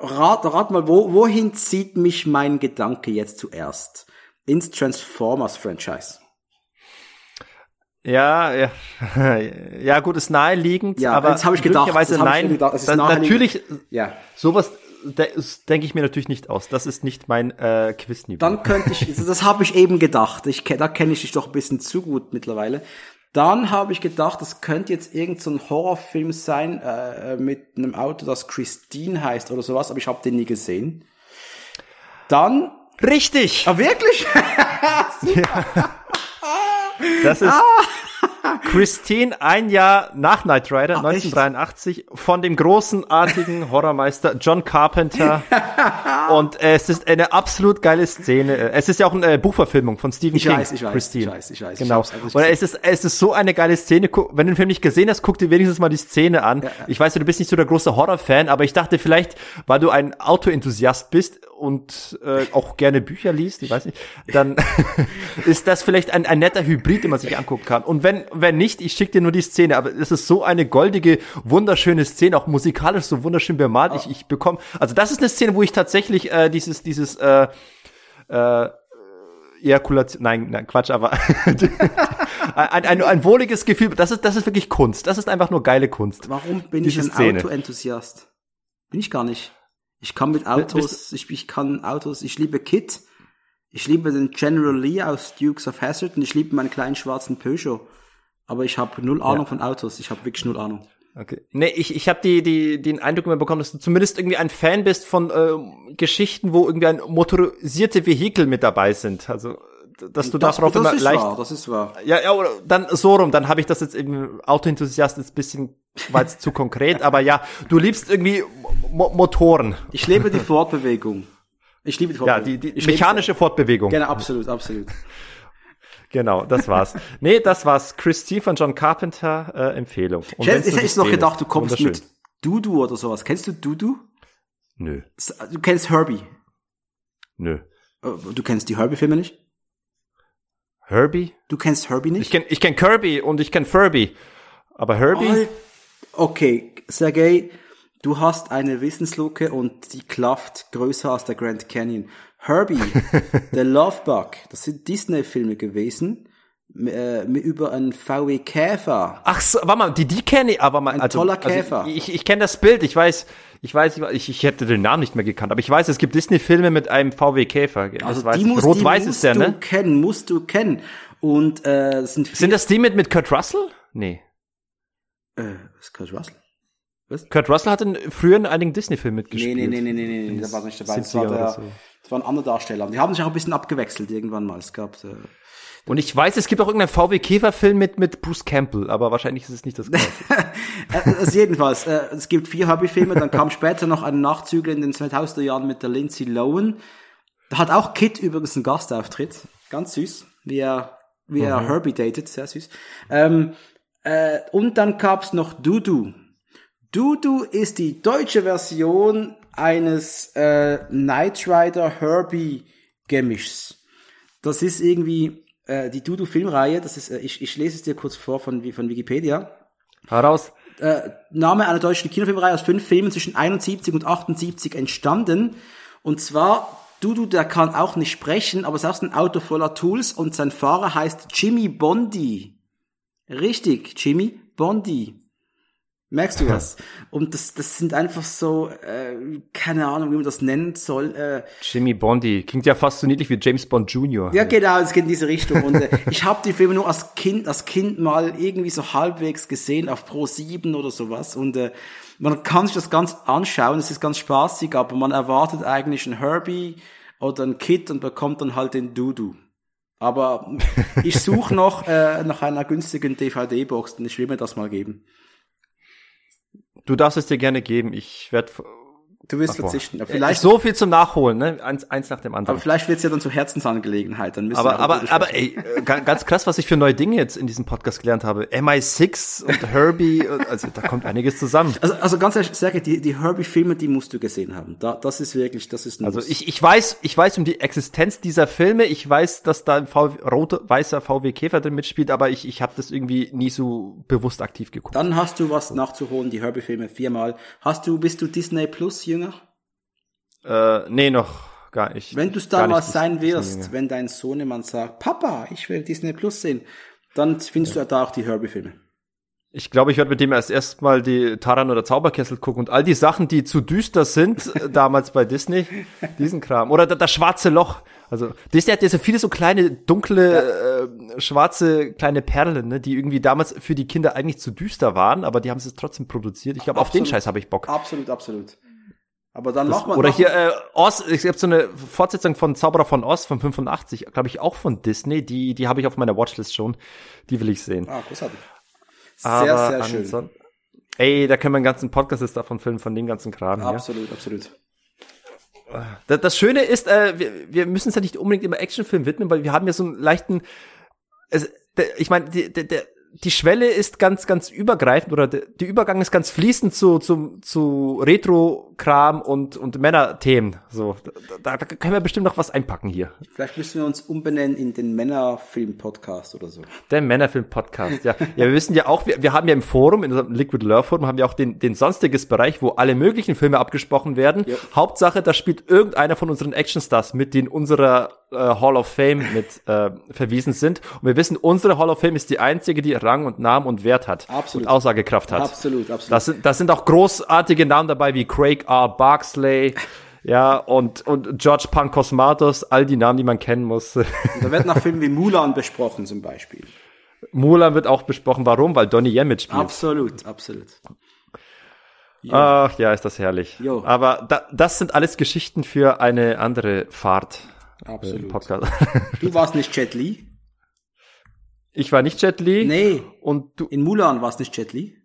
rat, rat mal, wo, wohin zieht mich mein Gedanke jetzt zuerst? Ins Transformers-Franchise. Ja, ja, ja, gut, ist naheliegend, Ja, aber jetzt hab ich gedacht, das hab nein. gedacht, es ist natürlich, Ja. sowas, das denke ich mir natürlich nicht aus. Das ist nicht mein äh, Quizniveau. Dann könnte ich, das habe ich eben gedacht. Ich, da kenne ich dich doch ein bisschen zu gut mittlerweile. Dann habe ich gedacht, das könnte jetzt irgend so ein Horrorfilm sein äh, mit einem Auto, das Christine heißt oder sowas, aber ich habe den nie gesehen. Dann, Richtig! ah wirklich? Das ist Ah. Christine, ein Jahr nach Knight Rider, Ach, echt? 1983, von dem großenartigen Horrormeister John Carpenter. Und äh, es ist eine absolut geile Szene. Es ist ja auch eine äh, Buchverfilmung von Stephen Ich King. weiß, ich weiß, Christine. ich weiß, ich weiß. Ich Genau. einfach nicht Und es ist, es ist so eine geile Szene. Wenn du den Film nicht gesehen hast, guck dir wenigstens mal die Szene an. Ich weiß, du bist nicht so der große Horrorfan, aber ich dachte vielleicht, weil du ein Autoenthusiast bist und äh, auch gerne Bücher liest, ich weiß nicht, dann ist das vielleicht ein, ein netter Hybrid, den man sich angucken kann. Und wenn, wenn nicht, ich schicke dir nur die Szene, aber es ist so eine goldige, wunderschöne Szene, auch musikalisch so wunderschön bemalt. Ich, ich bekomme, also das ist eine Szene, wo ich tatsächlich äh, dieses, dieses, äh, äh, Ejakulation, nein, nein, Quatsch, aber ein, ein, ein wohliges Gefühl, das ist, das ist wirklich Kunst. Das ist einfach nur geile Kunst. Warum bin Diese ich ein Szene. Autoenthusiast? Bin ich gar nicht. Ich kann mit Autos, ich, ich kann Autos, ich liebe Kit, ich liebe den General Lee aus Dukes of Hazzard und ich liebe meinen kleinen schwarzen Peugeot. Aber ich habe null Ahnung von Autos. Ich habe wirklich null Ahnung. Okay. Nee, ich, ich habe die, die, den Eindruck immer bekommen, dass du zumindest irgendwie ein Fan bist von ähm, Geschichten, wo irgendwie ein motorisierte Vehikel mit dabei sind. Also, dass du das, darauf das immer ist leicht. wahr, das ist wahr. Ja, ja, oder dann so rum, dann habe ich das jetzt eben Autoenthusiast ist ein bisschen war jetzt zu konkret, aber ja, du liebst irgendwie Mo Motoren. Ich liebe die Fortbewegung. Ich liebe die Ja, Fortbewegung. die, die liebe- mechanische Fortbewegung. Genau, absolut, absolut. Genau, das war's. nee, das war's. Christine von John Carpenter, äh, Empfehlung. Und Ich hätte ich noch gedacht, du kommst mit Dudu oder sowas. Kennst du Dudu? Nö, Du kennst Herbie. nö. Äh, Du kennst die Herbie-Filme nicht? Herbie? Du kennst Herbie nicht? Ich kenn, ich kenn Kirby und ich kenn Furby. Aber Herbie? Okay, Sergej, du hast eine Wissenslücke und die klafft größer als der Grand Canyon. Herbie, der Love Bug, das sind Disney-Filme gewesen, äh, über einen VW Käfer. Ach so, warte mal, die, die kenne ich, aber mal, Ein also, toller Käfer. Also ich ich kenne das Bild, ich weiß, ich weiß, ich, ich hätte den Namen nicht mehr gekannt, aber ich weiß, es gibt Disney-Filme mit einem VW Käfer. Das Also weiß die ich. musst, Rot-Weiß die ist musst der, du ne? kennen, musst du kennen. Und äh, sind, Sind das die mit, mit Kurt Russell? Nee. äh, was ist Kurt Russell? Kurt Russell hat in, früher in einigen Disney-Filmen Nee, mitgespielt. nee, nee, nee, nee, nee, nee, da war nicht dabei. Das war, 70er oder der, so. Das war ein anderer Darsteller. Die haben sich auch ein bisschen abgewechselt irgendwann mal. Es gab äh, Und ich weiß, es gibt auch irgendeinen VW Käfer-Film mit, mit Bruce Campbell, aber wahrscheinlich ist es nicht das gleiche. Also jedenfalls, äh, es gibt vier Herbie-Filme, dann kam später noch ein Nachzügler in den 2000er Jahren mit der Lindsay Lohan. Da hat auch Kit übrigens einen Gastauftritt. Ganz süß, wie er, wie er Herbie datet, sehr süß. Ähm, äh, und dann gab's noch Dudu. Dudu ist die deutsche Version eines äh, Knight Rider Herbie Gemischs. Das ist irgendwie äh, die Dudu Filmreihe, das ist, äh, ich, ich lese es dir kurz vor von, von Wikipedia. Heraus. Äh, Name einer deutschen Kinofilmreihe aus fünf Filmen zwischen 71 und 78 entstanden. Und zwar, Dudu, der kann auch nicht sprechen, aber es ist auch ein Auto voller Tools und sein Fahrer heißt Jimmy Bondi. Richtig, Jimmy Bondi. Merkst du was? Und das, das sind einfach so, äh, keine Ahnung, wie man das nennen soll. Äh, Jimmy Bondi. Klingt ja fast so niedlich wie James Bond Jr. ja, genau, es geht in diese Richtung. Und äh, ich habe die Filme nur als Kind, als Kind mal irgendwie so halbwegs gesehen auf Pro 7 oder sowas. Und äh, man kann sich das ganz anschauen, es ist ganz spaßig, aber man erwartet eigentlich einen Herbie oder einen Kid und bekommt dann halt den Dudu. Aber ich suche noch äh, nach einer günstigen DVD-Box und ich will mir das mal geben. Du darfst es dir gerne geben. Ich werde Du wirst verzichten. Aber vielleicht vielleicht, so viel zum Nachholen, ne? Eins, eins nach dem anderen. aber vielleicht wird's ja dann zur Herzensangelegenheit. Dann müssen Aber, wir aber, aber, ey, äh, ga- ganz krass, was ich für neue Dinge jetzt in diesem Podcast gelernt habe. MI6 und Herbie, und- also da kommt einiges zusammen. Also, also ganz ehrlich, Sergej, die, die Herbie-Filme, die musst du gesehen haben. Da, das ist wirklich, das ist ein Also ich, ich weiß, ich weiß um die Existenz dieser Filme. Ich weiß, dass da ein VW, roter, weißer VW Käfer drin mitspielt, aber ich, ich habe das irgendwie nie so bewusst aktiv geguckt. Dann hast du was nachzuholen, die Herbie-Filme viermal. Hast du, bist du Disney Plus Jünger? Äh, nee, noch gar nicht. Wenn du damals nicht sein wirst, wenn dein Sohnemann sagt, Papa, ich will Disney Plus sehen, dann findest du da auch die Herbie-Filme. Ich glaube, ich werde mit dem erst erstmal die Taran oder Zauberkessel gucken und all die Sachen, die zu düster sind, äh, damals bei Disney, diesen Kram. Oder da- das schwarze Loch. Also Disney hat ja so viele so kleine, dunkle, äh, schwarze kleine Perlen, ne, die irgendwie damals für die Kinder eigentlich zu düster waren, aber die haben es trotzdem produziert. Ich glaube, auf den. Scheiß habe ich Bock. Absolut, absolut. Aber dann macht man. Oder hier äh, Oz, ich habe so eine Fortsetzung von Zauberer von Oz von 85, glaube ich auch von Disney, die die habe ich auf meiner Watchlist schon. Die will ich sehen. ah, großartig. Sehr, Aber sehr schön. anson- Ey, da können wir einen ganzen Podcast jetzt davon filmen, von dem ganzen Kram. Ja. Absolut, absolut. Das, das Schöne ist, äh, wir, wir müssen es ja nicht unbedingt immer Actionfilm widmen, weil wir haben ja so einen leichten, es, der, ich meine, der, der, die Schwelle ist ganz, ganz übergreifend oder der, Übergang ist ganz fließend zu, zu, zu Retro-Kram und, und Männerthemen. So, da, da können wir bestimmt noch was einpacken hier. Vielleicht müssen wir uns umbenennen in den Männerfilm-Podcast oder so. Der Männerfilm-Podcast, ja. Ja, wir wissen ja auch, wir, wir haben ja im Forum, in unserem Liquid Love Forum, haben wir auch den, den sonstiges Bereich, wo alle möglichen Filme abgesprochen werden. Ja. Hauptsache, da spielt irgendeiner von unseren Actionstars mit, die in unserer äh, Hall of Fame mit äh, verwiesen sind. Und wir wissen, unsere Hall of Fame ist die einzige, die Rang und Namen und Wert hat. Absolut. Und Aussagekraft hat. Absolut, absolut. Das sind, das sind auch großartige Namen dabei, wie Craig R. Barksley, ja, und, und George Pankosmatos, all die Namen, die man kennen muss. da wird nach Filmen wie Mulan besprochen zum Beispiel. Mulan wird auch besprochen. Warum? Weil Donnie Yen mitspielt. Absolut, absolut. Ach ja, ist das herrlich. Jo. Aber da, das sind alles Geschichten für eine andere Fahrt. Absolut. Podcast. Du warst nicht Jet Li? Ich war nicht Jet Li. Nee. Und du. In Mulan warst nicht Jet Li?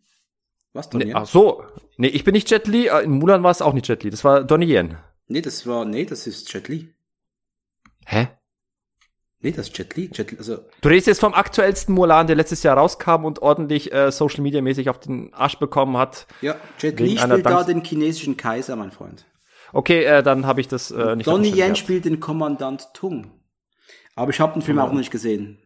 Was, Donnie? Nee, Yen? ach so. Nee, ich bin nicht Jet Li. äh, In Mulan war es auch nicht Jet Li. Das war Donnie Yen. Nee, das war, nee, das ist Jet Li. Hä? Nee, das ist Jet Li. Jet Li also, Du redest jetzt vom aktuellsten Mulan, der letztes Jahr rauskam und ordentlich äh, Social Media mäßig auf den Arsch bekommen hat. ja, Jet Li spielt da den chinesischen Kaiser, mein Freund. Okay, äh, dann habe ich das äh, nicht. Donnie Yen gehabt. spielt den Kommandant Tung. Aber ich habe den Film auch noch nicht gesehen.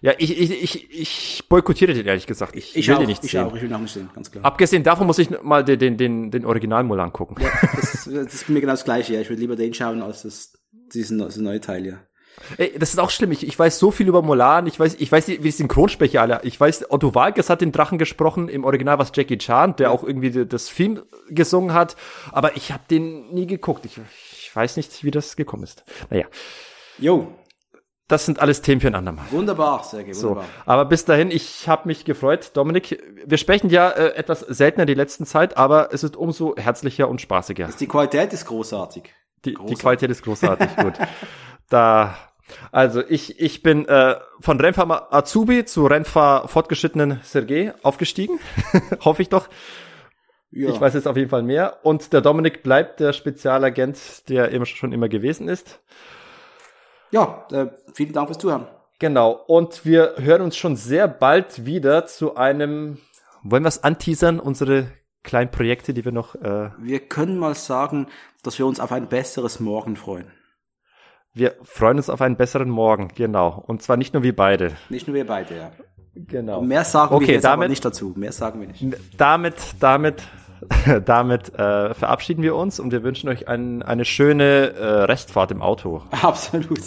Ja, ich, ich, ich, ich boykottiere den ehrlich gesagt. Ich, Ich will auch, den nicht ich sehen. auch, ich will ihn auch nicht sehen, ganz klar. Abgesehen davon muss ich mal den, den, den, den Original Mulan gucken. Das, das ist mir genau das Gleiche, ja. Ich würde lieber den schauen, als das, diesen, diesen neue Teil, ja. Ey, das ist auch schlimm. Ich, ich weiß so viel über Mulan. Ich weiß, ich weiß, wie die Synchronsprecher alle. Ich weiß, Otto Walkes hat den Drachen gesprochen. Im Original war es Jackie Chan, der auch irgendwie das Theme gesungen hat. Aber ich habe den nie geguckt. Ich, ich weiß nicht, wie das gekommen ist. Naja, Jo, das sind alles Themen für ein andermal. wunderbar, Sergej, So, wunderbar. aber bis dahin, ich habe mich gefreut, Dominik. Wir sprechen ja äh, etwas seltener die letzten Zeit, aber es ist umso herzlicher und spaßiger. Die Qualität ist großartig. Die, die Qualität ist großartig, gut. Da, also ich, ich bin äh, von Rennfahrer Azubi zu Rennfahrer fortgeschrittenen Sergei aufgestiegen. Hoffe ich doch. Ja. Ich weiß jetzt auf jeden Fall mehr. Und der Dominik bleibt der Spezialagent, der immer schon immer gewesen ist. Ja, äh, vielen Dank fürs Zuhören. Genau. Und wir hören uns schon sehr bald wieder zu einem, wollen wir es anteasern, unsere kleinen Projekte, die wir noch, äh, Wir können mal sagen, dass wir uns auf ein besseres Morgen freuen. wir freuen uns auf einen besseren Morgen, genau. Und zwar nicht nur wir beide. Nicht nur wir beide, ja. Genau. Mehr sagen Okay, wir jetzt aber damit- nicht dazu. Mehr sagen wir nicht. damit, damit, damit äh, verabschieden wir uns und wir wünschen euch ein, eine schöne äh, Restfahrt im Auto. Absolut.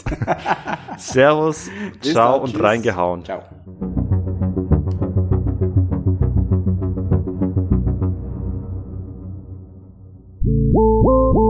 Servus, ciao und tschüss. reingehauen. Ciao. Woo!